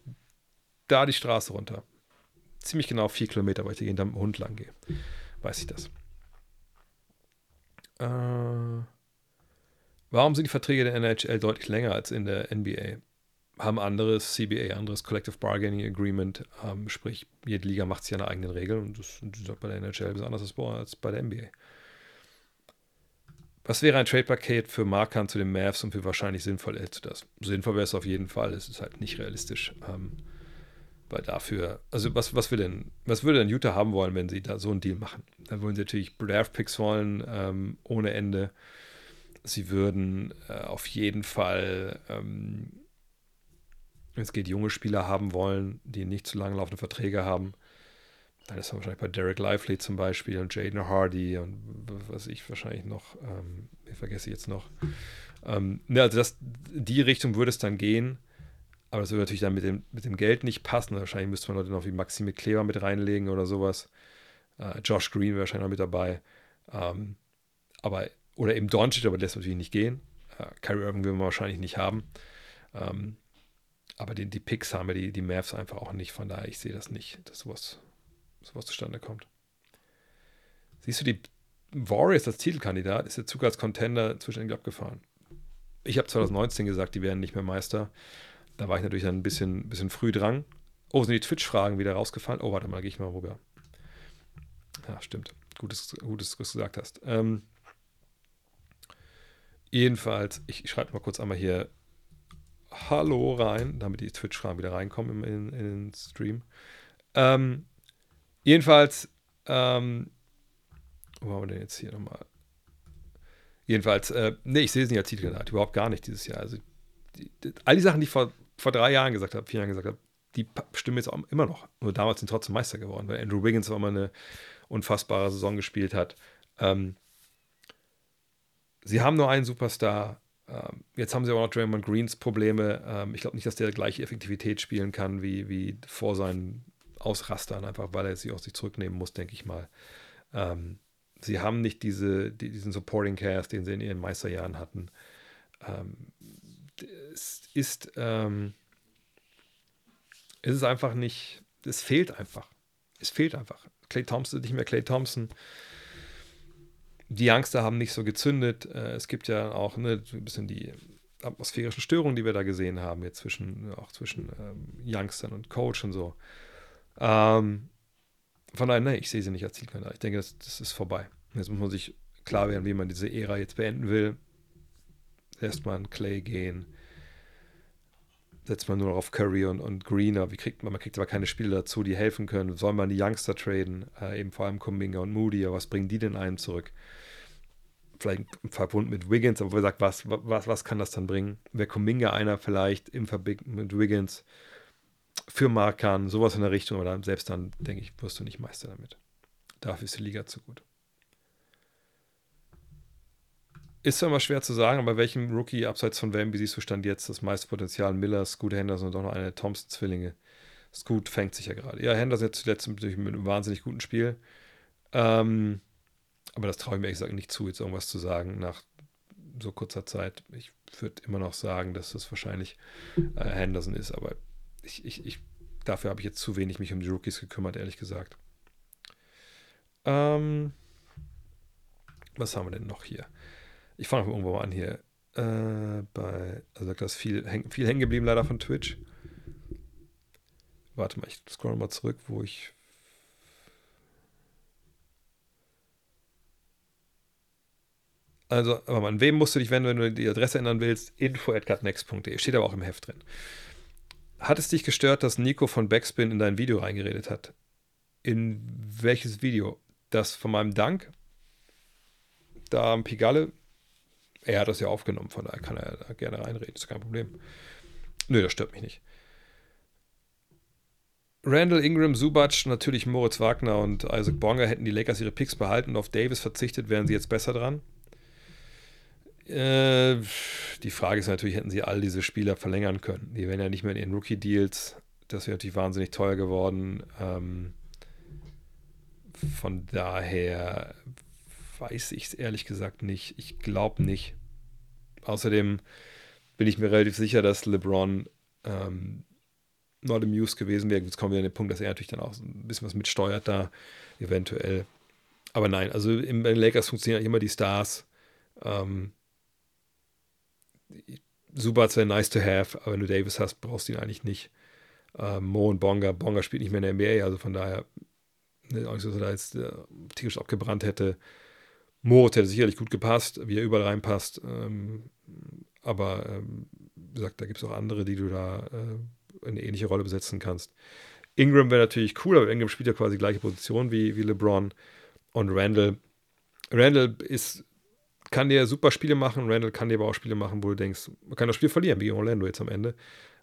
da die Straße runter. Ziemlich genau vier Kilometer, weil ich hier dem Hund lang gehe. Weiß ich das. Äh, warum sind die Verträge der NHL deutlich länger als in der NBA? Haben anderes CBA, anderes Collective Bargaining Agreement, ähm, sprich, jede Liga macht sich eine eigenen Regeln und das ist bei der NHL besonders als bei der NBA. Was wäre ein Trade-Paket für Markern zu den Mavs und wie wahrscheinlich sinnvoll du das? Sinnvoll wäre es auf jeden Fall, es ist halt nicht realistisch. Ähm, weil dafür, also was, was will denn, was würde denn Utah haben wollen, wenn sie da so einen Deal machen? Dann wollen sie natürlich Draft-Picks wollen, ähm, ohne Ende. Sie würden äh, auf jeden Fall, ähm, es geht, junge Spieler haben wollen, die nicht zu lang laufende Verträge haben. Dann ist man wahrscheinlich bei Derek Lively zum Beispiel und Jaden Hardy und was ich wahrscheinlich noch, ähm, ich vergesse jetzt noch. Ähm, ne, also das, die Richtung würde es dann gehen. Aber das würde natürlich dann mit dem, mit dem Geld nicht passen. Wahrscheinlich müsste man Leute noch wie Maxime Kleber mit reinlegen oder sowas. Äh, Josh Green wäre wahrscheinlich noch mit dabei. Ähm, aber, oder eben Doncic, aber lässt natürlich nicht gehen. Äh, Kyrie Irving will man wahrscheinlich nicht haben. Ähm, aber die, die Picks haben wir die, die Mavs einfach auch nicht. Von daher, ich sehe das nicht, dass sowas, sowas zustande kommt. Siehst du, die Warriors als Titelkandidat ist der Zug als Contender zwischendurch abgefahren. Ich habe 2019 gesagt, die werden nicht mehr Meister. Da war ich natürlich dann ein bisschen, bisschen früh dran. Oh, sind die Twitch-Fragen wieder rausgefallen? Oh, warte mal, gehe ich mal rüber. Ja, stimmt. Gutes, gutes, was du gesagt hast. Ähm, jedenfalls, ich, schreibe mal kurz einmal hier Hallo rein, damit die Twitch-Fragen wieder reinkommen in, in, in den Stream. Ähm, jedenfalls, ähm, wo haben wir denn jetzt hier nochmal? Jedenfalls, äh, nee, ich sehe es nicht als Titelkandidat, überhaupt gar nicht dieses Jahr. Also, die, die, all die Sachen, die ich vor vor drei Jahren gesagt habe, vier Jahren gesagt habe, die stimmen jetzt auch immer noch. Nur damals sind trotzdem Meister geworden, weil Andrew Wiggins auch mal eine unfassbare Saison gespielt hat. Ähm, sie haben nur einen Superstar. Ähm, jetzt haben sie aber noch Draymond Greens Probleme. Ähm, ich glaube nicht, dass der gleiche Effektivität spielen kann wie, wie vor seinen Ausrastern, einfach weil er sich aus sich zurücknehmen muss, denke ich mal. Ähm, sie haben nicht diese, die, diesen Supporting Cast, den sie in ihren Meisterjahren hatten. Ähm, es ist, ähm, es ist einfach nicht, es fehlt einfach. Es fehlt einfach. Clay Thompson ist nicht mehr Clay Thompson. Die Youngster haben nicht so gezündet. Äh, es gibt ja auch ne, ein bisschen die atmosphärischen Störungen, die wir da gesehen haben, jetzt zwischen, auch zwischen ähm, Youngstern und Coach und so. Ähm, von daher, ne, ich sehe sie nicht als Zielkandidat. Ich denke, das, das ist vorbei. Jetzt muss man sich klar werden, wie man diese Ära jetzt beenden will. Lässt man Clay gehen, setzt man nur noch auf Curry und, und Greener. Wie kriegt man, man kriegt aber keine Spieler dazu, die helfen können. Soll man die Youngster traden? Äh, eben vor allem Kuminga und Moody. Aber was bringen die denn einem zurück? Vielleicht im Verbund mit Wiggins, aber wer sagt, was, was, was kann das dann bringen? Wäre Kuminga einer vielleicht im Verbund mit Wiggins für Markan, sowas in der Richtung, aber selbst dann, denke ich, wirst du nicht Meister damit. Dafür ist die Liga zu gut. Ist immer schwer zu sagen, aber welchem Rookie abseits von Wemby siehst du stand jetzt das meiste Potenzial? Miller, Scoot Henderson und auch noch eine Thompson-Zwillinge. Scoot fängt sich ja gerade. Ja, Henderson jetzt zuletzt natürlich mit einem wahnsinnig guten Spiel. Ähm, aber das traue ich mir ehrlich gesagt nicht zu, jetzt irgendwas zu sagen nach so kurzer Zeit. Ich würde immer noch sagen, dass das wahrscheinlich äh, Henderson ist, aber ich, ich, ich, dafür habe ich jetzt zu wenig mich um die Rookies gekümmert, ehrlich gesagt. Ähm, was haben wir denn noch hier? Ich fange irgendwo mal an hier. Äh, bei, also da ist viel, häng, viel hängen geblieben leider von Twitch. Warte mal, ich scroll mal zurück, wo ich. Also, aber an wem musst du dich wenden, wenn du die Adresse ändern willst? info.gutnext.de. Steht aber auch im Heft drin. Hat es dich gestört, dass Nico von Backspin in dein Video reingeredet hat? In welches Video? Das von meinem Dank? Da am Pigalle er hat das ja aufgenommen, von daher kann er da gerne reinreden, ist kein Problem. Nö, das stört mich nicht. Randall Ingram, Subac, natürlich Moritz Wagner und Isaac Bonga hätten die Lakers ihre Picks behalten und auf Davis verzichtet, wären sie jetzt besser dran. Äh, die Frage ist natürlich, hätten sie all diese Spieler verlängern können? Die wären ja nicht mehr in ihren Rookie-Deals. Das wäre natürlich wahnsinnig teuer geworden. Ähm, von daher weiß ich es ehrlich gesagt nicht. Ich glaube nicht. Außerdem bin ich mir relativ sicher, dass LeBron ähm, not amused gewesen wäre. Jetzt kommen wir an den Punkt, dass er natürlich dann auch ein bisschen was mitsteuert da, eventuell. Aber nein, also im, den Lakers funktionieren immer die Stars. Ähm, Subats wäre nice to have, aber wenn du Davis hast, brauchst du ihn eigentlich nicht. Ähm, Mo und Bonga, Bonga spielt nicht mehr in der NBA, also von daher ne, auch nicht so, dass er da jetzt äh, tierisch abgebrannt hätte. Moritz hätte sicherlich gut gepasst, wie er überall reinpasst. Ähm, aber ähm, wie gesagt, da gibt es auch andere, die du da äh, eine ähnliche Rolle besetzen kannst. Ingram wäre natürlich cool, aber Ingram spielt ja quasi die gleiche Position wie, wie LeBron. Und Randall, Randall ist, kann dir super Spiele machen, Randall kann dir aber auch Spiele machen, wo du denkst, man kann das Spiel verlieren, wie Orlando jetzt am Ende.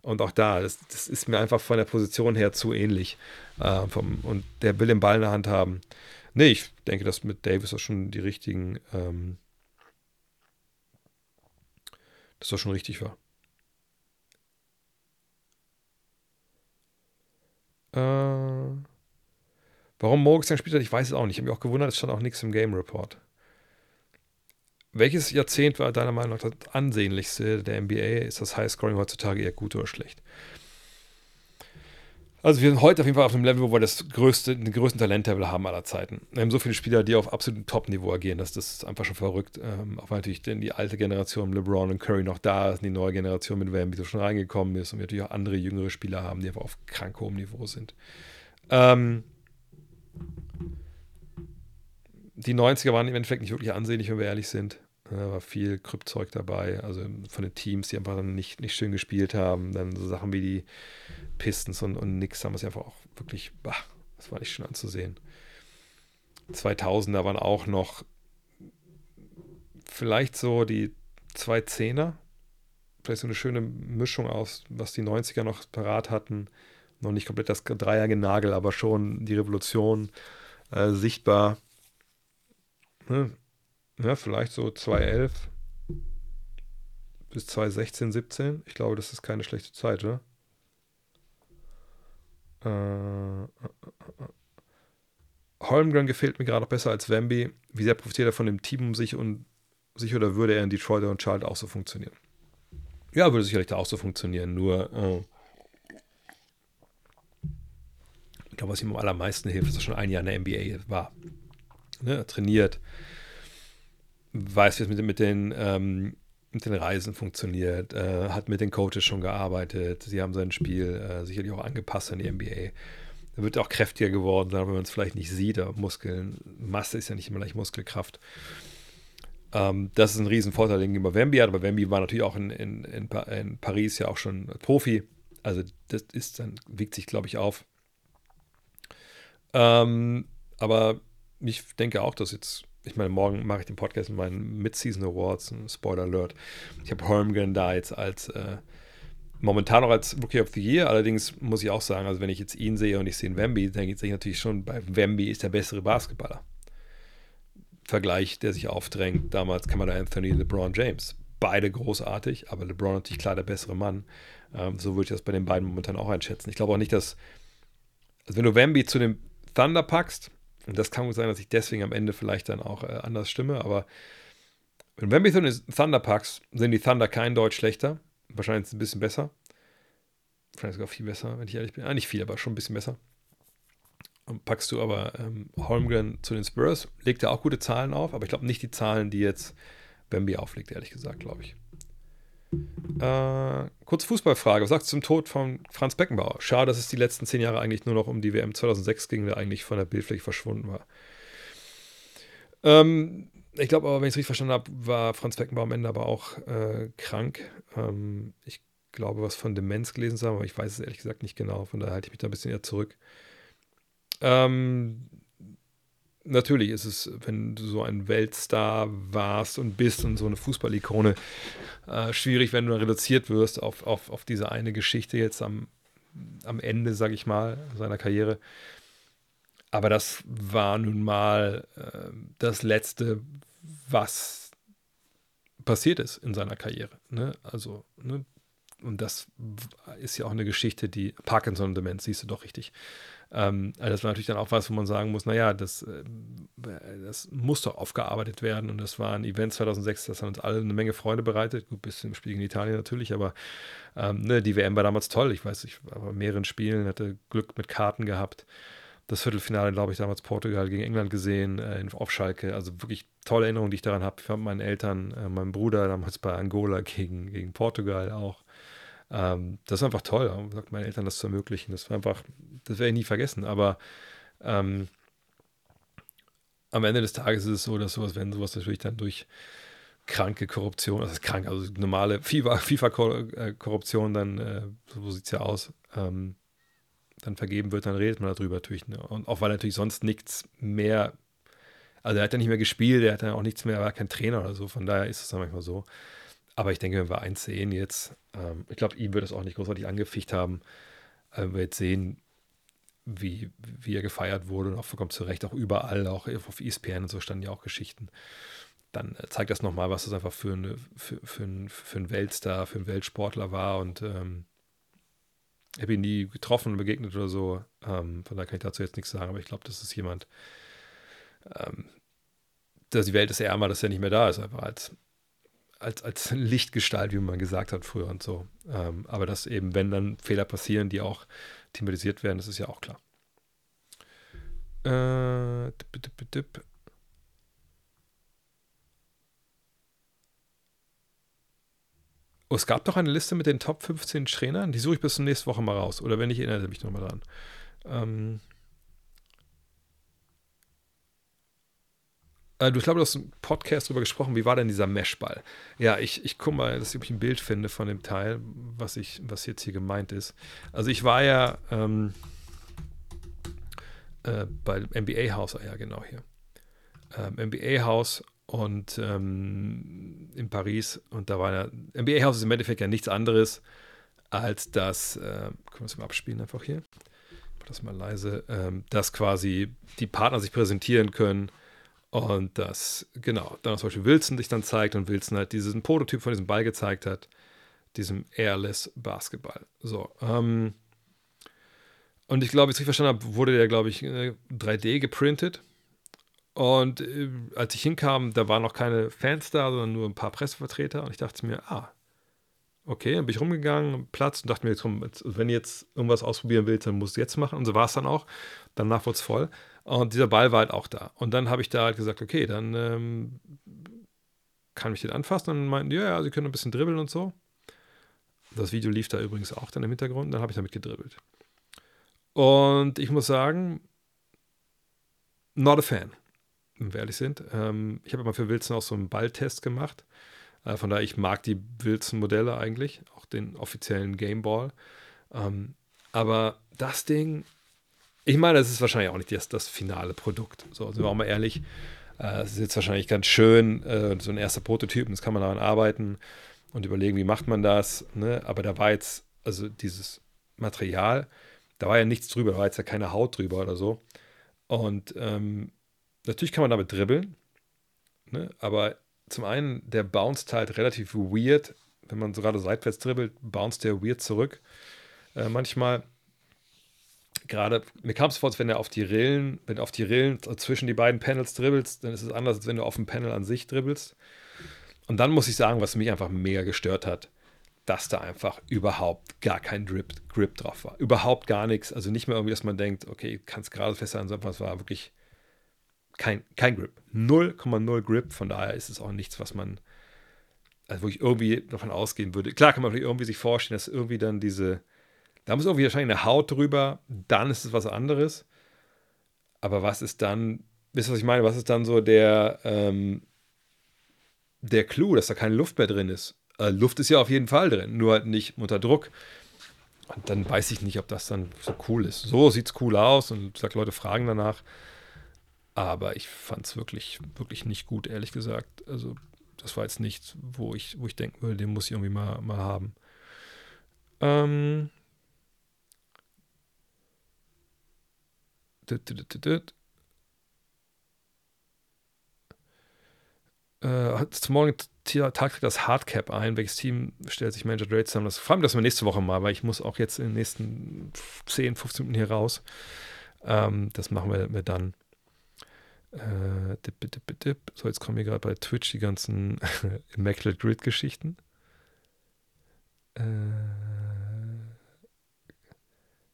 Und auch da, das, das ist mir einfach von der Position her zu ähnlich. Äh, vom, und der will den Ball in der Hand haben. Nee, ich denke, dass mit Davis auch schon die richtigen, ähm, dass das schon richtig war. Äh, warum Morgens dann gespielt hat, ich weiß es auch nicht. Ich habe mich auch gewundert, es stand auch nichts im Game Report. Welches Jahrzehnt war deiner Meinung nach das ansehnlichste der NBA? Ist das Highscoring heutzutage eher gut oder schlecht? Also wir sind heute auf jeden Fall auf einem Level, wo wir das größte, den größten Talentlevel haben aller Zeiten. Wir haben so viele Spieler, die auf absolutem Top-Niveau agieren. Das, das ist einfach schon verrückt. Ähm, auch weil natürlich die alte Generation LeBron und Curry noch da ist, die neue Generation mit Wemby so schon reingekommen ist und wir natürlich auch andere jüngere Spieler haben, die einfach auf krank hohem Niveau sind. Ähm, die 90er waren im Endeffekt nicht wirklich ansehnlich, wenn wir ehrlich sind. Da war viel Kryptzeug dabei, also von den Teams, die einfach nicht, nicht schön gespielt haben. Dann so Sachen wie die Pistons und, und Knicks haben es einfach auch wirklich, bah, das war nicht schön anzusehen. 2000er waren auch noch vielleicht so die zwei Zehner, vielleicht so eine schöne Mischung aus, was die 90er noch parat hatten. Noch nicht komplett das Dreiergenagel, aber schon die Revolution äh, sichtbar. Ne? Ja, vielleicht so 2011 bis 2016, 17. Ich glaube, das ist keine schlechte Zeit, oder? Äh, Holmgren gefällt mir gerade noch besser als Wemby. Wie sehr profitiert er von dem Team um sich und sich oder würde er in Detroit und Charlotte auch so funktionieren? Ja, würde sicherlich da auch so funktionieren, nur äh, ich glaube, was ihm am allermeisten hilft, ist, dass er schon ein Jahr in der NBA war. Ne, trainiert, weiß, wie es mit, mit, den, ähm, mit den Reisen funktioniert, äh, hat mit den Coaches schon gearbeitet. Sie haben sein Spiel äh, sicherlich auch angepasst an die NBA. Er wird auch kräftiger geworden, wenn man es vielleicht nicht sieht, aber Muskeln, Masse ist ja nicht immer gleich Muskelkraft. Ähm, das ist ein Riesenvorteil gegenüber Wemby, aber Wemby war natürlich auch in, in, in, in Paris ja auch schon Profi. Also das ist dann, wiegt sich, glaube ich, auf. Ähm, aber ich denke auch, dass jetzt, ich meine, morgen mache ich den Podcast mit meinen Mid-Season Awards, ein Spoiler Alert. Ich habe Holmgren da jetzt als äh, momentan noch als Rookie of the Year. Allerdings muss ich auch sagen, also wenn ich jetzt ihn sehe und ich sehe einen Wemby, dann sehe ich natürlich schon, bei Wemby ist der bessere Basketballer. Vergleich, der sich aufdrängt. Damals Kamada Anthony, LeBron James. Beide großartig, aber LeBron natürlich klar der bessere Mann. Ähm, so würde ich das bei den beiden momentan auch einschätzen. Ich glaube auch nicht, dass, also wenn du Wemby zu dem Thunder packst, und das kann gut sein, dass ich deswegen am Ende vielleicht dann auch äh, anders stimme, aber wenn Wemby zu den Thunder packst, sind die Thunder kein Deutsch schlechter. Wahrscheinlich ein bisschen besser. Wahrscheinlich sogar viel besser, wenn ich ehrlich bin. Ah, nicht viel, aber schon ein bisschen besser. Und packst du aber ähm, Holmgren zu den Spurs, legt er auch gute Zahlen auf, aber ich glaube nicht die Zahlen, die jetzt Bambi auflegt, ehrlich gesagt, glaube ich. Äh, kurze Fußballfrage. Was sagst du zum Tod von Franz Beckenbauer? Schade, dass es die letzten zehn Jahre eigentlich nur noch um die WM 2006 ging, der eigentlich von der Bildfläche verschwunden war. Ähm, ich glaube aber, wenn ich es richtig verstanden habe, war Franz Beckenbauer am Ende aber auch äh, krank. Ähm, ich glaube, was von Demenz gelesen zu haben, aber ich weiß es ehrlich gesagt nicht genau. Von daher halte ich mich da ein bisschen eher zurück. Ähm, natürlich ist es, wenn du so ein Weltstar warst und bist und so eine Fußballikone, äh, schwierig, wenn du reduziert wirst auf, auf, auf diese eine Geschichte jetzt am, am Ende, sag ich mal, seiner Karriere. Aber das war nun mal äh, das Letzte, was passiert ist in seiner Karriere. Ne? Also, ne? und das ist ja auch eine Geschichte, die Parkinson-Demenz, siehst du doch richtig. Ähm, also das war natürlich dann auch was, wo man sagen muss, naja, das, äh, das muss doch aufgearbeitet werden. Und das war ein Event 2006, das hat uns alle eine Menge Freude bereitet. Gut, bis zum Spiel in Italien natürlich, aber ähm, ne, die WM war damals toll. Ich weiß, ich war bei mehreren Spielen, hatte Glück mit Karten gehabt. Das Viertelfinale, glaube ich, damals Portugal gegen England gesehen, äh, auf Schalke. Also wirklich tolle Erinnerungen, die ich daran habe. Ich habe meinen Eltern, äh, meinem Bruder damals bei Angola gegen, gegen Portugal auch. Ähm, das war einfach toll, sagt meinen Eltern das zu ermöglichen. Das war einfach, das werde ich nie vergessen. Aber ähm, am Ende des Tages ist es so, dass sowas, wenn sowas natürlich dann durch kranke Korruption, ist krank, also normale FIFA-Korruption, dann, äh, so sieht es ja aus, ähm, dann vergeben wird, dann redet man darüber natürlich. Ne? Und auch weil natürlich sonst nichts mehr, also er hat ja nicht mehr gespielt, er hat ja auch nichts mehr, er war kein Trainer oder so, von daher ist es dann manchmal so. Aber ich denke, wenn wir eins sehen jetzt, ähm, ich glaube, ihm wird es auch nicht großartig angeficht haben, äh, wenn wir jetzt sehen, wie, wie er gefeiert wurde und auch vollkommen zu Recht, auch überall, auch auf ESPN und so standen ja auch Geschichten. Dann äh, zeigt das nochmal, was das einfach für, eine, für, für, ein, für ein Weltstar, für einen Weltsportler war und ähm, ich habe ihn nie getroffen und begegnet oder so. Ähm, von daher kann ich dazu jetzt nichts sagen, aber ich glaube, das ist jemand, ähm, dass die Welt ist ärmer, dass er nicht mehr da ist, einfach als als, als Lichtgestalt, wie man gesagt hat früher und so. Ähm, aber dass eben, wenn dann Fehler passieren, die auch thematisiert werden, das ist ja auch klar. Äh, dip, dip, dip. Oh, es gab doch eine Liste mit den Top 15 Trainern. Die suche ich bis zur nächsten Woche mal raus. Oder wenn nicht, erinnere mich nochmal dran. Ähm, Äh, du, ich glaube, du hast einen Podcast darüber gesprochen. Wie war denn dieser Meshball? Ja, ich, ich gucke mal, dass ich ein Bild finde von dem Teil, was, ich, was jetzt hier gemeint ist. Also, ich war ja ähm, äh, bei NBA House, ah ja, genau hier. Ähm, NBA House und ähm, in Paris. Und da war ja, NBA House ist im Endeffekt ja nichts anderes als das, äh, können wir es mal abspielen einfach hier. Das mal leise, ähm, dass quasi die Partner sich präsentieren können und das, genau, dann zum Beispiel Wilson sich dann zeigt und Wilson halt diesen Prototyp von diesem Ball gezeigt hat, diesem Airless Basketball. So, ähm, Und ich glaube, ich verstanden habe, wurde der, glaube ich, 3D äh, geprintet. Und äh, als ich hinkam, da waren noch keine Fans da, sondern nur ein paar Pressevertreter. Und ich dachte mir, ah, okay, dann bin ich rumgegangen, Platz und dachte mir, komm, wenn du jetzt irgendwas ausprobieren willst, dann musst du jetzt machen. Und so war es dann auch. Danach wurde es voll. Und dieser Ball war halt auch da. Und dann habe ich da halt gesagt, okay, dann ähm, kann ich den anfassen. Und meinten ja, ja, sie können ein bisschen dribbeln und so. Das Video lief da übrigens auch dann im Hintergrund. Dann habe ich damit gedribbelt. Und ich muss sagen, not a fan, wenn wir ehrlich sind. Ähm, ich habe mal für Wilson auch so einen Balltest gemacht. Äh, von daher, ich mag die Wilson-Modelle eigentlich, auch den offiziellen Gameball. Ähm, aber das Ding, ich meine, das ist wahrscheinlich auch nicht das, das finale Produkt. So, sind wir auch mal ehrlich. Äh, es ist jetzt wahrscheinlich ganz schön, äh, so ein erster Prototyp, das kann man daran arbeiten und überlegen, wie macht man das. Ne? Aber da war jetzt, also dieses Material, da war ja nichts drüber, da war jetzt ja keine Haut drüber oder so. Und ähm, natürlich kann man damit dribbeln, ne? aber zum einen, der bounced halt relativ weird. Wenn man so gerade seitwärts dribbelt, bounced der weird zurück. Äh, manchmal, gerade, mir kam es vor, als wenn er auf die Rillen, wenn du auf die Rillen zwischen die beiden Panels dribbelst, dann ist es anders, als wenn du auf dem Panel an sich dribbelst. Und dann muss ich sagen, was mich einfach mega gestört hat, dass da einfach überhaupt gar kein Grip, Grip drauf war. Überhaupt gar nichts. Also nicht mehr irgendwie, dass man denkt, okay, kannst gerade festhalten, sondern es war wirklich kein, kein Grip. 0,0 Grip. Von daher ist es auch nichts, was man also wirklich irgendwie davon ausgehen würde. Klar kann man irgendwie sich vorstellen, dass irgendwie dann diese, da muss irgendwie wahrscheinlich eine Haut drüber, dann ist es was anderes. Aber was ist dann, wisst ihr, was ich meine? Was ist dann so der, ähm, der Clou, dass da keine Luft mehr drin ist? Äh, Luft ist ja auf jeden Fall drin, nur halt nicht unter Druck. Und dann weiß ich nicht, ob das dann so cool ist. So sieht es cool aus und sagt, Leute fragen danach. Aber ich fand es wirklich, wirklich nicht gut, ehrlich gesagt. Also, das war jetzt nichts, wo ich, wo ich denken würde, den muss ich irgendwie mal, mal haben. Ähm. Äh, zum Morgen Tag das Hardcap ein. Welches Team stellt sich Manager Dre zusammen? Das fragen wir das mal nächste Woche mal, weil ich muss auch jetzt in den nächsten 10, 15 Minuten hier raus. Ähm, das machen wir, wir dann. Äh, dip, dip, dip, so, jetzt kommen hier gerade bei Twitch die ganzen Immaculate Grid-Geschichten. Äh,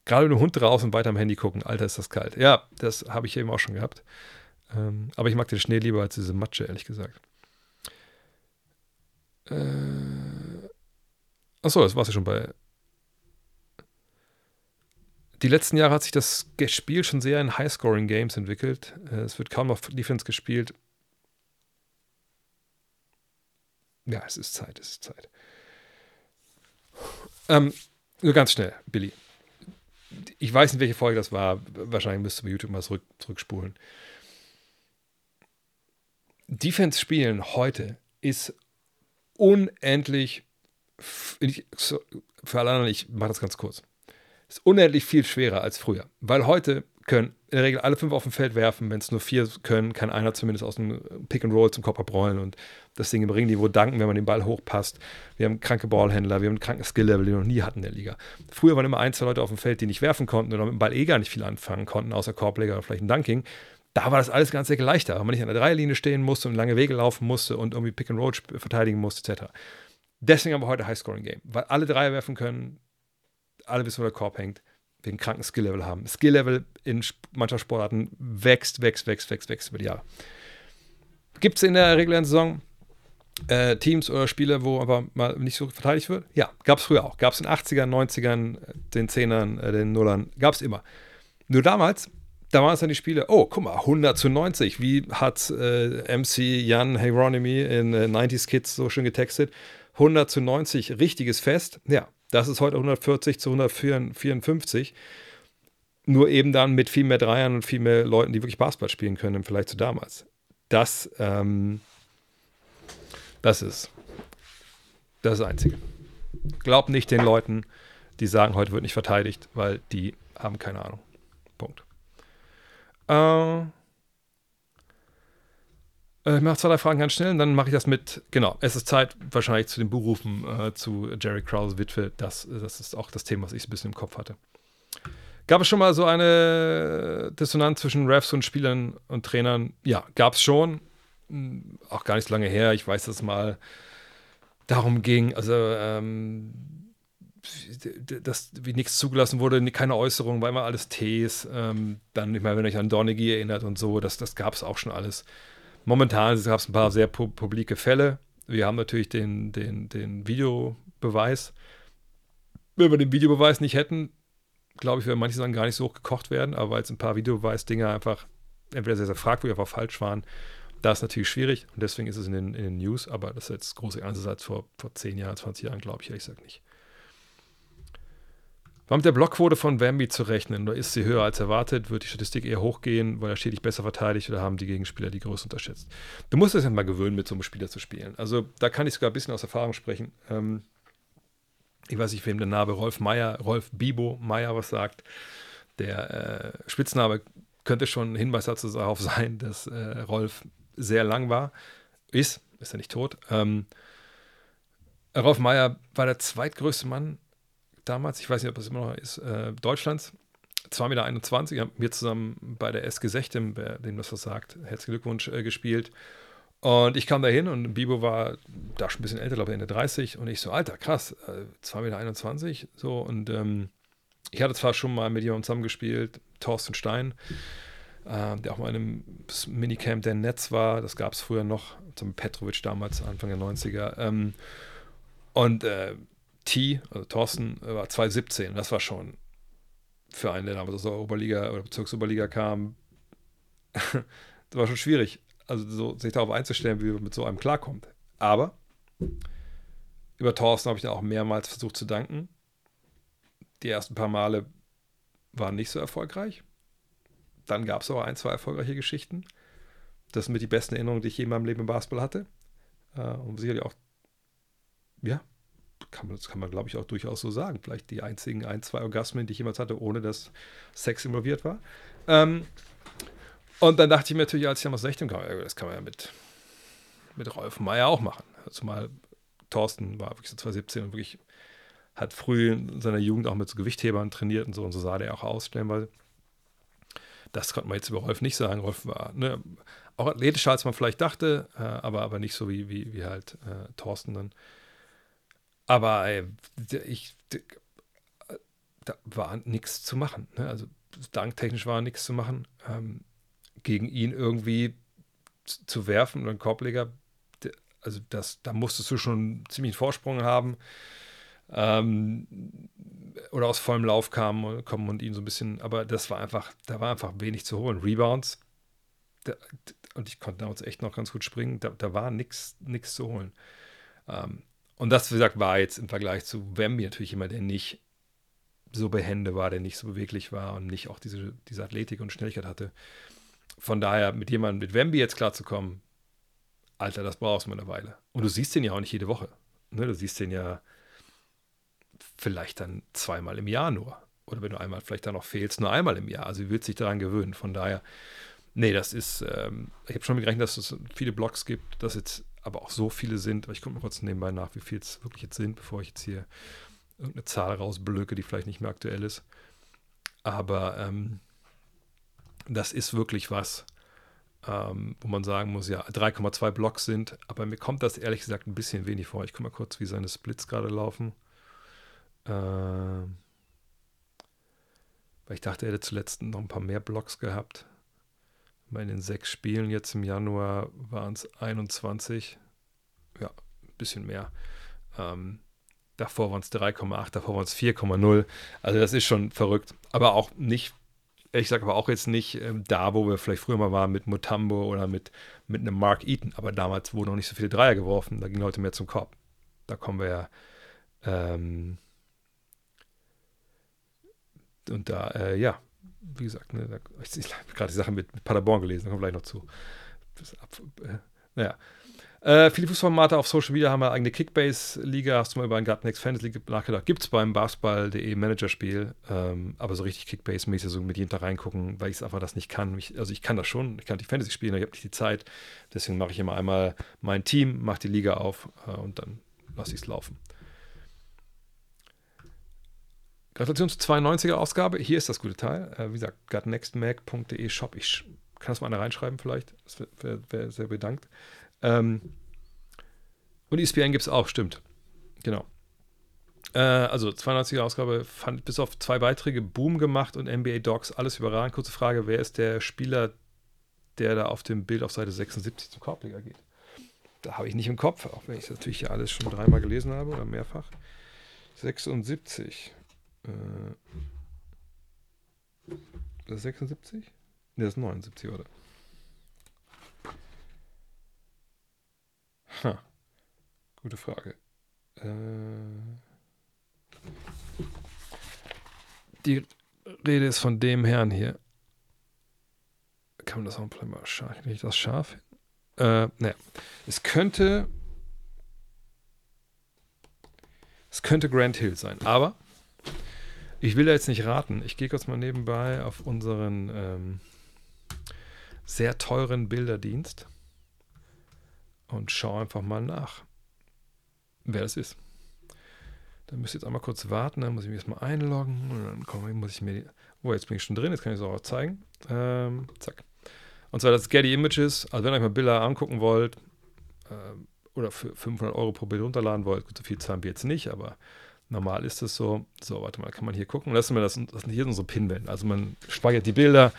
gerade mit dem Hund raus und weiter am Handy gucken. Alter, ist das kalt. Ja, das habe ich eben auch schon gehabt. Ähm, aber ich mag den Schnee lieber als diese Matsche, ehrlich gesagt. Äh, achso, das war es ja schon bei die letzten Jahre hat sich das Spiel schon sehr in High-Scoring-Games entwickelt. Äh, es wird kaum noch Defense gespielt. Ja, es ist Zeit, es ist Zeit. Ähm, nur ganz schnell, Billy. Ich weiß nicht, welche Folge das war. Wahrscheinlich müsste bei YouTube mal zurück, zurückspulen. Defense spielen heute ist unendlich. Für alle anderen, ich mache das ganz kurz ist unendlich viel schwerer als früher. Weil heute können in der Regel alle fünf auf dem Feld werfen. Wenn es nur vier können, kann einer zumindest aus dem Pick and Roll zum Kopf abrollen und das Ding im Ringniveau danken, wenn man den Ball hochpasst. Wir haben kranke Ballhändler, wir haben einen kranken Skill-Level, den wir noch nie hatten in der Liga. Früher waren immer ein, zwei Leute auf dem Feld, die nicht werfen konnten oder mit dem Ball eh gar nicht viel anfangen konnten, außer Korbleger oder vielleicht ein Dunking. Da war das alles ganz sehr leichter, weil man nicht an der Dreierlinie stehen musste und lange Wege laufen musste und irgendwie Pick and Roll verteidigen musste, etc. Deswegen haben wir heute High-Scoring-Game, weil alle Dreier werfen können, alle wissen, wo der Korb hängt, einen kranken Skill-Level haben. Skill-Level in mancher Sportarten wächst, wächst, wächst, wächst, wächst über die Jahre. Gibt es in der regulären Saison äh, Teams oder Spiele, wo aber mal nicht so verteidigt wird? Ja, gab es früher auch. Gab es in den 80ern, 90ern, den 10ern, äh, den Nullern, gab es immer. Nur damals, da waren es dann die Spiele, oh, guck mal, 100 zu 90. Wie hat äh, MC Jan Hieronymy in äh, 90s Kids so schön getextet? 100 zu 90, richtiges Fest. Ja, das ist heute 140 zu 154. Nur eben dann mit viel mehr Dreiern und viel mehr Leuten, die wirklich Basketball spielen können, im Vergleich zu damals. Das, ähm, das ist das, ist das Einzige. Glaub nicht den Leuten, die sagen, heute wird nicht verteidigt, weil die haben keine Ahnung. Punkt. Äh, ich mache zwei, drei Fragen ganz schnell und dann mache ich das mit, genau, es ist Zeit wahrscheinlich zu den Berufen äh, zu Jerry Krause Witwe. Das, das ist auch das Thema, was ich ein bisschen im Kopf hatte. Gab es schon mal so eine Dissonanz zwischen Refs und Spielern und Trainern? Ja, gab es schon. Hm, auch gar nicht so lange her. Ich weiß, dass es mal darum ging, also ähm, dass wie nichts zugelassen wurde, keine Äußerung, war immer alles Ts. Ähm, dann, ich meine, wenn euch an Dornegie erinnert und so, das, das gab es auch schon alles. Momentan gab es ein paar sehr pu publike Fälle. Wir haben natürlich den, den, den Videobeweis. Wenn wir den Videobeweis nicht hätten, glaube ich, würden manche Sachen gar nicht so hoch gekocht werden, aber weil es ein paar Videobeweis-Dinge einfach entweder sehr, sehr fragwürdig, aber falsch waren, da ist natürlich schwierig und deswegen ist es in den, in den News, aber das ist jetzt große Ernst als vor, vor 10 Jahren, 20 Jahren, glaube ich ehrlich gesagt nicht. War mit der Blockquote von Wamby zu rechnen? Oder ist sie höher als erwartet? Wird die Statistik eher hochgehen, weil er stetig besser verteidigt oder haben die Gegenspieler die Größe unterschätzt? Du musst es ja mal gewöhnen, mit so einem Spieler zu spielen. Also da kann ich sogar ein bisschen aus Erfahrung sprechen. Ähm, ich weiß nicht, wem der Name Rolf Meier, Rolf Bibo Meier was sagt. Der äh, Spitzname könnte schon ein Hinweis darauf sein, dass äh, Rolf sehr lang war. Ist, ist er nicht tot. Ähm, Rolf Meier war der zweitgrößte Mann damals, ich weiß nicht, ob das immer noch ist, äh, Deutschlands. 2,21 Meter, haben wir zusammen bei der SG 16, wer dem das was sagt, herzlichen Glückwunsch, äh, gespielt. Und ich kam da hin und Bibo war da schon ein bisschen älter, glaube ich, Ende 30. Und ich so, Alter, krass, äh, 2,21 Meter. So, und ähm, ich hatte zwar schon mal mit jemandem zusammengespielt, Thorsten Stein, äh, der auch mal in einem Minicamp der Netz war. Das gab es früher noch, zum Petrovic damals, Anfang der 90er. Ähm, und äh, T, also Thorsten, war 2017. Das war schon für einen, der damals aus der Oberliga oder Bezirksoberliga kam, das war schon schwierig. Also so, sich darauf einzustellen, wie man mit so einem klarkommt. Aber über Thorsten habe ich dann auch mehrmals versucht zu danken. Die ersten paar Male waren nicht so erfolgreich. Dann gab es aber ein, zwei erfolgreiche Geschichten. Das sind mit die besten Erinnerungen, die ich je in meinem Leben im Basketball hatte. Äh, und sicherlich auch, ja, kann man, das kann man, glaube ich, auch durchaus so sagen. Vielleicht die einzigen ein, zwei Orgasmen, die ich jemals hatte, ohne dass Sex involviert war. Ähm, und dann dachte ich mir natürlich, als ich dann aus 16 kam, das kann man ja mit, mit Rolf Meyer auch machen. Zumal Thorsten war wirklich so 2017 und wirklich hat früh in seiner Jugend auch mit so Gewichthebern trainiert und so und so sah der auch aus, stellenweise. Das konnte man jetzt über Rolf nicht sagen. Rolf war ne, auch athletischer, als man vielleicht dachte, äh, aber, aber nicht so wie, wie, wie halt äh, Thorsten dann. Aber äh, ich, da war nichts zu machen. Ne? Also danktechnisch war nichts zu machen. Ähm, gegen ihn irgendwie zu werfen oder einen Korbleger, also das, da musstest du schon einen Vorsprung haben. Ähm, oder aus vollem Lauf kam, kommen und ihn so ein bisschen, aber das war einfach, da war einfach wenig zu holen. Rebounds, da, und ich konnte damals echt noch ganz gut springen, da, da war nichts zu holen. Ähm, und das, wie gesagt, war jetzt im Vergleich zu Wemby natürlich immer, der nicht so behende war, der nicht so beweglich war und nicht auch diese, diese Athletik und Schnelligkeit hatte. Von daher, mit jemandem mit Wemby jetzt klarzukommen, Alter, das brauchst du mal eine Weile. Und du siehst den ja auch nicht jede Woche. Ne? Du siehst den ja vielleicht dann zweimal im Jahr nur. Oder wenn du einmal vielleicht dann noch fehlst, nur einmal im Jahr. Also, wie wird sich daran gewöhnen? Von daher, nee, das ist, ähm, ich habe schon gerechnet, dass es viele Blogs gibt, dass jetzt aber auch so viele sind. Ich gucke mal kurz nebenbei nach, wie viele es wirklich jetzt sind, bevor ich jetzt hier irgendeine Zahl rausblöcke, die vielleicht nicht mehr aktuell ist. Aber ähm, das ist wirklich was, ähm, wo man sagen muss, ja, 3,2 Blocks sind, aber mir kommt das ehrlich gesagt ein bisschen wenig vor. Ich gucke mal kurz, wie seine Splits gerade laufen. Ähm, weil ich dachte, er hätte zuletzt noch ein paar mehr Blocks gehabt. Bei den sechs Spielen jetzt im Januar waren es 21. Ja, ein bisschen mehr. Ähm, davor waren es 3,8, davor waren es 4,0. Also das ist schon verrückt. Aber auch nicht, ich sage aber auch jetzt nicht ähm, da, wo wir vielleicht früher mal waren mit Mutambo oder mit, mit einem Mark Eaton. Aber damals wurden noch nicht so viele Dreier geworfen. Da gingen Leute mehr zum Korb. Da kommen wir ja. Ähm, und da, äh, ja, wie gesagt, ne, da, ich, ich habe gerade die Sache mit, mit, Paderborn gelesen, da kommen wir gleich noch zu. Ab, äh, naja. Äh, viele Fußformate auf Social Media haben wir eigene Kickbase-Liga. Hast du mal über ein Gut Next Fantasy League nachgedacht? Gibt es beim Basketball.de Managerspiel. Ähm, aber so richtig Kickbase-mäßig so mit jedem Tag reingucken, weil ich einfach das nicht kann. Ich, also ich kann das schon, ich kann die Fantasy spielen, aber ich habe nicht die Zeit. Deswegen mache ich immer einmal mein Team, mache die Liga auf äh, und dann lasse ich es laufen. Gratulation zur 92er Ausgabe. Hier ist das gute Teil. Äh, wie gesagt, gotnextmac.de Shop. Ich kann das mal einer reinschreiben vielleicht. Das wäre wär, sehr bedankt. Ähm, und ESPN gibt es auch, stimmt. Genau. Äh, also 92er Ausgabe fand bis auf zwei Beiträge Boom gemacht und NBA Docs alles überragend. Kurze Frage, wer ist der Spieler, der da auf dem Bild auf Seite 76 zum Korbleger geht? Da habe ich nicht im Kopf, auch wenn ich das natürlich alles schon dreimal gelesen habe oder mehrfach. 76. Äh, das ist 76? Ne, das ist 79, oder? Ha. Gute Frage. Äh, die Rede ist von dem Herrn hier. Kann man das auch mal scharf? Kriege ich das scharf? Äh, naja. Es könnte. Es könnte Grant Hill sein, aber ich will da jetzt nicht raten. Ich gehe kurz mal nebenbei auf unseren ähm, sehr teuren Bilderdienst und schaue einfach mal nach, wer das ist. Dann müsst ihr jetzt einmal kurz warten, dann muss ich mich erstmal einloggen und dann komm, muss ich mir. Die, oh, jetzt bin ich schon drin, jetzt kann ich es auch zeigen. Ähm, zack. Und zwar das Getty Images. Also, wenn ihr euch mal Bilder angucken wollt äh, oder für 500 Euro pro Bild runterladen wollt, gut, so viel zahlen wir jetzt nicht, aber normal ist es so. So, warte mal, kann man hier gucken. Lassen wir das, das sind hier unsere Pinwände. Also, man speichert die Bilder,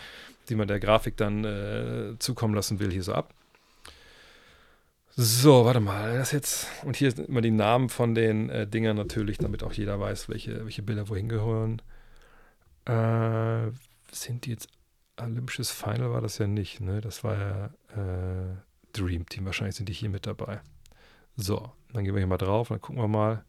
die man der Grafik dann äh, zukommen lassen will, hier so ab. So, warte mal, das jetzt. Und hier sind immer die Namen von den äh, Dingern natürlich, damit auch jeder weiß, welche, welche Bilder wohin gehören. Äh, sind die jetzt Olympisches Final war das ja nicht, ne? Das war ja äh, Dream Team. Wahrscheinlich sind die hier mit dabei. So, dann gehen wir hier mal drauf und dann gucken wir mal,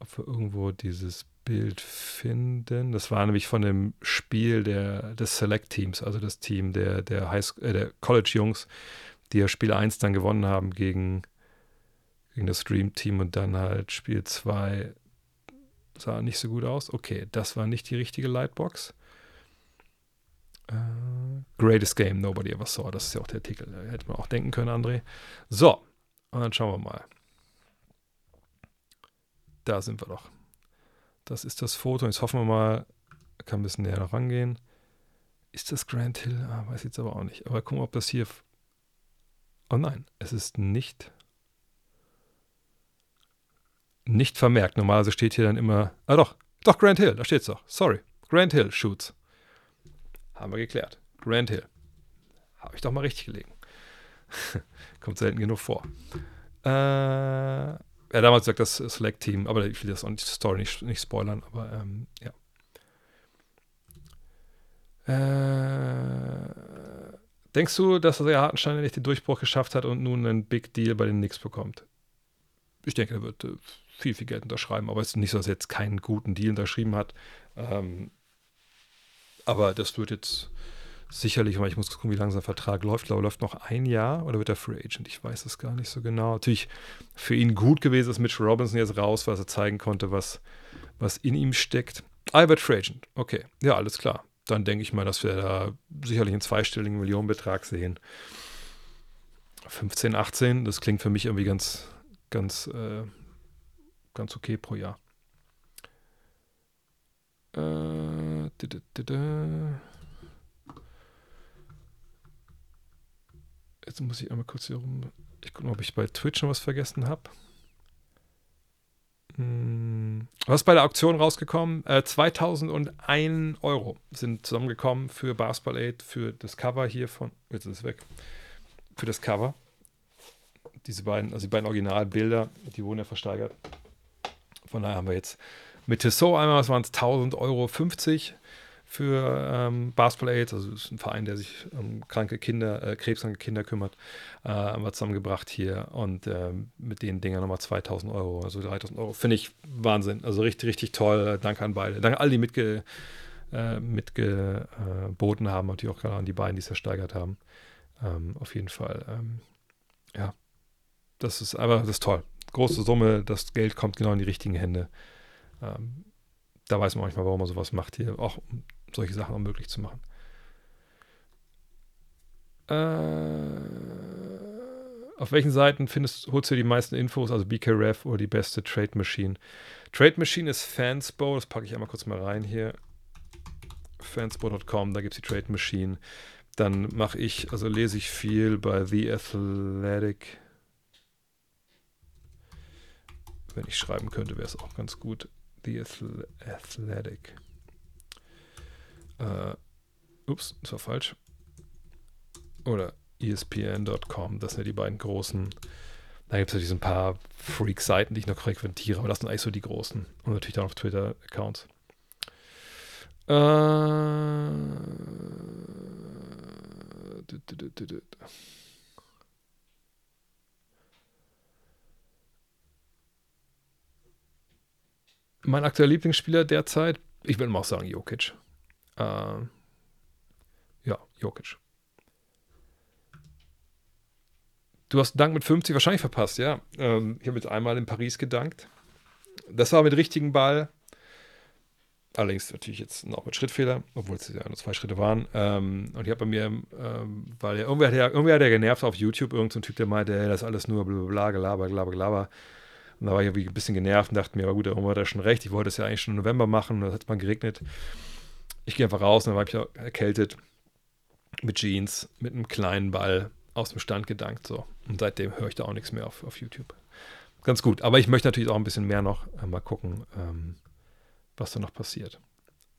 ob wir irgendwo dieses Bild finden. Das war nämlich von dem Spiel der, des Select Teams, also das Team der, der, äh, der College Jungs die ja Spiel 1 dann gewonnen haben gegen, gegen das Dream Team und dann halt Spiel 2 sah nicht so gut aus. Okay, das war nicht die richtige Lightbox. Uh, greatest Game Nobody Ever Saw. Das ist ja auch der Artikel. Da hätte man auch denken können, André. So, und dann schauen wir mal. Da sind wir doch. Das ist das Foto. Jetzt hoffen wir mal, kann ein bisschen näher noch rangehen. Ist das Grand Hill? Ah, weiß jetzt aber auch nicht. Aber gucken ob das hier Oh nein, es ist nicht, nicht vermerkt. Normalerweise steht hier dann immer, ah doch, doch, Grand Hill, da steht es doch. Sorry, Grand Hill Shoots. Haben wir geklärt. Grand Hill. Habe ich doch mal richtig gelegen. Kommt selten genug vor. Äh, ja, damals sagt das Select-Team, aber ich will das auch nicht, Story nicht, nicht spoilern, aber ähm, ja. Äh, Denkst du, dass der Hartenstein nicht den Durchbruch geschafft hat und nun einen Big Deal bei den Knicks bekommt? Ich denke, er wird äh, viel, viel Geld unterschreiben, aber es ist nicht so, dass er jetzt keinen guten Deal unterschrieben hat. Ähm, aber das wird jetzt sicherlich, weil ich muss gucken, wie lange sein Vertrag läuft. Ich glaube, läuft noch ein Jahr oder wird er Free Agent? Ich weiß es gar nicht so genau. Natürlich für ihn gut gewesen, dass Mitch Robinson jetzt raus dass er zeigen konnte, was, was in ihm steckt. Wird Free Agent. Okay, ja, alles klar dann denke ich mal, dass wir da sicherlich einen zweistelligen Millionenbetrag sehen. 15, 18, das klingt für mich irgendwie ganz, ganz, äh, ganz okay pro Jahr. Äh, Jetzt muss ich einmal kurz hier rum. Ich gucke mal, ob ich bei Twitch noch was vergessen habe. Hm, was ist bei der Auktion rausgekommen? Äh, 2001 Euro sind zusammengekommen für Basketball Aid, für das Cover hier von. Jetzt ist es weg. Für das Cover. Diese beiden, also die beiden Originalbilder, die wurden ja versteigert. Von daher haben wir jetzt mit Tissot einmal, was waren es, 1000 Euro 50 für ähm, Basketball Aid, also ist ein Verein, der sich um kranke Kinder, äh, krebskranke Kinder kümmert, äh, haben wir zusammengebracht hier und äh, mit den Dingern nochmal 2000 Euro, also 3000 Euro. Finde ich Wahnsinn, also richtig, richtig toll. Danke an beide. Danke an all die mitge, äh, mitgeboten haben, natürlich auch gerade an die beiden, die es ersteigert haben. Ähm, auf jeden Fall, ähm, ja, das ist einfach, das ist toll. Große Summe, das Geld kommt genau in die richtigen Hände. Ähm, da weiß man manchmal, warum man sowas macht hier, auch solche Sachen auch möglich zu machen. Äh, Auf welchen Seiten findest, holst du die meisten Infos, also BKRF oder die beste Trade Machine? Trade Machine ist Fanspo, das packe ich einmal kurz mal rein hier. Fanspo.com, da gibt es die Trade Machine. Dann mache ich, also lese ich viel bei The Athletic. Wenn ich schreiben könnte, wäre es auch ganz gut. The Athletic. Äh, ups, das war falsch. Oder ESPN.com, das sind ja die beiden großen. Da gibt es natürlich so ein paar Freak-Seiten, die ich noch frequentiere, aber das sind eigentlich so die großen. Und natürlich dann auf Twitter-Accounts. Äh, mein aktueller Lieblingsspieler derzeit, ich würde mal auch sagen Jokic. Äh, ja, Jokic. Du hast Dank mit 50 wahrscheinlich verpasst, ja. Ähm, ich habe jetzt einmal in Paris gedankt. Das war mit richtigen Ball. Allerdings natürlich jetzt noch mit Schrittfehler, obwohl es ja nur zwei Schritte waren. Ähm, und ich habe bei mir, ähm, weil ja, irgendwie hat er, irgendwie hat er genervt auf YouTube, irgendein so Typ, der meinte, ey, das ist alles nur bla, Gelaber, Gelaber, Gelaber. Und da war ich irgendwie ein bisschen genervt und dachte mir, aber gut, darum hat er schon recht. Ich wollte es ja eigentlich schon im November machen und das hat mal geregnet. Ich gehe einfach raus und dann war ich erkältet mit Jeans, mit einem kleinen Ball aus dem Stand gedankt. So. Und seitdem höre ich da auch nichts mehr auf, auf YouTube. Ganz gut. Aber ich möchte natürlich auch ein bisschen mehr noch äh, mal gucken, ähm, was da noch passiert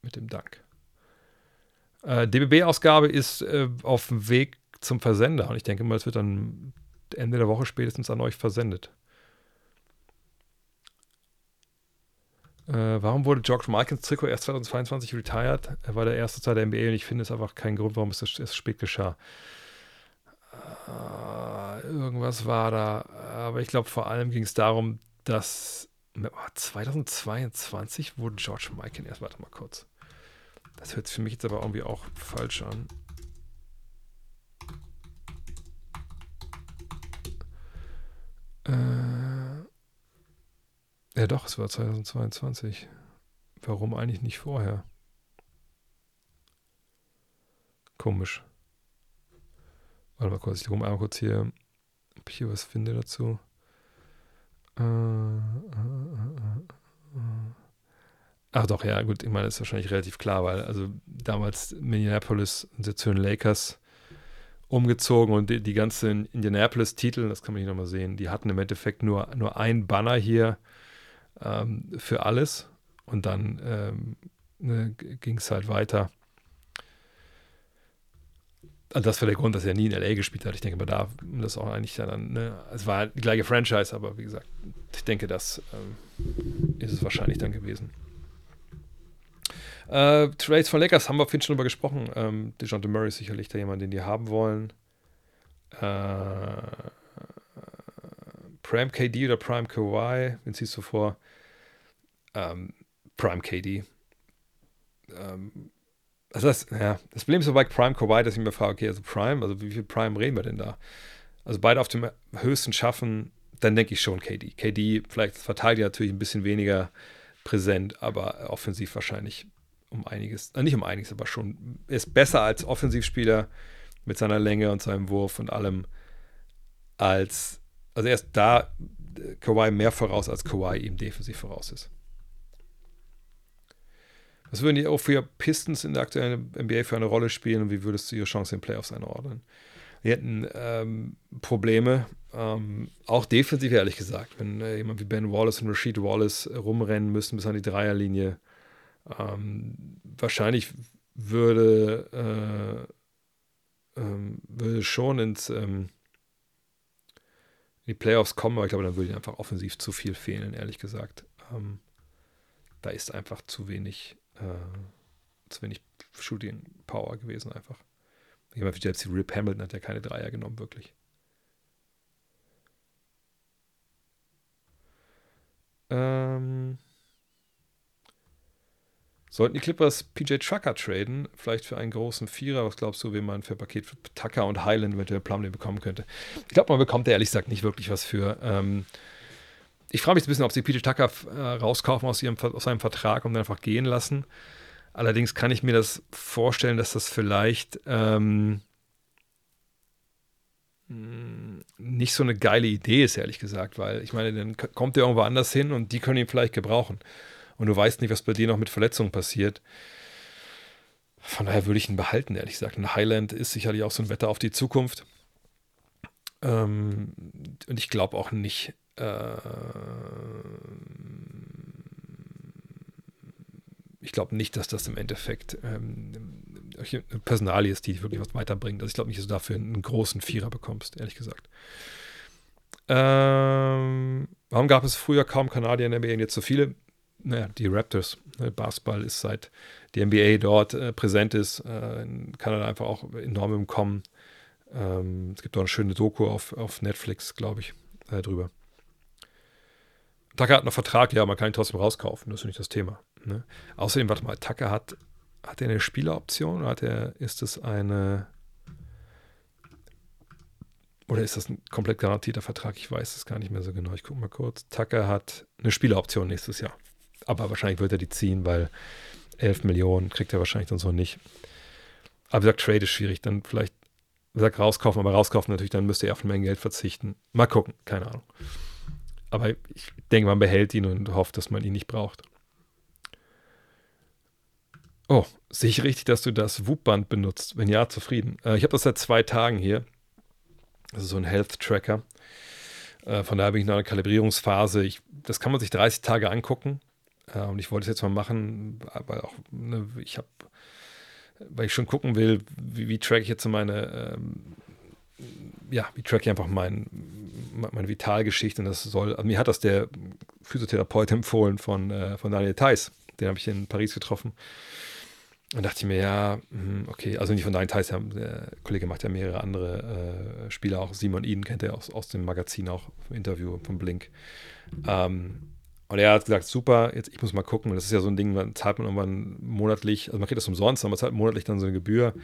mit dem Dank. Äh, DBB-Ausgabe ist äh, auf dem Weg zum Versender und ich denke mal, es wird dann Ende der Woche spätestens an euch versendet. Äh, warum wurde George Michaels Trikot erst 2022 retired? Er war der erste Teil der NBA und ich finde es einfach keinen Grund, warum es erst spät geschah. Äh, irgendwas war da. Aber ich glaube, vor allem ging es darum, dass 2022 wurde George Michael erst. Warte mal kurz. Das hört sich für mich jetzt aber irgendwie auch falsch an. Äh, ja, doch, es war 2022. Warum eigentlich nicht vorher? Komisch. Warte mal kurz, ich gucke mal kurz hier, ob ich hier was finde dazu. Äh, äh, äh, Ach doch, ja, gut, ich meine, das ist wahrscheinlich relativ klar, weil also damals Minneapolis sind zu den Lakers umgezogen und die, die ganzen Indianapolis-Titel, das kann man hier nochmal sehen, die hatten im Endeffekt nur, nur ein Banner hier ähm, für alles und dann ähm, ne, ging es halt weiter also das war der Grund, dass er nie in LA gespielt hat. Ich denke mal, da das auch eigentlich dann, ne, es war die gleiche Franchise, aber wie gesagt, ich denke, das ähm, ist es wahrscheinlich dann gewesen. Äh, Trades von Lakers haben wir auf jeden Fall schon drüber gesprochen. Ähm, DeJounte Murray ist sicherlich da jemand, den die haben wollen. Äh, Prime KD oder Prime Kawhi, wen siehst du vor? Ähm, Prime KD. Ähm, also das, ja, das Problem ist so bei Prime Kawhi, dass ich mir frage, okay, also Prime, also wie viel Prime reden wir denn da? Also beide auf dem höchsten schaffen, dann denke ich schon KD. KD vielleicht verteidigt natürlich ein bisschen weniger präsent, aber offensiv wahrscheinlich um einiges, äh, nicht um einiges, aber schon ist besser als Offensivspieler mit seiner Länge und seinem Wurf und allem als, also er ist da äh, Kawhi mehr voraus, als Kawhi ihm defensiv voraus ist. Was würden die auch für Pistons in der aktuellen NBA für eine Rolle spielen und wie würdest du ihre Chance in Playoffs einordnen? Die hätten ähm, Probleme, ähm, auch defensiv ehrlich gesagt, wenn äh, jemand wie Ben Wallace und Rashid Wallace rumrennen müssen bis an die Dreierlinie. Ähm, wahrscheinlich würde, äh, ähm, würde schon ins ähm, in die Playoffs kommen, aber ich glaube, dann würde ihnen einfach offensiv zu viel fehlen, ehrlich gesagt. Ähm, da ist einfach zu wenig äh, zu wenig Shooting Power gewesen einfach. Jemand wie selbst Rip Hamilton hat ja keine Dreier genommen, wirklich. Ähm, sollten die Clippers PJ Trucker traden, vielleicht für einen großen Vierer, was glaubst du, wie man für Paket für Tucker und Highland eventuell Plumlee bekommen könnte? Ich glaube, man bekommt ehrlich gesagt nicht wirklich was für. Ähm, ich frage mich ein bisschen, ob sie Peter Tucker äh, rauskaufen aus, ihrem, aus seinem Vertrag und dann einfach gehen lassen. Allerdings kann ich mir das vorstellen, dass das vielleicht ähm, nicht so eine geile Idee ist, ehrlich gesagt, weil ich meine, dann kommt er irgendwo anders hin und die können ihn vielleicht gebrauchen. Und du weißt nicht, was bei dir noch mit Verletzungen passiert. Von daher würde ich ihn behalten, ehrlich gesagt. Ein Highland ist sicherlich auch so ein Wetter auf die Zukunft. Ähm, und ich glaube auch nicht, ich glaube nicht, dass das im Endeffekt ähm, Personalie ist, die wirklich was weiterbringt. Also ich glaube nicht, dass du dafür einen großen Vierer bekommst, ehrlich gesagt. Ähm, warum gab es früher kaum Kanadier in der NBA und jetzt so viele? Naja, die Raptors. Ne, Basketball ist seit die NBA dort äh, präsent ist, äh, in Kanada einfach auch enorm im Kommen. Ähm, es gibt auch eine schöne Doku auf, auf Netflix, glaube ich, äh, drüber. Tucker hat noch Vertrag, ja, man kann ihn trotzdem rauskaufen, das ist nicht das Thema. Ne? Außerdem, warte mal, Tucker hat, hat er eine Spieleroption oder hat er, ist es eine oder ist das ein komplett garantierter Vertrag? Ich weiß es gar nicht mehr so genau. Ich gucke mal kurz. Tucker hat eine Spieleroption nächstes Jahr. Aber wahrscheinlich wird er die ziehen, weil 11 Millionen kriegt er wahrscheinlich dann so nicht. Aber wie gesagt, Trade ist schwierig. Dann vielleicht, wie gesagt, rauskaufen, aber rauskaufen natürlich, dann müsste er auf eine Menge Geld verzichten. Mal gucken, keine Ahnung. Aber ich denke, man behält ihn und hofft, dass man ihn nicht braucht. Oh, sehe ich richtig, dass du das WUP-Band benutzt? Wenn ja, zufrieden. Äh, ich habe das seit zwei Tagen hier. Das ist so ein Health-Tracker. Äh, von daher bin ich in einer Kalibrierungsphase. Ich, das kann man sich 30 Tage angucken. Äh, und ich wollte es jetzt mal machen, weil auch, ne, ich habe, weil ich schon gucken will, wie, wie track ich jetzt so meine, ähm, ja, ich einfach mein, meine Vitalgeschichte. Und das soll, also mir hat das der Physiotherapeut empfohlen von, äh, von Daniel Theiss. Den habe ich in Paris getroffen. Und dachte ich mir, ja, hm, okay, also nicht von Daniel Theiss, der Kollege macht ja mehrere andere äh, Spieler, auch Simon Eden kennt er aus, aus dem Magazin, auch im Interview von Blink. Ähm, und er hat gesagt, super, jetzt ich muss mal gucken. Und das ist ja so ein Ding, man zahlt man irgendwann monatlich, also man kriegt das umsonst, aber man zahlt monatlich dann so eine Gebühr.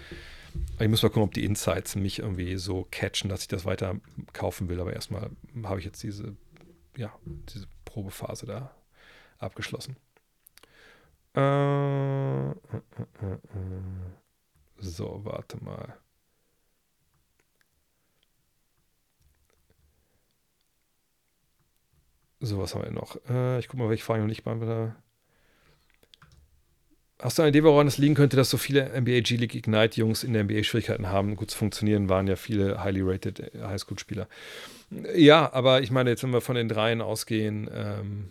Ich muss mal gucken, ob die Insights mich irgendwie so catchen, dass ich das weiter kaufen will. Aber erstmal habe ich jetzt diese, ja, diese Probephase da abgeschlossen. Äh, äh, äh, so, warte mal. So, was haben wir noch? Ich gucke mal, welche Fragen noch nicht beantwortet Hast du eine Idee, woran es liegen könnte, dass so viele NBA G-League Ignite-Jungs in der NBA Schwierigkeiten haben? Gut zu funktionieren, waren ja viele highly rated äh, Highschool-Spieler. Ja, aber ich meine, jetzt, wenn wir von den dreien ausgehen, ähm,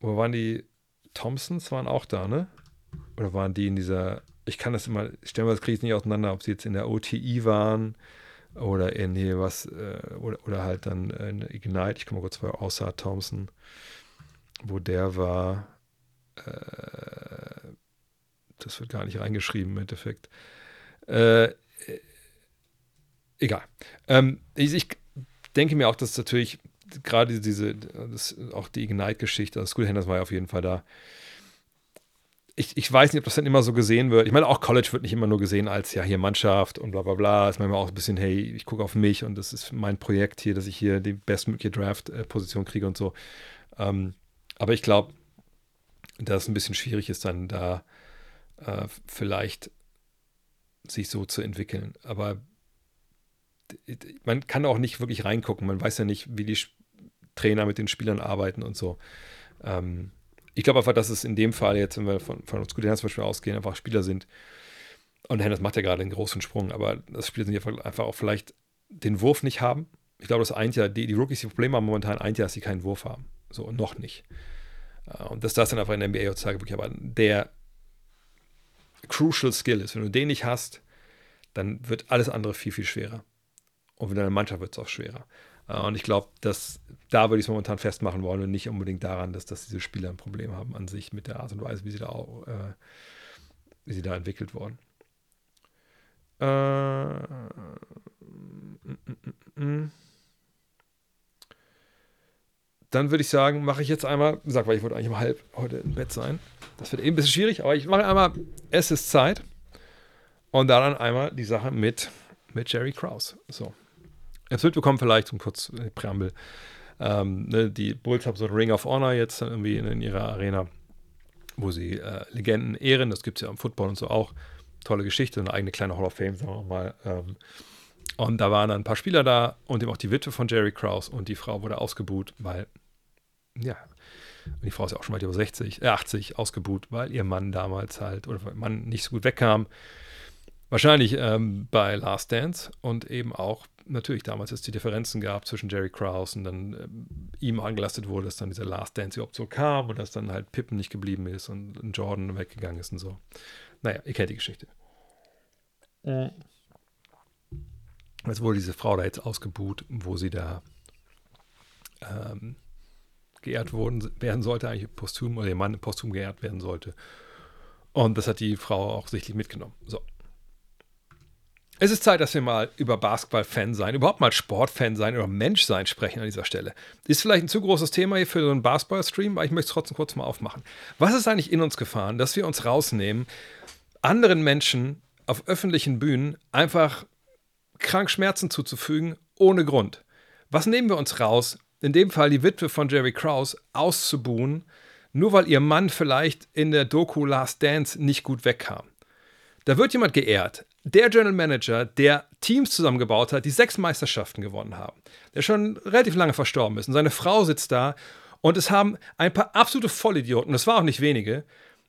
wo waren die? Thompsons waren auch da, ne? Oder waren die in dieser, ich kann das immer, stellen wir das kriege ich nicht auseinander, ob sie jetzt in der OTI waren oder in hier was, äh, oder, oder halt dann in Ignite, ich komme kurz bei außer Thompson, wo der war, äh, das wird gar nicht reingeschrieben im Endeffekt. Äh, egal. Ähm, ich, ich, denke mir auch, dass natürlich gerade diese, das, auch die Ignite-Geschichte, also School Handers war ja auf jeden Fall da, ich, ich weiß nicht, ob das dann immer so gesehen wird. Ich meine, auch College wird nicht immer nur gesehen als, ja, hier Mannschaft und bla bla bla. Es ist manchmal auch ein bisschen, hey, ich gucke auf mich und das ist mein Projekt hier, dass ich hier die bestmögliche Draft-Position kriege und so. Ähm, aber ich glaube, dass es ein bisschen schwierig ist, dann da äh, vielleicht sich so zu entwickeln. Aber man kann auch nicht wirklich reingucken. Man weiß ja nicht, wie die Trainer mit den Spielern arbeiten und so. Ähm, ich glaube einfach, dass es in dem Fall jetzt, wenn wir von, von uns Gudena zum Beispiel ausgehen, einfach Spieler sind. Und Hennes macht ja gerade einen großen Sprung, aber das Spieler sind ja einfach auch vielleicht den Wurf nicht haben. Ich glaube, das eint ja, die, die Rookies, die Probleme haben momentan, eint ja, dass sie keinen Wurf haben. So, noch nicht. Äh, und dass das dann einfach in der NBA heutzutage wirklich aber der crucial Skill ist. Wenn du den nicht hast, dann wird alles andere viel, viel schwerer. Und für deine Mannschaft wird es auch schwerer. Äh, und ich glaube, dass da würde ich es momentan festmachen wollen und nicht unbedingt daran, dass, dass diese Spieler ein Problem haben an sich mit der Art und Weise, wie sie da auch, äh, wie sie da entwickelt wurden. Äh, mm, mm, mm, Dann würde ich sagen, mache ich jetzt einmal, gesagt, weil ich wollte eigentlich um halb heute im Bett sein. Das wird eben ein bisschen schwierig, aber ich mache einmal, es ist Zeit. Und dann einmal die Sache mit, mit Jerry Krause. So. Jetzt mitbekommen vielleicht, zum kurz äh, Präambel, ähm, ne, die Bulls haben so ein Ring of Honor jetzt irgendwie in, in ihrer Arena, wo sie äh, Legenden ehren. Das gibt es ja im Football und so auch. Tolle Geschichte, eine eigene kleine Hall of Fame, sagen wir mal. Ähm, Und da waren dann ein paar Spieler da und eben auch die Witwe von Jerry Krause und die Frau wurde ausgebuht, weil, ja, und die Frau ist ja auch schon weit über 60, äh 80 ausgebuht, weil ihr Mann damals halt, oder weil ihr Mann nicht so gut wegkam. Wahrscheinlich ähm, bei Last Dance und eben auch natürlich damals es die Differenzen gab zwischen Jerry Krause und dann ähm, ihm angelastet wurde, dass dann dieser Last Dance überhaupt so kam und dass dann halt Pippen nicht geblieben ist und Jordan weggegangen ist und so. Naja, ihr kennt die Geschichte. Mhm. Jetzt wurde diese Frau da jetzt ausgebuht, wo sie da ähm, geehrt worden, werden sollte, eigentlich posthum, oder ihr Mann posthum geehrt werden sollte. Und das hat die Frau auch sichtlich mitgenommen. So. Es ist Zeit, dass wir mal über Basketball-Fan sein, überhaupt mal Sportfan sein oder Menschsein sprechen an dieser Stelle. Ist vielleicht ein zu großes Thema hier für so einen Basketball-Stream, aber ich möchte es trotzdem kurz mal aufmachen. Was ist eigentlich in uns gefahren, dass wir uns rausnehmen, anderen Menschen auf öffentlichen Bühnen einfach krank Schmerzen zuzufügen, ohne Grund? Was nehmen wir uns raus, in dem Fall die Witwe von Jerry Krause, auszubuhen, nur weil ihr Mann vielleicht in der Doku Last Dance nicht gut wegkam. Da wird jemand geehrt. Der General Manager, der Teams zusammengebaut hat, die sechs Meisterschaften gewonnen haben, der schon relativ lange verstorben ist. Und seine Frau sitzt da und es haben ein paar absolute Vollidioten, das war auch nicht wenige,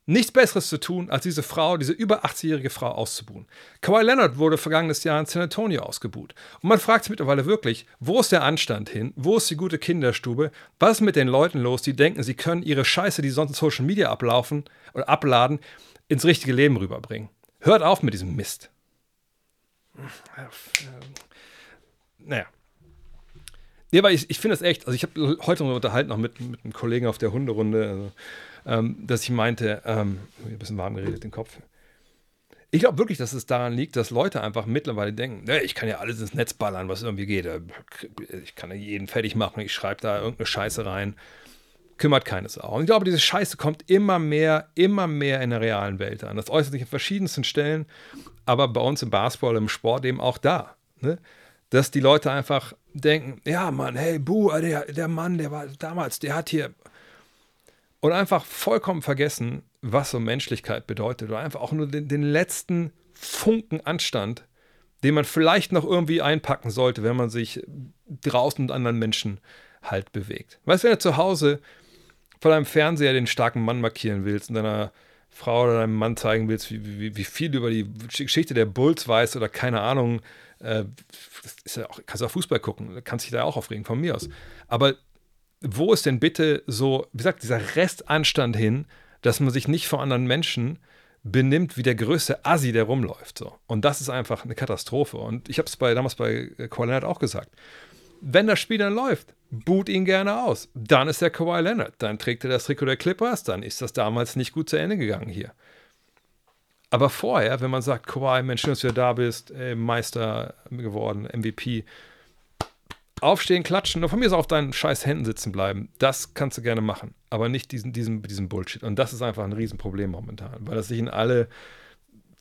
nichts Besseres zu tun, als diese Frau, diese über 80-jährige Frau auszubuhen. Kawhi Leonard wurde vergangenes Jahr in San Antonio ausgebuht. Und man fragt sich mittlerweile wirklich, wo ist der Anstand hin? Wo ist die gute Kinderstube? Was ist mit den Leuten los, die denken, sie können ihre Scheiße, die sonst in Social Media ablaufen oder abladen, ins richtige Leben rüberbringen? Hört auf mit diesem Mist. Naja. Nee, aber ich, ich finde es echt, also ich habe heute noch unterhalten, noch mit, mit einem Kollegen auf der Hunderunde, also ähm, dass ich meinte, ähm, ein bisschen warm geredet, den Kopf. Ich glaube wirklich, dass es daran liegt, dass Leute einfach mittlerweile denken, ne, ich kann ja alles ins Netz ballern, was irgendwie geht. Ich kann ja jeden fertig machen, ich schreibe da irgendeine Scheiße rein. Kümmert keines auch. Und ich glaube, diese Scheiße kommt immer mehr, immer mehr in der realen Welt an. Das äußert sich an verschiedensten Stellen, aber bei uns im Basketball, im Sport eben auch da. Ne? Dass die Leute einfach denken, ja Mann, hey, Buh, der, der Mann, der war damals, der hat hier und einfach vollkommen vergessen, was so Menschlichkeit bedeutet oder einfach auch nur den, den letzten Funken Anstand, den man vielleicht noch irgendwie einpacken sollte, wenn man sich draußen mit anderen Menschen halt bewegt. Weißt du, wenn du zu Hause vor deinem Fernseher den starken Mann markieren willst und deiner Frau oder deinem Mann zeigen willst, wie, wie, wie viel du über die Geschichte der Bulls weißt oder keine Ahnung, äh, ja auch, kannst du auch Fußball gucken, kannst dich da auch aufregen, von mir aus. Aber wo ist denn bitte so, wie gesagt, dieser Restanstand hin, dass man sich nicht vor anderen Menschen benimmt wie der größte Assi, der rumläuft. So. Und das ist einfach eine Katastrophe. Und ich habe es bei, damals bei Kawhi Leonard auch gesagt. Wenn das Spiel dann läuft, boot ihn gerne aus. Dann ist der Kawhi Leonard. Dann trägt er das Trikot der Clippers. Dann ist das damals nicht gut zu Ende gegangen hier. Aber vorher, wenn man sagt, Kawhi, Mensch, schön, dass du da bist, ey, Meister geworden, MVP, aufstehen, klatschen und von mir aus auf deinen scheiß Händen sitzen bleiben. Das kannst du gerne machen, aber nicht diesen, diesen, diesen Bullshit. Und das ist einfach ein Riesenproblem momentan, weil das sich in alle,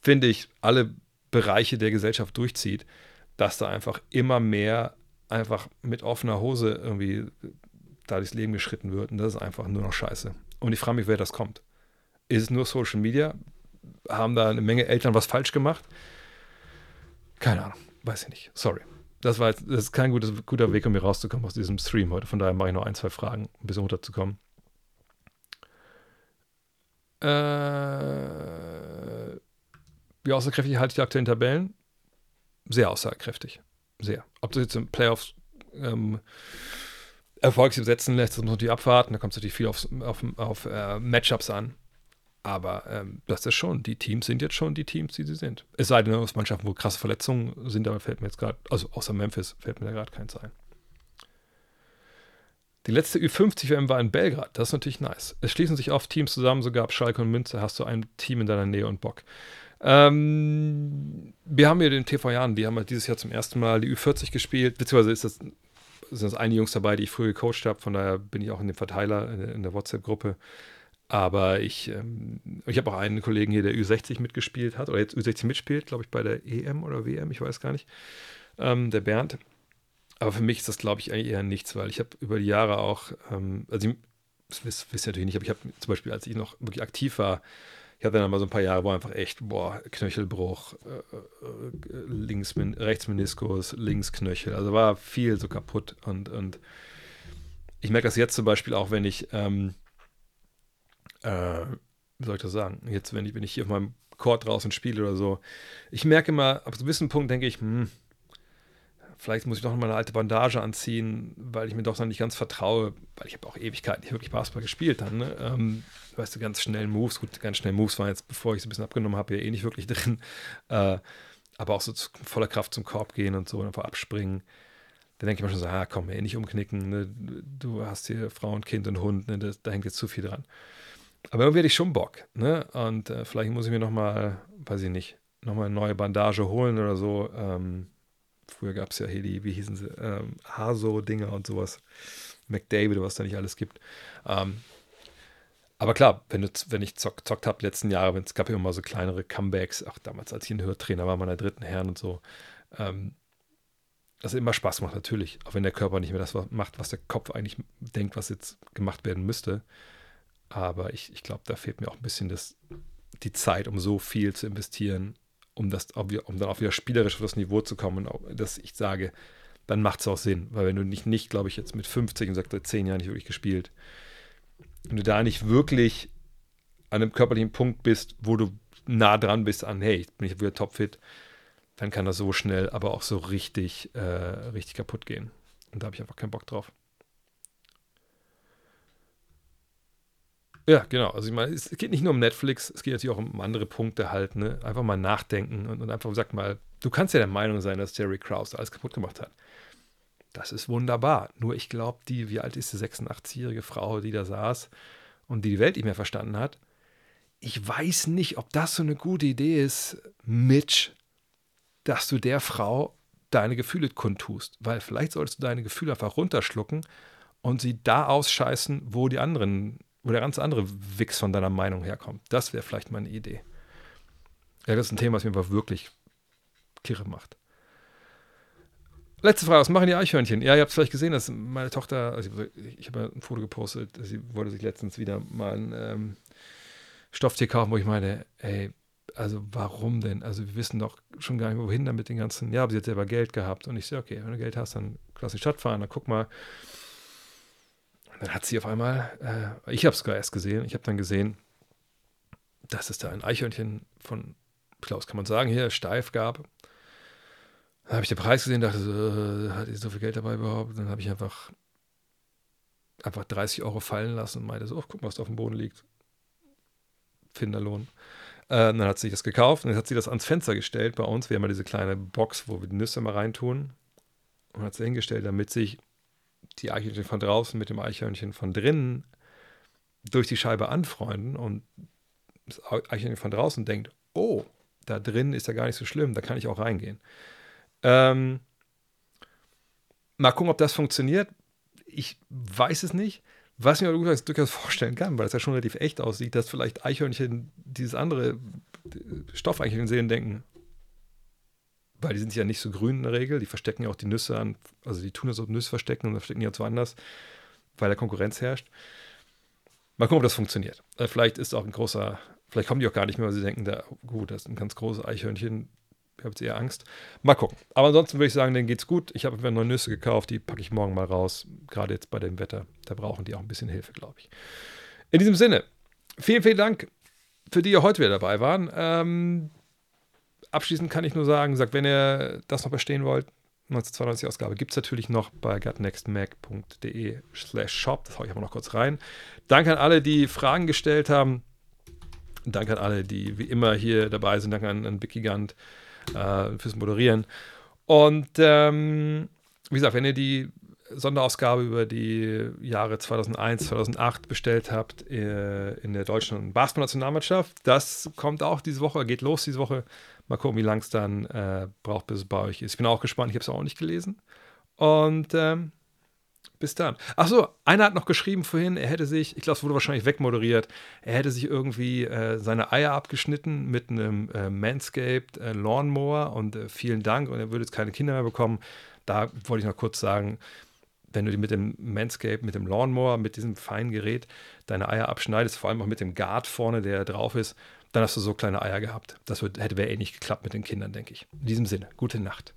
finde ich, alle Bereiche der Gesellschaft durchzieht, dass da einfach immer mehr einfach mit offener Hose irgendwie da durchs Leben geschritten wird. Und das ist einfach nur noch scheiße. Und ich frage mich, wer das kommt. Ist es nur Social Media? Haben da eine Menge Eltern was falsch gemacht? Keine Ahnung, weiß ich nicht. Sorry das war jetzt, das ist kein gutes, guter Weg, um hier rauszukommen aus diesem Stream heute. Von daher mache ich noch ein, zwei Fragen, um ein bisschen runterzukommen. Äh, wie aussagekräftig halte ich die aktuellen Tabellen? Sehr aussagekräftig. Sehr. Ob das jetzt im Playoffs ähm, Erfolg setzen lässt, das muss man natürlich abwarten. Da kommt es natürlich viel aufs, auf, auf äh, Matchups an. Aber ähm, das ist schon, die Teams sind jetzt schon die Teams, die sie sind. Es sei denn, aus Mannschaften, wo krasse Verletzungen sind, aber fällt mir jetzt gerade, also außer Memphis, fällt mir da gerade keins ein. Die letzte Ü50-WM war in Belgrad. Das ist natürlich nice. Es schließen sich oft Teams zusammen, sogar ab Schalke und Münze hast du ein Team in deiner Nähe und Bock. Ähm, wir haben hier den TV Jahren, die haben halt dieses Jahr zum ersten Mal die Ü40 gespielt, beziehungsweise ist das, sind das einige Jungs dabei, die ich früher gecoacht habe, von daher bin ich auch in dem Verteiler, in der WhatsApp-Gruppe. Aber ich, ähm, ich habe auch einen Kollegen hier, der Ü60 mitgespielt hat, oder jetzt Ü60 mitspielt, glaube ich, bei der EM oder WM, ich weiß gar nicht, ähm, der Bernd. Aber für mich ist das, glaube ich, eigentlich eher nichts, weil ich habe über die Jahre auch, ähm, also ich, das wisst, wisst ihr natürlich nicht, aber ich habe zum Beispiel, als ich noch wirklich aktiv war, Ich hatte dann mal so ein paar Jahre, wo einfach echt, boah, Knöchelbruch, äh, äh, links, rechts Meniskus, links Knöchel. Also war viel so kaputt. Und, und ich merke das jetzt zum Beispiel auch, wenn ich, ähm, äh, wie soll ich das sagen, jetzt, wenn ich, wenn ich hier auf meinem Court draußen spiele oder so, ich merke immer, ab einem gewissen Punkt denke ich, hm, vielleicht muss ich doch mal eine alte Bandage anziehen, weil ich mir doch noch nicht ganz vertraue, weil ich habe auch Ewigkeiten nicht wirklich Basketball gespielt dann. Ne? Ähm, weißt du, ganz schnell Moves, gut, ganz schnell Moves waren jetzt, bevor ich es ein bisschen abgenommen habe, ja eh nicht wirklich drin. Äh, aber auch so zu, voller Kraft zum Korb gehen und so und einfach abspringen. Da denke ich mir schon so, ah, komm, eh nicht umknicken. Ne? Du hast hier Frau und Kind und Hund, ne? das, da hängt jetzt zu viel dran. Aber irgendwie hätte ich schon Bock. Ne? Und äh, vielleicht muss ich mir nochmal, weiß ich nicht, nochmal eine neue Bandage holen oder so. Ähm, Früher gab es ja hier die, wie hießen sie, ähm, Haso-Dinger und sowas. McDavid, was da nicht alles gibt. Ähm, aber klar, wenn, du, wenn ich zock, zockt habe letzten Jahre, es gab ja immer so kleinere Comebacks, auch damals, als ich ein Hörtrainer war, meiner dritten Herren und so, ähm, das immer Spaß macht, natürlich. Auch wenn der Körper nicht mehr das macht, was der Kopf eigentlich denkt, was jetzt gemacht werden müsste. Aber ich, ich glaube, da fehlt mir auch ein bisschen das, die Zeit, um so viel zu investieren um, das, um dann auch wieder spielerisch auf das Niveau zu kommen, dass ich sage, dann macht es auch Sinn. Weil wenn du nicht, nicht glaube ich, jetzt mit 50 und sagst, seit 10 Jahren nicht wirklich gespielt, wenn du da nicht wirklich an einem körperlichen Punkt bist, wo du nah dran bist an, hey, bin ich wieder topfit, dann kann das so schnell, aber auch so richtig, äh, richtig kaputt gehen. Und da habe ich einfach keinen Bock drauf. Ja, genau. Also ich meine, es geht nicht nur um Netflix, es geht natürlich auch um andere Punkte halt, ne? Einfach mal nachdenken und, und einfach, sag mal, du kannst ja der Meinung sein, dass Jerry Krause alles kaputt gemacht hat. Das ist wunderbar. Nur ich glaube, die, wie alt ist die 86-jährige Frau, die da saß und die die Welt nicht mehr verstanden hat? Ich weiß nicht, ob das so eine gute Idee ist, Mitch, dass du der Frau deine Gefühle kundtust. Weil vielleicht solltest du deine Gefühle einfach runterschlucken und sie da ausscheißen, wo die anderen wo der ganz andere Wix von deiner Meinung herkommt. Das wäre vielleicht mal eine Idee. Ja, das ist ein Thema, was mir aber wirklich kirre macht. Letzte Frage, was machen die Eichhörnchen? Ja, ihr habt es vielleicht gesehen, dass meine Tochter, also ich habe ein Foto gepostet, sie wollte sich letztens wieder mal ein ähm, Stofftier kaufen, wo ich meine, ey, also warum denn? Also wir wissen doch schon gar nicht, wohin damit den ganzen, ja, aber sie hat selber Geld gehabt und ich so, okay, wenn du Geld hast, dann lass in die Stadt fahren, dann guck mal, dann hat sie auf einmal, äh, ich habe es sogar erst gesehen, ich habe dann gesehen, dass es da ein Eichhörnchen von Klaus, kann man sagen, hier steif gab. Dann habe ich den Preis gesehen, dachte so, äh, hat die so viel Geld dabei überhaupt? Dann habe ich einfach, einfach 30 Euro fallen lassen und meinte so, oh, guck mal, was da auf dem Boden liegt. Finderlohn. Äh, dann hat sie das gekauft und dann hat sie das ans Fenster gestellt bei uns. Wir haben ja diese kleine Box, wo wir die Nüsse mal reintun. Und hat sie hingestellt, damit sich die Eichhörnchen von draußen mit dem Eichhörnchen von drinnen durch die Scheibe anfreunden und das Eichhörnchen von draußen denkt, oh, da drin ist ja gar nicht so schlimm, da kann ich auch reingehen. Ähm, mal gucken, ob das funktioniert. Ich weiß es nicht. Was ich mir durchaus vorstellen kann, weil es ja schon relativ echt aussieht, dass vielleicht Eichhörnchen dieses andere Stoffeichhörnchen sehen denken, weil die sind ja nicht so grün in der Regel. Die verstecken ja auch die Nüsse an, also die tun ja so Nüsse verstecken und verstecken die ja woanders, weil da Konkurrenz herrscht. Mal gucken, ob das funktioniert. Äh, vielleicht ist auch ein großer, vielleicht kommen die auch gar nicht mehr, weil sie denken, da, gut, das ist ein ganz großes Eichhörnchen. Ich habe jetzt eher Angst. Mal gucken. Aber ansonsten würde ich sagen, denen geht's gut. Ich habe mir neue Nüsse gekauft, die packe ich morgen mal raus. Gerade jetzt bei dem Wetter. Da brauchen die auch ein bisschen Hilfe, glaube ich. In diesem Sinne, vielen, vielen Dank für die ihr heute wieder dabei waren. Ähm, abschließend kann ich nur sagen, sagt, wenn ihr das noch bestehen wollt, 1992 Ausgabe gibt es natürlich noch bei gutnextmac.de slash shop. Das haue ich aber noch kurz rein. Danke an alle, die Fragen gestellt haben. Danke an alle, die wie immer hier dabei sind. Danke an, an Vicky Gant äh, fürs Moderieren. Und ähm, wie gesagt, wenn ihr die Sonderausgabe über die Jahre 2001, 2008 bestellt habt äh, in der deutschen Basketball-Nationalmannschaft, das kommt auch diese Woche, geht los diese Woche Mal gucken, wie lang es dann äh, braucht, bis es bei euch ist. Ich bin auch gespannt, ich habe es auch nicht gelesen. Und ähm, bis dann. Achso, einer hat noch geschrieben vorhin, er hätte sich, ich glaube, es wurde wahrscheinlich wegmoderiert, er hätte sich irgendwie äh, seine Eier abgeschnitten mit einem äh, Manscaped äh, Lawnmower und äh, vielen Dank und er würde jetzt keine Kinder mehr bekommen. Da wollte ich noch kurz sagen, wenn du die mit dem Manscape, mit dem Lawnmower, mit diesem feinen Gerät deine Eier abschneidest, vor allem auch mit dem Guard vorne, der drauf ist, dann hast du so kleine Eier gehabt. Das hätte wäre eh nicht geklappt mit den Kindern, denke ich. In diesem Sinne, gute Nacht.